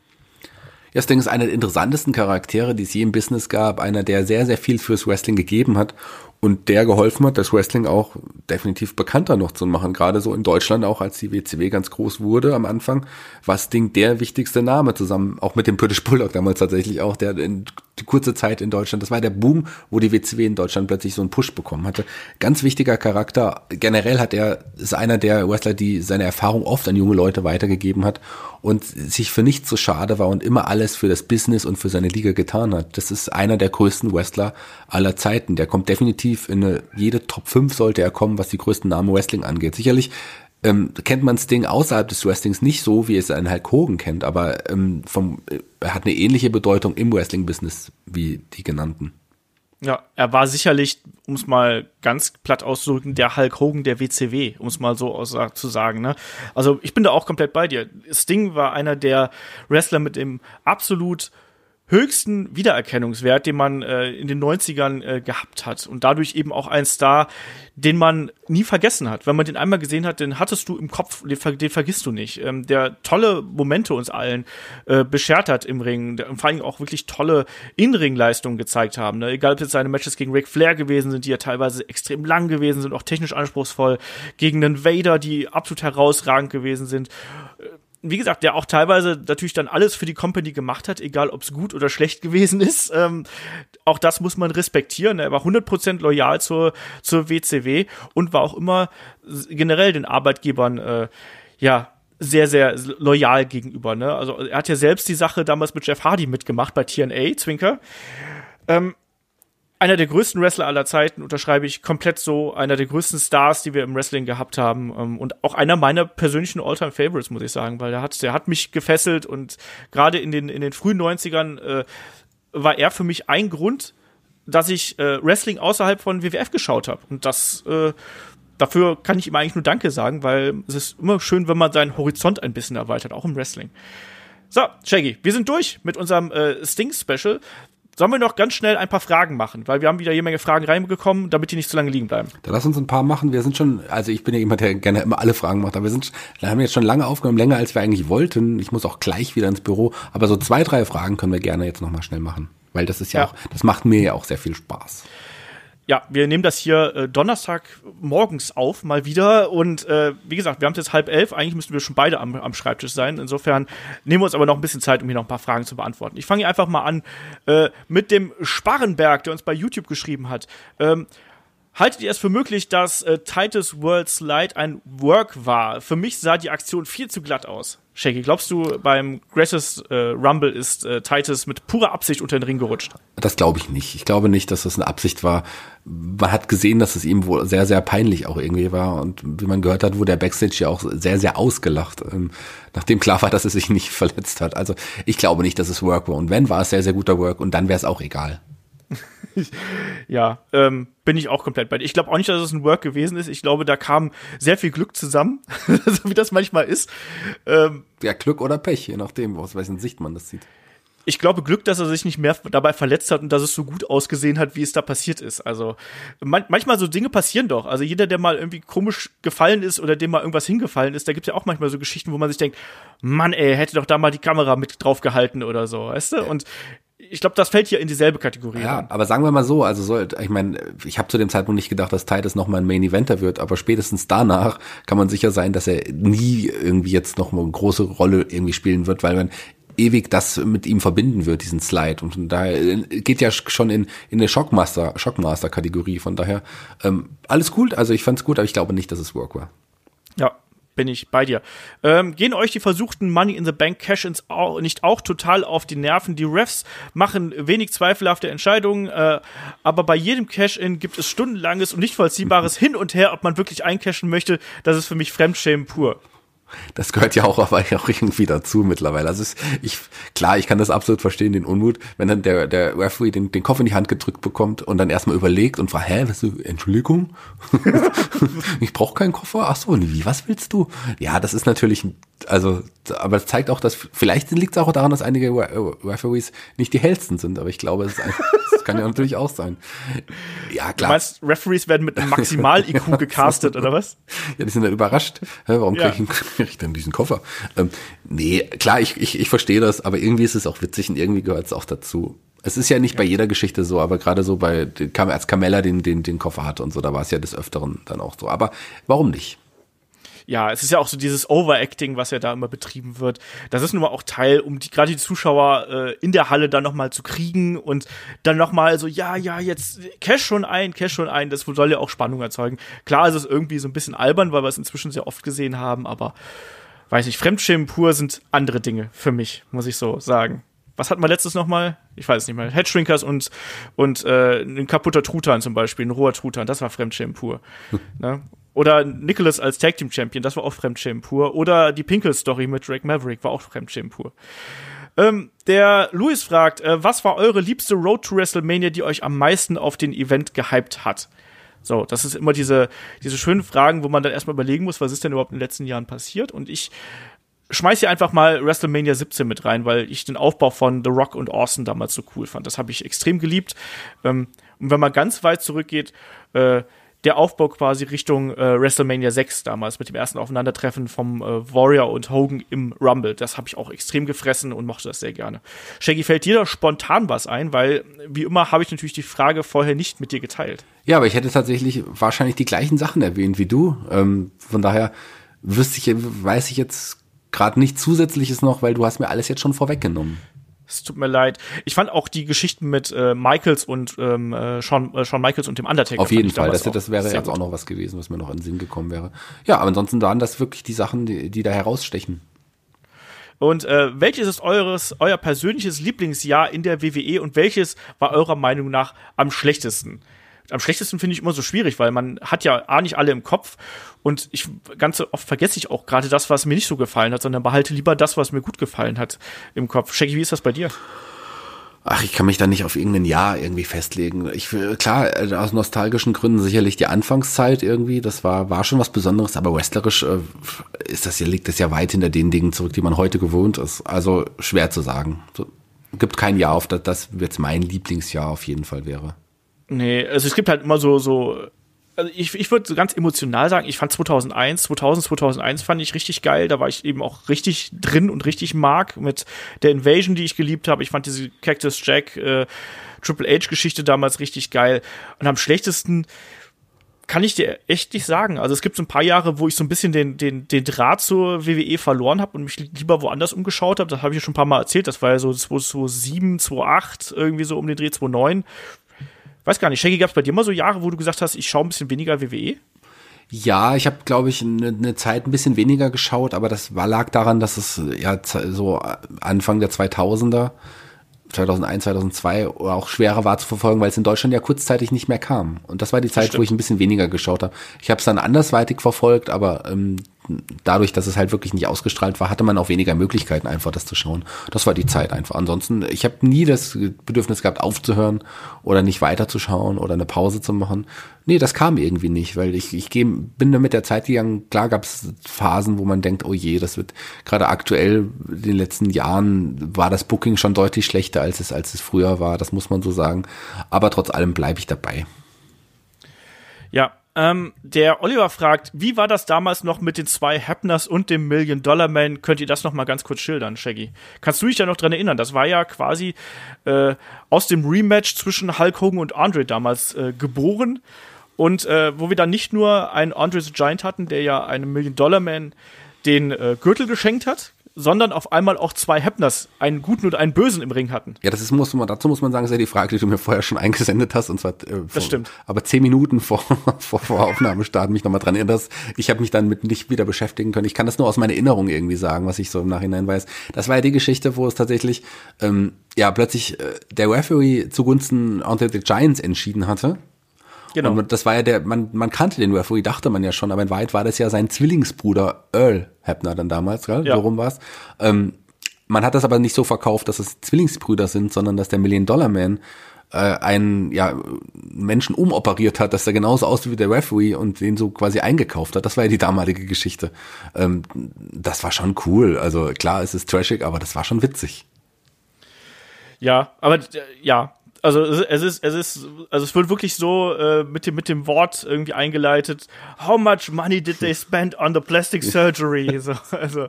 Ja, Sting ist einer der interessantesten Charaktere, die es je im Business gab, einer, der sehr, sehr viel fürs Wrestling gegeben hat und der geholfen hat, das Wrestling auch definitiv bekannter noch zu machen. Gerade so in Deutschland auch, als die WCW ganz groß wurde am Anfang, war Sting der wichtigste Name zusammen, auch mit dem British Bulldog damals tatsächlich auch, der in die kurze Zeit in Deutschland, das war der Boom, wo die WCW in Deutschland plötzlich so einen Push bekommen hatte. Ganz wichtiger Charakter. Generell hat er, ist einer der Wrestler, die seine Erfahrung oft an junge Leute weitergegeben hat und sich für nichts so schade war und immer alles für das Business und für seine Liga getan hat. Das ist einer der größten Wrestler aller Zeiten. Der kommt definitiv in eine, jede Top 5 sollte er kommen, was die größten Namen Wrestling angeht. Sicherlich ähm, kennt man Sting außerhalb des Wrestlings nicht so, wie es einen Hulk Hogan kennt, aber ähm, vom, äh, er hat eine ähnliche Bedeutung im Wrestling-Business wie die genannten. Ja, er war sicherlich, um es mal ganz platt auszudrücken, der Hulk Hogan der WCW, um es mal so zu sagen. Ne? Also ich bin da auch komplett bei dir. Sting war einer der Wrestler mit dem absolut höchsten Wiedererkennungswert, den man äh, in den 90ern äh, gehabt hat und dadurch eben auch ein Star, den man nie vergessen hat. Wenn man den einmal gesehen hat, den hattest du im Kopf, den, ver den vergisst du nicht. Ähm, der tolle Momente uns allen äh, beschert hat im Ring der, vor allem auch wirklich tolle In-Ring-Leistungen gezeigt haben. Ne? Egal, ob jetzt seine Matches gegen Ric Flair gewesen sind, die ja teilweise extrem lang gewesen sind, auch technisch anspruchsvoll, gegen einen Vader, die absolut herausragend gewesen sind wie gesagt, der auch teilweise natürlich dann alles für die Company gemacht hat, egal ob es gut oder schlecht gewesen ist. Ähm, auch das muss man respektieren. Er war 100% loyal zur, zur WCW und war auch immer generell den Arbeitgebern, äh, ja, sehr, sehr loyal gegenüber. Ne? Also er hat ja selbst die Sache damals mit Jeff Hardy mitgemacht bei TNA, Zwinker. Ähm, einer der größten Wrestler aller Zeiten, unterschreibe ich komplett so, einer der größten Stars, die wir im Wrestling gehabt haben ähm, und auch einer meiner persönlichen Alltime favorites muss ich sagen, weil der hat, der hat mich gefesselt und gerade in den, in den frühen 90ern äh, war er für mich ein Grund, dass ich äh, Wrestling außerhalb von WWF geschaut habe und das äh, dafür kann ich ihm eigentlich nur Danke sagen, weil es ist immer schön, wenn man seinen Horizont ein bisschen erweitert, auch im Wrestling. So, Shaggy, wir sind durch mit unserem äh, Sting-Special. Sollen wir noch ganz schnell ein paar Fragen machen, weil wir haben wieder jede Menge Fragen reingekommen, damit die nicht zu lange liegen bleiben. Da lass uns ein paar machen. Wir sind schon, also ich bin ja jemand, der gerne immer alle Fragen macht, aber wir sind, wir haben jetzt schon lange aufgenommen, länger als wir eigentlich wollten. Ich muss auch gleich wieder ins Büro, aber so zwei, drei Fragen können wir gerne jetzt nochmal schnell machen, weil das ist ja, ja, auch, das macht mir ja auch sehr viel Spaß ja, wir nehmen das hier äh, Donnerstag morgens auf, mal wieder. Und äh, wie gesagt, wir haben es jetzt halb elf. Eigentlich müssten wir schon beide am, am Schreibtisch sein. Insofern nehmen wir uns aber noch ein bisschen Zeit, um hier noch ein paar Fragen zu beantworten. Ich fange einfach mal an äh, mit dem Sparrenberg, der uns bei YouTube geschrieben hat. Ähm, Haltet ihr es für möglich, dass äh, Titus World Slide ein Work war? Für mich sah die Aktion viel zu glatt aus. Shaggy, glaubst du, beim Greatest äh, Rumble ist äh, Titus mit purer Absicht unter den Ring gerutscht? Das glaube ich nicht. Ich glaube nicht, dass das eine Absicht war. Man hat gesehen, dass es ihm wohl sehr, sehr peinlich auch irgendwie war. Und wie man gehört hat, wurde der Backstage ja auch sehr, sehr ausgelacht, ähm, nachdem klar war, dass er sich nicht verletzt hat. Also ich glaube nicht, dass es Work war. Und wenn, war es sehr, sehr guter Work. Und dann wäre es auch egal. ja, ähm, bin ich auch komplett bei dir. Ich glaube auch nicht, dass es ein Work gewesen ist. Ich glaube, da kam sehr viel Glück zusammen, so wie das manchmal ist. Ähm, ja, Glück oder Pech, je nachdem, aus welchen Sicht man das sieht. Ich glaube Glück, dass er sich nicht mehr dabei verletzt hat und dass es so gut ausgesehen hat, wie es da passiert ist. Also man manchmal so Dinge passieren doch. Also jeder, der mal irgendwie komisch gefallen ist oder dem mal irgendwas hingefallen ist, da gibt's ja auch manchmal so Geschichten, wo man sich denkt, Mann, ey, hätte doch da mal die Kamera mit drauf gehalten oder so, weißt du? Und ich glaube, das fällt hier in dieselbe Kategorie. Ja, rein. aber sagen wir mal so, also so, ich meine, ich habe zu dem Zeitpunkt nicht gedacht, dass Titus noch mal ein Main Eventer wird, aber spätestens danach kann man sicher sein, dass er nie irgendwie jetzt noch mal eine große Rolle irgendwie spielen wird, weil man ewig das mit ihm verbinden wird, diesen Slide. Und da geht ja schon in, in eine Shockmaster, Shockmaster-Kategorie. Von daher, ähm, alles gut. Also ich fand's gut, aber ich glaube nicht, dass es Work war. Ja, bin ich bei dir. Ähm, gehen euch die versuchten Money in the Bank Cash-ins auch, nicht auch total auf die Nerven? Die Refs machen wenig zweifelhafte Entscheidungen, äh, aber bei jedem Cash-in gibt es stundenlanges und nicht vollziehbares Hin und Her, ob man wirklich eincashen möchte. Das ist für mich Fremdschämen pur. Das gehört ja auch aber auch irgendwie dazu mittlerweile. Also ist, ich, klar, ich kann das absolut verstehen, den Unmut, wenn dann der, der Referee den, den Kopf in die Hand gedrückt bekommt und dann erstmal überlegt und fragt, hä, was du, Entschuldigung? ich brauche keinen Koffer. Ach so, wie, was willst du? Ja, das ist natürlich, also, aber es zeigt auch, dass, vielleicht liegt es auch daran, dass einige Referees nicht die hellsten sind, aber ich glaube, es das kann ja natürlich auch sein. Ja, klar. Du meinst, Referees werden mit einem Maximal-IQ gecastet, oder was? Ja, die sind dann überrascht. Warum ja. kriege ich, krieg ich denn diesen Koffer? Ähm, nee, klar, ich, ich, ich verstehe das, aber irgendwie ist es auch witzig und irgendwie gehört es auch dazu. Es ist ja nicht ja. bei jeder Geschichte so, aber gerade so bei, als Carmella den, den, den Koffer hatte und so, da war es ja des Öfteren dann auch so. Aber warum nicht? Ja, es ist ja auch so dieses Overacting, was ja da immer betrieben wird. Das ist nun mal auch Teil, um die gerade die Zuschauer äh, in der Halle dann nochmal zu kriegen und dann nochmal so, ja, ja, jetzt Cash schon ein, Cash schon ein. Das soll ja auch Spannung erzeugen. Klar ist es irgendwie so ein bisschen albern, weil wir es inzwischen sehr oft gesehen haben, aber weiß nicht, Fremdschämen pur sind andere Dinge für mich, muss ich so sagen. Was hatten wir letztes noch mal? Ich weiß es nicht mehr. Headshrinkers und, und äh, ein kaputter Truthahn zum Beispiel, ein roher Truthahn, das war Fremdschämen pur. ne? Oder Nicholas als Tag Team Champion, das war auch Fremdschämen pur. Oder die Pinkel Story mit Drake Maverick war auch Fremdschämen pur. Ähm, der Louis fragt, äh, was war eure liebste Road to WrestleMania, die euch am meisten auf den Event gehypt hat? So, das ist immer diese, diese schönen Fragen, wo man dann erstmal überlegen muss, was ist denn überhaupt in den letzten Jahren passiert? Und ich schmeiß hier einfach mal WrestleMania 17 mit rein, weil ich den Aufbau von The Rock und Austin damals so cool fand. Das habe ich extrem geliebt. Ähm, und wenn man ganz weit zurückgeht, äh, der Aufbau quasi Richtung äh, WrestleMania 6 damals mit dem ersten Aufeinandertreffen vom äh, Warrior und Hogan im Rumble. Das habe ich auch extrem gefressen und mochte das sehr gerne. Shaggy, fällt dir da spontan was ein? Weil, wie immer, habe ich natürlich die Frage vorher nicht mit dir geteilt. Ja, aber ich hätte tatsächlich wahrscheinlich die gleichen Sachen erwähnt wie du. Ähm, von daher wüsste ich, weiß ich jetzt gerade nicht Zusätzliches noch, weil du hast mir alles jetzt schon vorweggenommen. Es tut mir leid. Ich fand auch die Geschichten mit äh, Michaels und ähm, äh, Shawn, äh, Shawn Michaels und dem Undertaker. Auf jeden Fall. Das, das wäre jetzt gut. auch noch was gewesen, was mir noch in den Sinn gekommen wäre. Ja, aber ansonsten waren das wirklich die Sachen, die, die da herausstechen. Und äh, welches ist eures, euer persönliches Lieblingsjahr in der WWE und welches war eurer Meinung nach am schlechtesten? am schlechtesten finde ich immer so schwierig, weil man hat ja A nicht alle im Kopf und ich ganz oft vergesse ich auch gerade das, was mir nicht so gefallen hat, sondern behalte lieber das, was mir gut gefallen hat im Kopf. Shaggy, wie ist das bei dir? Ach, ich kann mich da nicht auf irgendein Jahr irgendwie festlegen. Ich klar, äh, aus nostalgischen Gründen sicherlich die Anfangszeit irgendwie, das war war schon was Besonderes, aber wrestlerisch äh, ist das ja liegt das ja weit hinter den Dingen zurück, die man heute gewohnt ist. Also schwer zu sagen. So, gibt kein Jahr auf das, das jetzt mein Lieblingsjahr auf jeden Fall wäre. Nee, also es gibt halt immer so, so, also ich, ich würde so ganz emotional sagen, ich fand 2001, 2000, 2001 fand ich richtig geil, da war ich eben auch richtig drin und richtig mag mit der Invasion, die ich geliebt habe. Ich fand diese Cactus Jack äh, Triple H Geschichte damals richtig geil und am schlechtesten kann ich dir echt nicht sagen. Also es gibt so ein paar Jahre, wo ich so ein bisschen den, den, den Draht zur WWE verloren habe und mich lieber woanders umgeschaut habe. Das habe ich ja schon ein paar Mal erzählt. Das war ja so 2007, 2008, irgendwie so um den Dreh 2009 weiß gar nicht, Shaggy, gab es bei dir mal so Jahre, wo du gesagt hast, ich schaue ein bisschen weniger WWE? Ja, ich habe, glaube ich, eine ne Zeit ein bisschen weniger geschaut, aber das war, lag daran, dass es ja so Anfang der 2000er 2001, 2002 auch schwerer war zu verfolgen, weil es in Deutschland ja kurzzeitig nicht mehr kam. Und das war die Zeit, wo ich ein bisschen weniger geschaut habe. Ich habe es dann andersweitig verfolgt, aber ähm, dadurch, dass es halt wirklich nicht ausgestrahlt war, hatte man auch weniger Möglichkeiten, einfach das zu schauen. Das war die Zeit einfach. Ansonsten, ich habe nie das Bedürfnis gehabt, aufzuhören oder nicht weiterzuschauen oder eine Pause zu machen. Nee, das kam irgendwie nicht, weil ich, ich geh, bin da mit der Zeit gegangen. Klar gab es Phasen, wo man denkt, oh je, das wird gerade aktuell in den letzten Jahren war das Booking schon deutlich schlechter, als es, als es früher war. Das muss man so sagen. Aber trotz allem bleibe ich dabei. Ja, ähm, der Oliver fragt, wie war das damals noch mit den zwei Hapners und dem Million Dollar Man? Könnt ihr das noch mal ganz kurz schildern, Shaggy? Kannst du dich da noch dran erinnern? Das war ja quasi äh, aus dem Rematch zwischen Hulk Hogan und Andre damals äh, geboren. Und äh, wo wir dann nicht nur einen Andre the Giant hatten, der ja einem Million Dollar Man den äh, Gürtel geschenkt hat, sondern auf einmal auch zwei Hepners, einen guten und einen bösen im Ring hatten. Ja, das ist, muss man, dazu muss man sagen, ist ja die Frage, die du mir vorher schon eingesendet hast, und zwar, äh, vor, das stimmt. aber zehn Minuten vor, vor, vor Aufnahmestart mich nochmal dran erinnerst. Ich habe mich dann mit nicht wieder beschäftigen können. Ich kann das nur aus meiner Erinnerung irgendwie sagen, was ich so im Nachhinein weiß. Das war ja die Geschichte, wo es tatsächlich, ähm, ja, plötzlich äh, der Referee zugunsten Andre the Giants entschieden hatte. Genau. Und das war ja der, man, man kannte den Referee, dachte man ja schon, aber in Wahrheit war das ja sein Zwillingsbruder Earl Hebner dann damals, gell? Ja. Worum war's? Ähm, man hat das aber nicht so verkauft, dass es Zwillingsbrüder sind, sondern dass der Million Dollar Man äh, einen ja, Menschen umoperiert hat, dass er genauso aussieht wie der Referee und den so quasi eingekauft hat. Das war ja die damalige Geschichte. Ähm, das war schon cool. Also klar, es ist trashig, aber das war schon witzig. Ja, aber äh, ja, also es ist, es ist, also es wird wirklich so äh, mit dem mit dem Wort irgendwie eingeleitet. How much money did they spend on the plastic surgery? so, also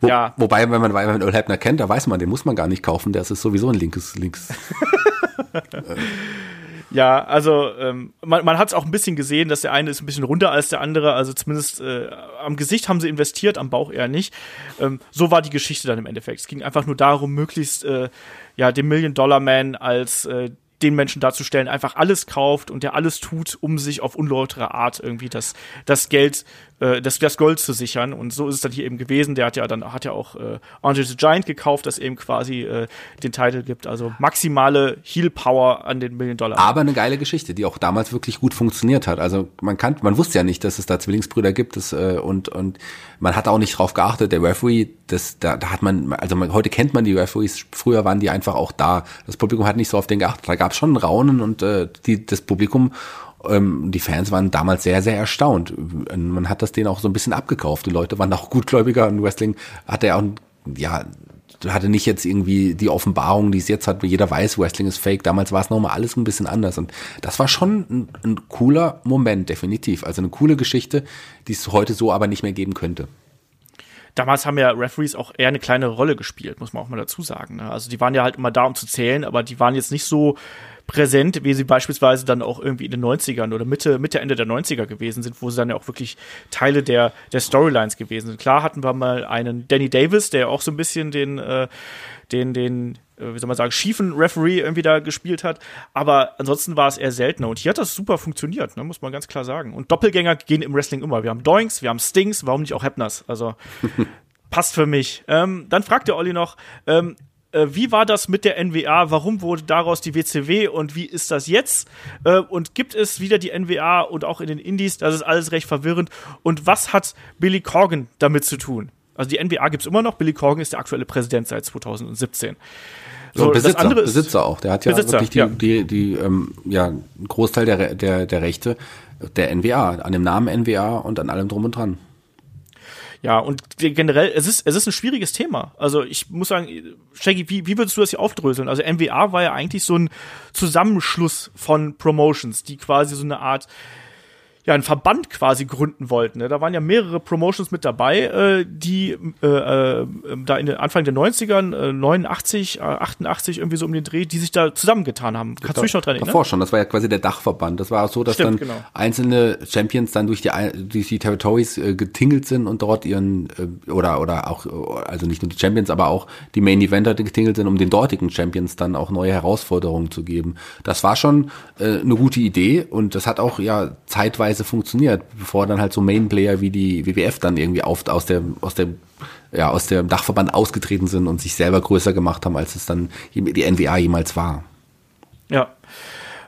Wo, ja. Wobei, wenn man, wenn man Earl Hebner kennt, da weiß man, den muss man gar nicht kaufen. Der ist sowieso ein linkes links. Ja, also ähm, man, man hat es auch ein bisschen gesehen, dass der eine ist ein bisschen runter als der andere. Also zumindest äh, am Gesicht haben sie investiert, am Bauch eher nicht. Ähm, so war die Geschichte dann im Endeffekt. Es ging einfach nur darum, möglichst äh, ja den Million Dollar Man als äh, den Menschen darzustellen, einfach alles kauft und der alles tut, um sich auf unlautere Art irgendwie das, das Geld äh, das, das Gold zu sichern. Und so ist es dann hier eben gewesen. Der hat ja dann hat ja auch äh, Andre the Giant gekauft, das eben quasi äh, den Titel gibt. Also maximale Heal Power an den Million Dollar. Aber eine geile Geschichte, die auch damals wirklich gut funktioniert hat. Also man kann, man wusste ja nicht, dass es da Zwillingsbrüder gibt das, äh, und und man hat auch nicht drauf geachtet. Der Referee, das da, da hat man, also man, heute kennt man die Referees. Früher waren die einfach auch da. Das Publikum hat nicht so auf den geachtet. Da gab es schon Raunen und äh, die das Publikum ähm, die Fans waren damals sehr, sehr erstaunt. Man hat das denen auch so ein bisschen abgekauft. Die Leute waren auch gutgläubiger und Wrestling hatte ja auch, ja, hatte nicht jetzt irgendwie die Offenbarung, die es jetzt hat, jeder weiß, Wrestling ist fake. Damals war es nochmal alles ein bisschen anders. Und das war schon ein, ein cooler Moment, definitiv. Also eine coole Geschichte, die es heute so aber nicht mehr geben könnte damals haben ja Referees auch eher eine kleine Rolle gespielt, muss man auch mal dazu sagen. Ne? Also die waren ja halt immer da, um zu zählen, aber die waren jetzt nicht so präsent, wie sie beispielsweise dann auch irgendwie in den 90ern oder Mitte, Mitte, Ende der 90er gewesen sind, wo sie dann ja auch wirklich Teile der, der Storylines gewesen sind. Klar hatten wir mal einen Danny Davis, der auch so ein bisschen den, äh, den, den, äh, wie soll man sagen, schiefen Referee irgendwie da gespielt hat. Aber ansonsten war es eher seltener. Und hier hat das super funktioniert, ne, muss man ganz klar sagen. Und Doppelgänger gehen im Wrestling immer. Wir haben Doinks, wir haben Stings, warum nicht auch Hepners? Also passt für mich. Ähm, dann fragt der Olli noch, ähm, äh, wie war das mit der NWA? Warum wurde daraus die WCW und wie ist das jetzt? Äh, und gibt es wieder die NWA und auch in den Indies? Das ist alles recht verwirrend. Und was hat Billy Corgan damit zu tun? Also die NWA gibt es immer noch. Billy Corgan ist der aktuelle Präsident seit 2017. So, Besitzer, Besitzer auch. Der hat ja Besitzer, wirklich die, ja. die, die, ähm, ja, einen Großteil der, der, der Rechte der NWA, an dem Namen NWA und an allem drum und dran. Ja, und generell, es ist, es ist ein schwieriges Thema. Also ich muss sagen, Shaggy, wie, wie würdest du das hier aufdröseln? Also MWA war ja eigentlich so ein Zusammenschluss von Promotions, die quasi so eine Art ja einen Verband quasi gründen wollten. Ne? Da waren ja mehrere Promotions mit dabei, äh, die äh, äh, da in den Anfang der 90ern, äh, 89, äh, 88 irgendwie so um den Dreh, die sich da zusammengetan haben. Kannst du dich noch dran erinnern? Davor schon, das war ja quasi der Dachverband. Das war auch so, dass Stimmt, dann genau. einzelne Champions dann durch die durch die Territories äh, getingelt sind und dort ihren äh, oder oder auch also nicht nur die Champions, aber auch die Main Eventer getingelt sind, um den dortigen Champions dann auch neue Herausforderungen zu geben. Das war schon äh, eine gute Idee und das hat auch ja zeitweise funktioniert, bevor dann halt so Main-Player wie die WWF dann irgendwie auf, aus der, aus der, ja, aus dem Dachverband ausgetreten sind und sich selber größer gemacht haben, als es dann die NWA jemals war. Ja.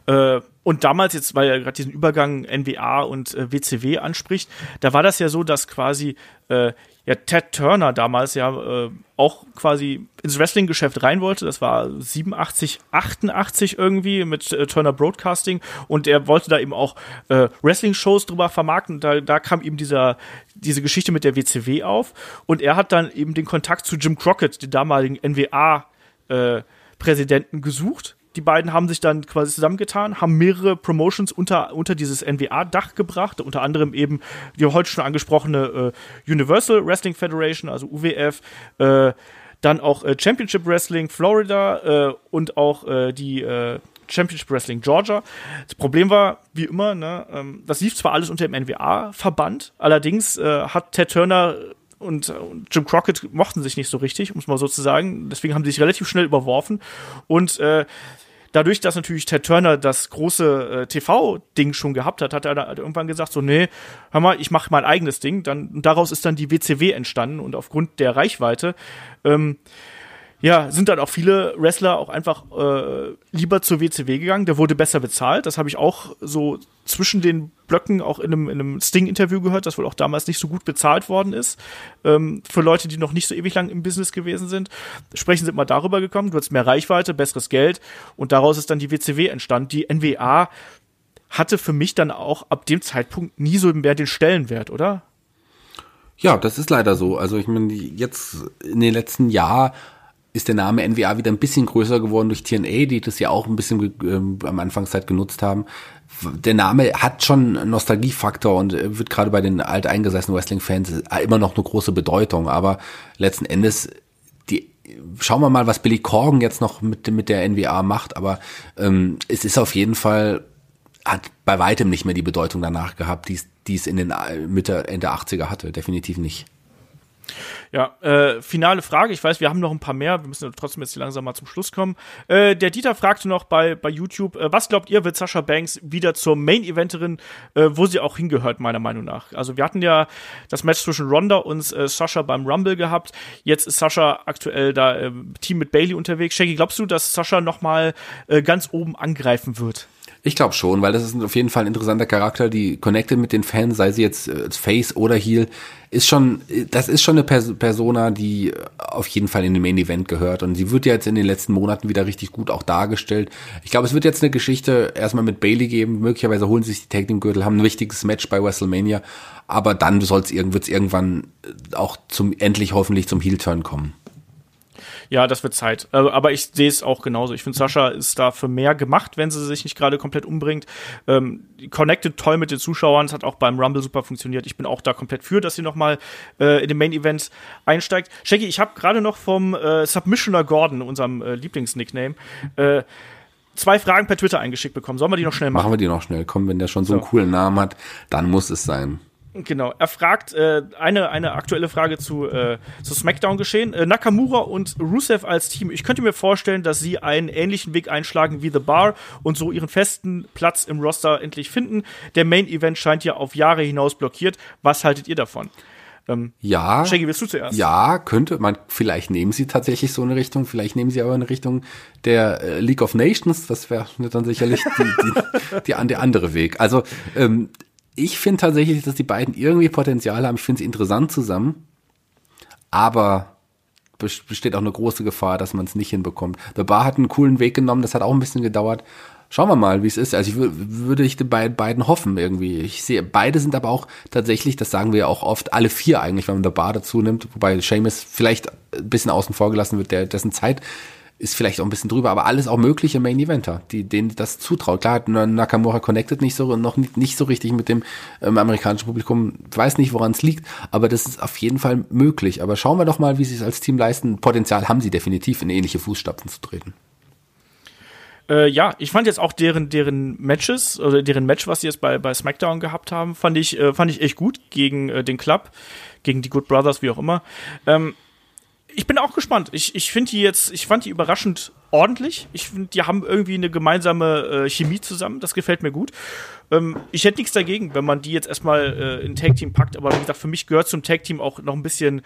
Äh, und damals jetzt, weil er gerade diesen Übergang NWA und äh, WCW anspricht, da war das ja so, dass quasi äh, ja Ted Turner damals ja äh, auch quasi ins Wrestling-Geschäft rein wollte. Das war 87, 88 irgendwie mit äh, Turner Broadcasting und er wollte da eben auch äh, Wrestling-Shows drüber vermarkten. Da, da kam eben dieser, diese Geschichte mit der WCW auf und er hat dann eben den Kontakt zu Jim Crockett, dem damaligen NWA-Präsidenten, gesucht die beiden haben sich dann quasi zusammengetan, haben mehrere Promotions unter, unter dieses NWA-Dach gebracht, unter anderem eben die heute schon angesprochene äh, Universal Wrestling Federation, also UWF, äh, dann auch äh, Championship Wrestling Florida äh, und auch äh, die äh, Championship Wrestling Georgia. Das Problem war, wie immer, ne, ähm, das lief zwar alles unter dem NWA-Verband, allerdings hat Ted Turner und, Jim Crockett mochten sich nicht so richtig, um es mal so zu sagen. Deswegen haben sie sich relativ schnell überworfen. Und äh, dadurch, dass natürlich Ted Turner das große äh, TV-Ding schon gehabt hat, hat er da irgendwann gesagt, so, nee, hör mal, ich mache mein eigenes Ding. Dann, und daraus ist dann die WCW entstanden und aufgrund der Reichweite ähm, ja, sind dann auch viele Wrestler auch einfach äh, lieber zur WCW gegangen. Der wurde besser bezahlt. Das habe ich auch so zwischen den Blöcken auch in einem, in einem Sting-Interview gehört, das wohl auch damals nicht so gut bezahlt worden ist. Ähm, für Leute, die noch nicht so ewig lang im Business gewesen sind. Sprechen sind mal darüber gekommen. Du hast mehr Reichweite, besseres Geld und daraus ist dann die WCW entstanden. Die NWA hatte für mich dann auch ab dem Zeitpunkt nie so mehr den Stellenwert, oder? Ja, das ist leider so. Also ich meine, jetzt in den letzten Jahren ist der Name NWA wieder ein bisschen größer geworden durch TNA, die das ja auch ein bisschen äh, am Anfangszeit genutzt haben. Der Name hat schon einen Nostalgiefaktor und wird gerade bei den alteingesessenen Wrestling-Fans immer noch eine große Bedeutung. Aber letzten Endes, die, schauen wir mal, was Billy Corgan jetzt noch mit, mit der NWA macht. Aber ähm, es ist auf jeden Fall, hat bei weitem nicht mehr die Bedeutung danach gehabt, die es in den Mitte, Ende 80er hatte. Definitiv nicht. Ja, äh, finale Frage. Ich weiß, wir haben noch ein paar mehr. Wir müssen trotzdem jetzt langsam mal zum Schluss kommen. Äh, der Dieter fragte noch bei, bei YouTube, äh, was glaubt ihr, wird Sascha Banks wieder zur Main-Eventerin, äh, wo sie auch hingehört, meiner Meinung nach? Also wir hatten ja das Match zwischen Ronda und äh, Sascha beim Rumble gehabt. Jetzt ist Sascha aktuell da im Team mit Bailey unterwegs. Shaggy, glaubst du, dass Sascha noch mal äh, ganz oben angreifen wird? Ich glaube schon, weil das ist auf jeden Fall ein interessanter Charakter, die connected mit den Fans, sei sie jetzt äh, Face oder Heel, ist schon, das ist schon eine Pers Persona, die auf jeden Fall in den Main Event gehört und sie wird ja jetzt in den letzten Monaten wieder richtig gut auch dargestellt. Ich glaube, es wird jetzt eine Geschichte erstmal mit Bailey geben, möglicherweise holen sie sich die Tag Team Gürtel, haben ein wichtiges Match bei WrestleMania, aber dann soll's wird's irgendwann auch zum endlich hoffentlich zum Heel Turn kommen. Ja, das wird Zeit. Äh, aber ich sehe es auch genauso. Ich finde, Sascha ist da für mehr gemacht, wenn sie sich nicht gerade komplett umbringt. Ähm, connected toll mit den Zuschauern. Es hat auch beim Rumble super funktioniert. Ich bin auch da komplett für, dass sie nochmal äh, in den Main Event einsteigt. Shaggy, ich habe gerade noch vom äh, Submissioner Gordon, unserem äh, Lieblingsnickname, äh, zwei Fragen per Twitter eingeschickt bekommen. Sollen wir die noch schnell machen? Machen wir die noch schnell. Komm, wenn der schon so, so. einen coolen Namen hat, dann muss es sein. Genau, er fragt äh, eine, eine aktuelle Frage zu, äh, zu SmackDown geschehen. Äh, Nakamura und Rusev als Team. Ich könnte mir vorstellen, dass sie einen ähnlichen Weg einschlagen wie The Bar und so ihren festen Platz im Roster endlich finden. Der Main Event scheint ja auf Jahre hinaus blockiert. Was haltet ihr davon? Ähm, ja. Shaggy, willst du zuerst? Ja, könnte man. Vielleicht nehmen sie tatsächlich so eine Richtung. Vielleicht nehmen sie aber eine Richtung der äh, League of Nations. Das wäre dann sicherlich die, die, die, die, der andere Weg. Also ähm, ich finde tatsächlich, dass die beiden irgendwie Potenzial haben. Ich finde sie interessant zusammen. Aber besteht auch eine große Gefahr, dass man es nicht hinbekommt. The Bar hat einen coolen Weg genommen, das hat auch ein bisschen gedauert. Schauen wir mal, wie es ist. Also ich würde ich den beiden hoffen irgendwie. Ich sehe, beide sind aber auch tatsächlich, das sagen wir ja auch oft, alle vier eigentlich, wenn man The Bar dazu nimmt, wobei Seamus vielleicht ein bisschen außen vor gelassen wird, der, dessen Zeit ist vielleicht auch ein bisschen drüber, aber alles auch mögliche Main Eventer, die denen das zutraut. Klar hat Nakamura connected nicht so noch nicht, nicht so richtig mit dem ähm, amerikanischen Publikum, weiß nicht, woran es liegt, aber das ist auf jeden Fall möglich. Aber schauen wir doch mal, wie sie es als Team leisten. Potenzial haben sie definitiv in ähnliche Fußstapfen zu treten. Äh, ja, ich fand jetzt auch deren, deren Matches, oder deren Match, was sie jetzt bei, bei SmackDown gehabt haben, fand ich, äh, fand ich echt gut gegen äh, den Club, gegen die Good Brothers, wie auch immer. Ähm, ich bin auch gespannt. Ich, ich finde die jetzt, ich fand die überraschend ordentlich. Ich finde, die haben irgendwie eine gemeinsame äh, Chemie zusammen. Das gefällt mir gut. Ähm, ich hätte nichts dagegen, wenn man die jetzt erstmal äh, in Tag Team packt. Aber wie gesagt, für mich gehört zum Tag Team auch noch ein bisschen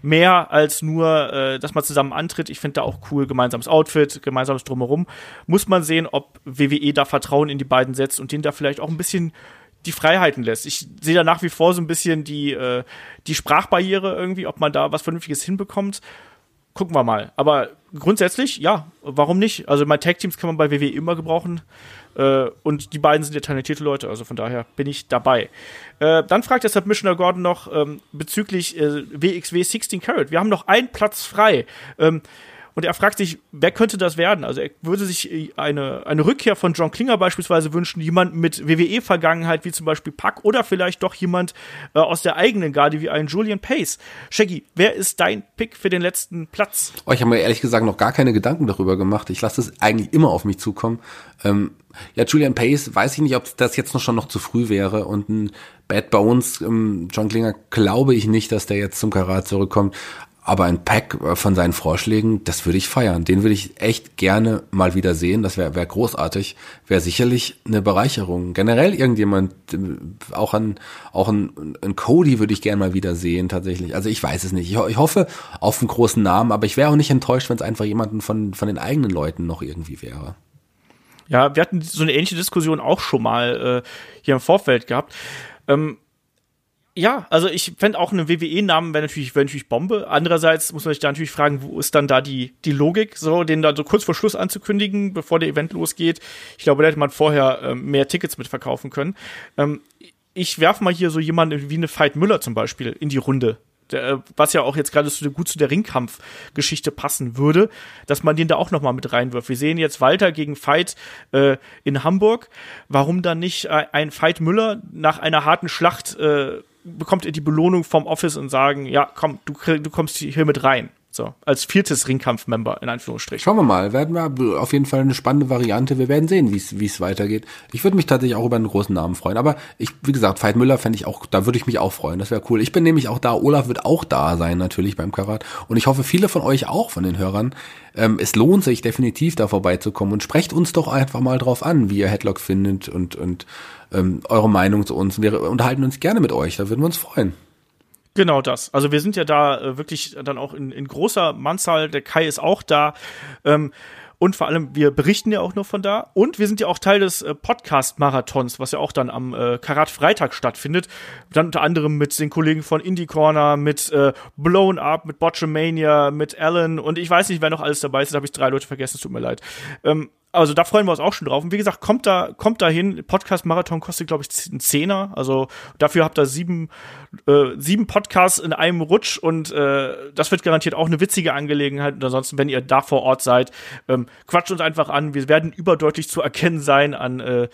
mehr als nur, äh, dass man zusammen antritt. Ich finde da auch cool, gemeinsames Outfit, gemeinsames Drumherum. Muss man sehen, ob WWE da Vertrauen in die beiden setzt und denen da vielleicht auch ein bisschen die Freiheiten lässt. Ich sehe da nach wie vor so ein bisschen die, äh, die Sprachbarriere irgendwie, ob man da was Vernünftiges hinbekommt. Gucken wir mal. Aber grundsätzlich, ja, warum nicht? Also mein Tag-Teams kann man bei WWE immer gebrauchen. Äh, und die beiden sind ja talentierte Leute, also von daher bin ich dabei. Äh, dann fragt der Submissioner Gordon noch ähm, bezüglich äh, WXW 16 Carat. Wir haben noch einen Platz frei. Ähm, und er fragt sich, wer könnte das werden? Also er würde sich äh, eine, eine Rückkehr von John Klinger beispielsweise wünschen, jemand mit WWE-Vergangenheit, wie zum Beispiel Puck, oder vielleicht doch jemand äh, aus der eigenen Garde, wie ein Julian Pace. Shaggy, wer ist dein Pick für den letzten Platz? Oh, ich habe mir ehrlich gesagt noch gar keine Gedanken darüber gemacht. Ich lasse es eigentlich immer auf mich zukommen. Ähm, ja, Julian Pace, weiß ich nicht, ob das jetzt noch schon noch zu früh wäre. Und ein Bad Bones, ähm, John Klinger, glaube ich nicht, dass der jetzt zum Karat zurückkommt. Aber ein Pack äh, von seinen Vorschlägen, das würde ich feiern. Den würde ich echt gerne mal wieder sehen. Das wäre wär großartig. Wäre sicherlich eine Bereicherung. Generell irgendjemand, äh, auch an, auch ein, ein Cody würde ich gerne mal wieder sehen, tatsächlich. Also ich weiß es nicht. Ich, ich hoffe auf einen großen Namen, aber ich wäre auch nicht enttäuscht, wenn es einfach jemanden von, von den eigenen Leuten noch irgendwie wäre. Ja, wir hatten so eine ähnliche Diskussion auch schon mal äh, hier im Vorfeld gehabt. Ähm, ja, also ich fände auch einen WWE-Namen wäre natürlich, wär natürlich Bombe. Andererseits muss man sich da natürlich fragen, wo ist dann da die, die Logik, so den da so kurz vor Schluss anzukündigen, bevor der Event losgeht. Ich glaube, da hätte man vorher ähm, mehr Tickets mitverkaufen können. Ähm, ich werfe mal hier so jemanden wie eine Veit Müller zum Beispiel in die Runde. Der, äh, was ja auch jetzt gerade so gut zu der Ringkampfgeschichte passen würde, dass man den da auch noch mal mit reinwirft. Wir sehen jetzt Walter gegen Veit äh, in Hamburg. Warum dann nicht äh, ein Veit Müller nach einer harten Schlacht äh, bekommt ihr die Belohnung vom Office und sagen, ja, komm, du, du kommst hier mit rein. So, als viertes Ringkampf-Member, in Anführungsstrichen. Schauen wir mal, werden wir auf jeden Fall eine spannende Variante. Wir werden sehen, wie es weitergeht. Ich würde mich tatsächlich auch über einen großen Namen freuen. Aber ich, wie gesagt, Veit Müller fände ich auch, da würde ich mich auch freuen. Das wäre cool. Ich bin nämlich auch da. Olaf wird auch da sein, natürlich beim Karat. Und ich hoffe, viele von euch auch, von den Hörern. Ähm, es lohnt sich definitiv, da vorbeizukommen. Und sprecht uns doch einfach mal drauf an, wie ihr Headlock findet und, und ähm, eure Meinung zu uns. Wir unterhalten uns gerne mit euch. Da würden wir uns freuen. Genau das. Also wir sind ja da äh, wirklich dann auch in, in großer Mannzahl. Der Kai ist auch da. Ähm, und vor allem, wir berichten ja auch nur von da. Und wir sind ja auch Teil des äh, Podcast-Marathons, was ja auch dann am äh, Karat Freitag stattfindet. Dann unter anderem mit den Kollegen von Indie Corner, mit äh, Blown Up, mit Botchamania, mit Alan und ich weiß nicht, wer noch alles dabei ist. Da habe ich drei Leute vergessen, es tut mir leid. Ähm, also da freuen wir uns auch schon drauf. Und wie gesagt, kommt da, kommt da hin. Podcast-Marathon kostet, glaube ich, einen Zehner. Also dafür habt ihr sieben, äh, sieben Podcasts in einem Rutsch und äh, das wird garantiert auch eine witzige Angelegenheit. Und ansonsten, wenn ihr da vor Ort seid, ähm, quatscht uns einfach an. Wir werden überdeutlich zu erkennen sein an äh,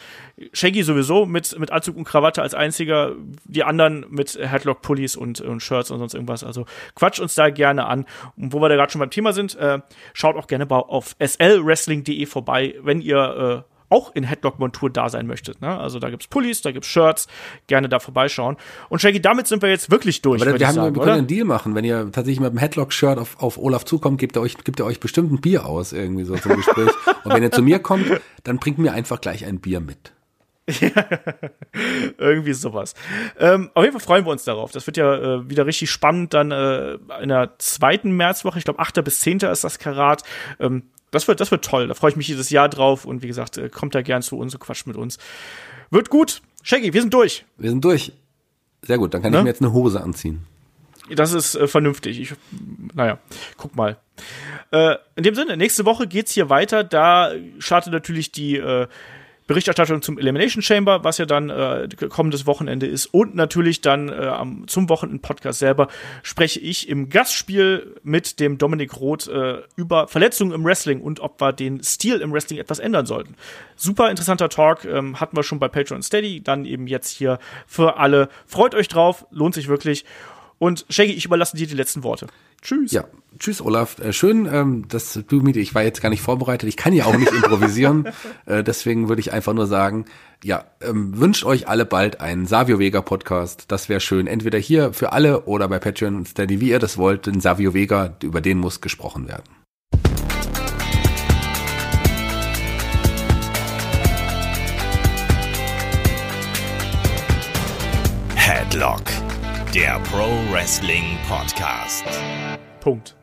Shaggy sowieso mit, mit Anzug und Krawatte als einziger, die anderen mit Headlock-Pullis und, und Shirts und sonst irgendwas. Also quatscht uns da gerne an. Und wo wir da gerade schon beim Thema sind, äh, schaut auch gerne auf slwrestling.de vorbei, wenn ihr äh, auch in Headlock-Montur da sein möchtet. Ne? Also da gibt's Pullis, da gibt's Shirts, gerne da vorbeischauen. Und Shaggy, damit sind wir jetzt wirklich durch. Aber wir, haben, sagen, wir können einen Deal machen. Wenn ihr tatsächlich mit dem Headlock-Shirt auf, auf Olaf zukommt, gibt er euch, gibt er euch bestimmt ein Bier aus, irgendwie so zum Gespräch. Und wenn ihr zu mir kommt, dann bringt mir einfach gleich ein Bier mit. Irgendwie sowas. Ähm, auf jeden Fall freuen wir uns darauf. Das wird ja äh, wieder richtig spannend dann äh, in der zweiten Märzwoche. Ich glaube, 8. bis 10. ist das Karat. Ähm, das wird, das wird toll. Da freue ich mich jedes Jahr drauf. Und wie gesagt, äh, kommt da gern zu uns und quatscht mit uns. Wird gut. Shaggy, wir sind durch. Wir sind durch. Sehr gut. Dann kann ne? ich mir jetzt eine Hose anziehen. Das ist äh, vernünftig. Ich, naja, guck mal. Äh, in dem Sinne, nächste Woche geht's hier weiter. Da startet natürlich die äh, Berichterstattung zum Elimination Chamber, was ja dann äh, kommendes Wochenende ist. Und natürlich dann äh, zum Wochenend-Podcast selber spreche ich im Gastspiel mit dem Dominik Roth äh, über Verletzungen im Wrestling und ob wir den Stil im Wrestling etwas ändern sollten. Super interessanter Talk, ähm, hatten wir schon bei Patreon Steady, dann eben jetzt hier für alle. Freut euch drauf, lohnt sich wirklich. Und Shaggy, ich überlasse dir die letzten Worte. Tschüss. Ja, tschüss Olaf. Äh, schön, ähm, dass du mit, ich war jetzt gar nicht vorbereitet, ich kann ja auch nicht improvisieren. äh, deswegen würde ich einfach nur sagen, ja, ähm, wünscht euch alle bald einen Savio Vega Podcast. Das wäre schön. Entweder hier für alle oder bei Patreon und Steady, wie ihr das wollt. Den Savio Vega, über den muss gesprochen werden. Headlock, der Pro Wrestling Podcast. Punkt.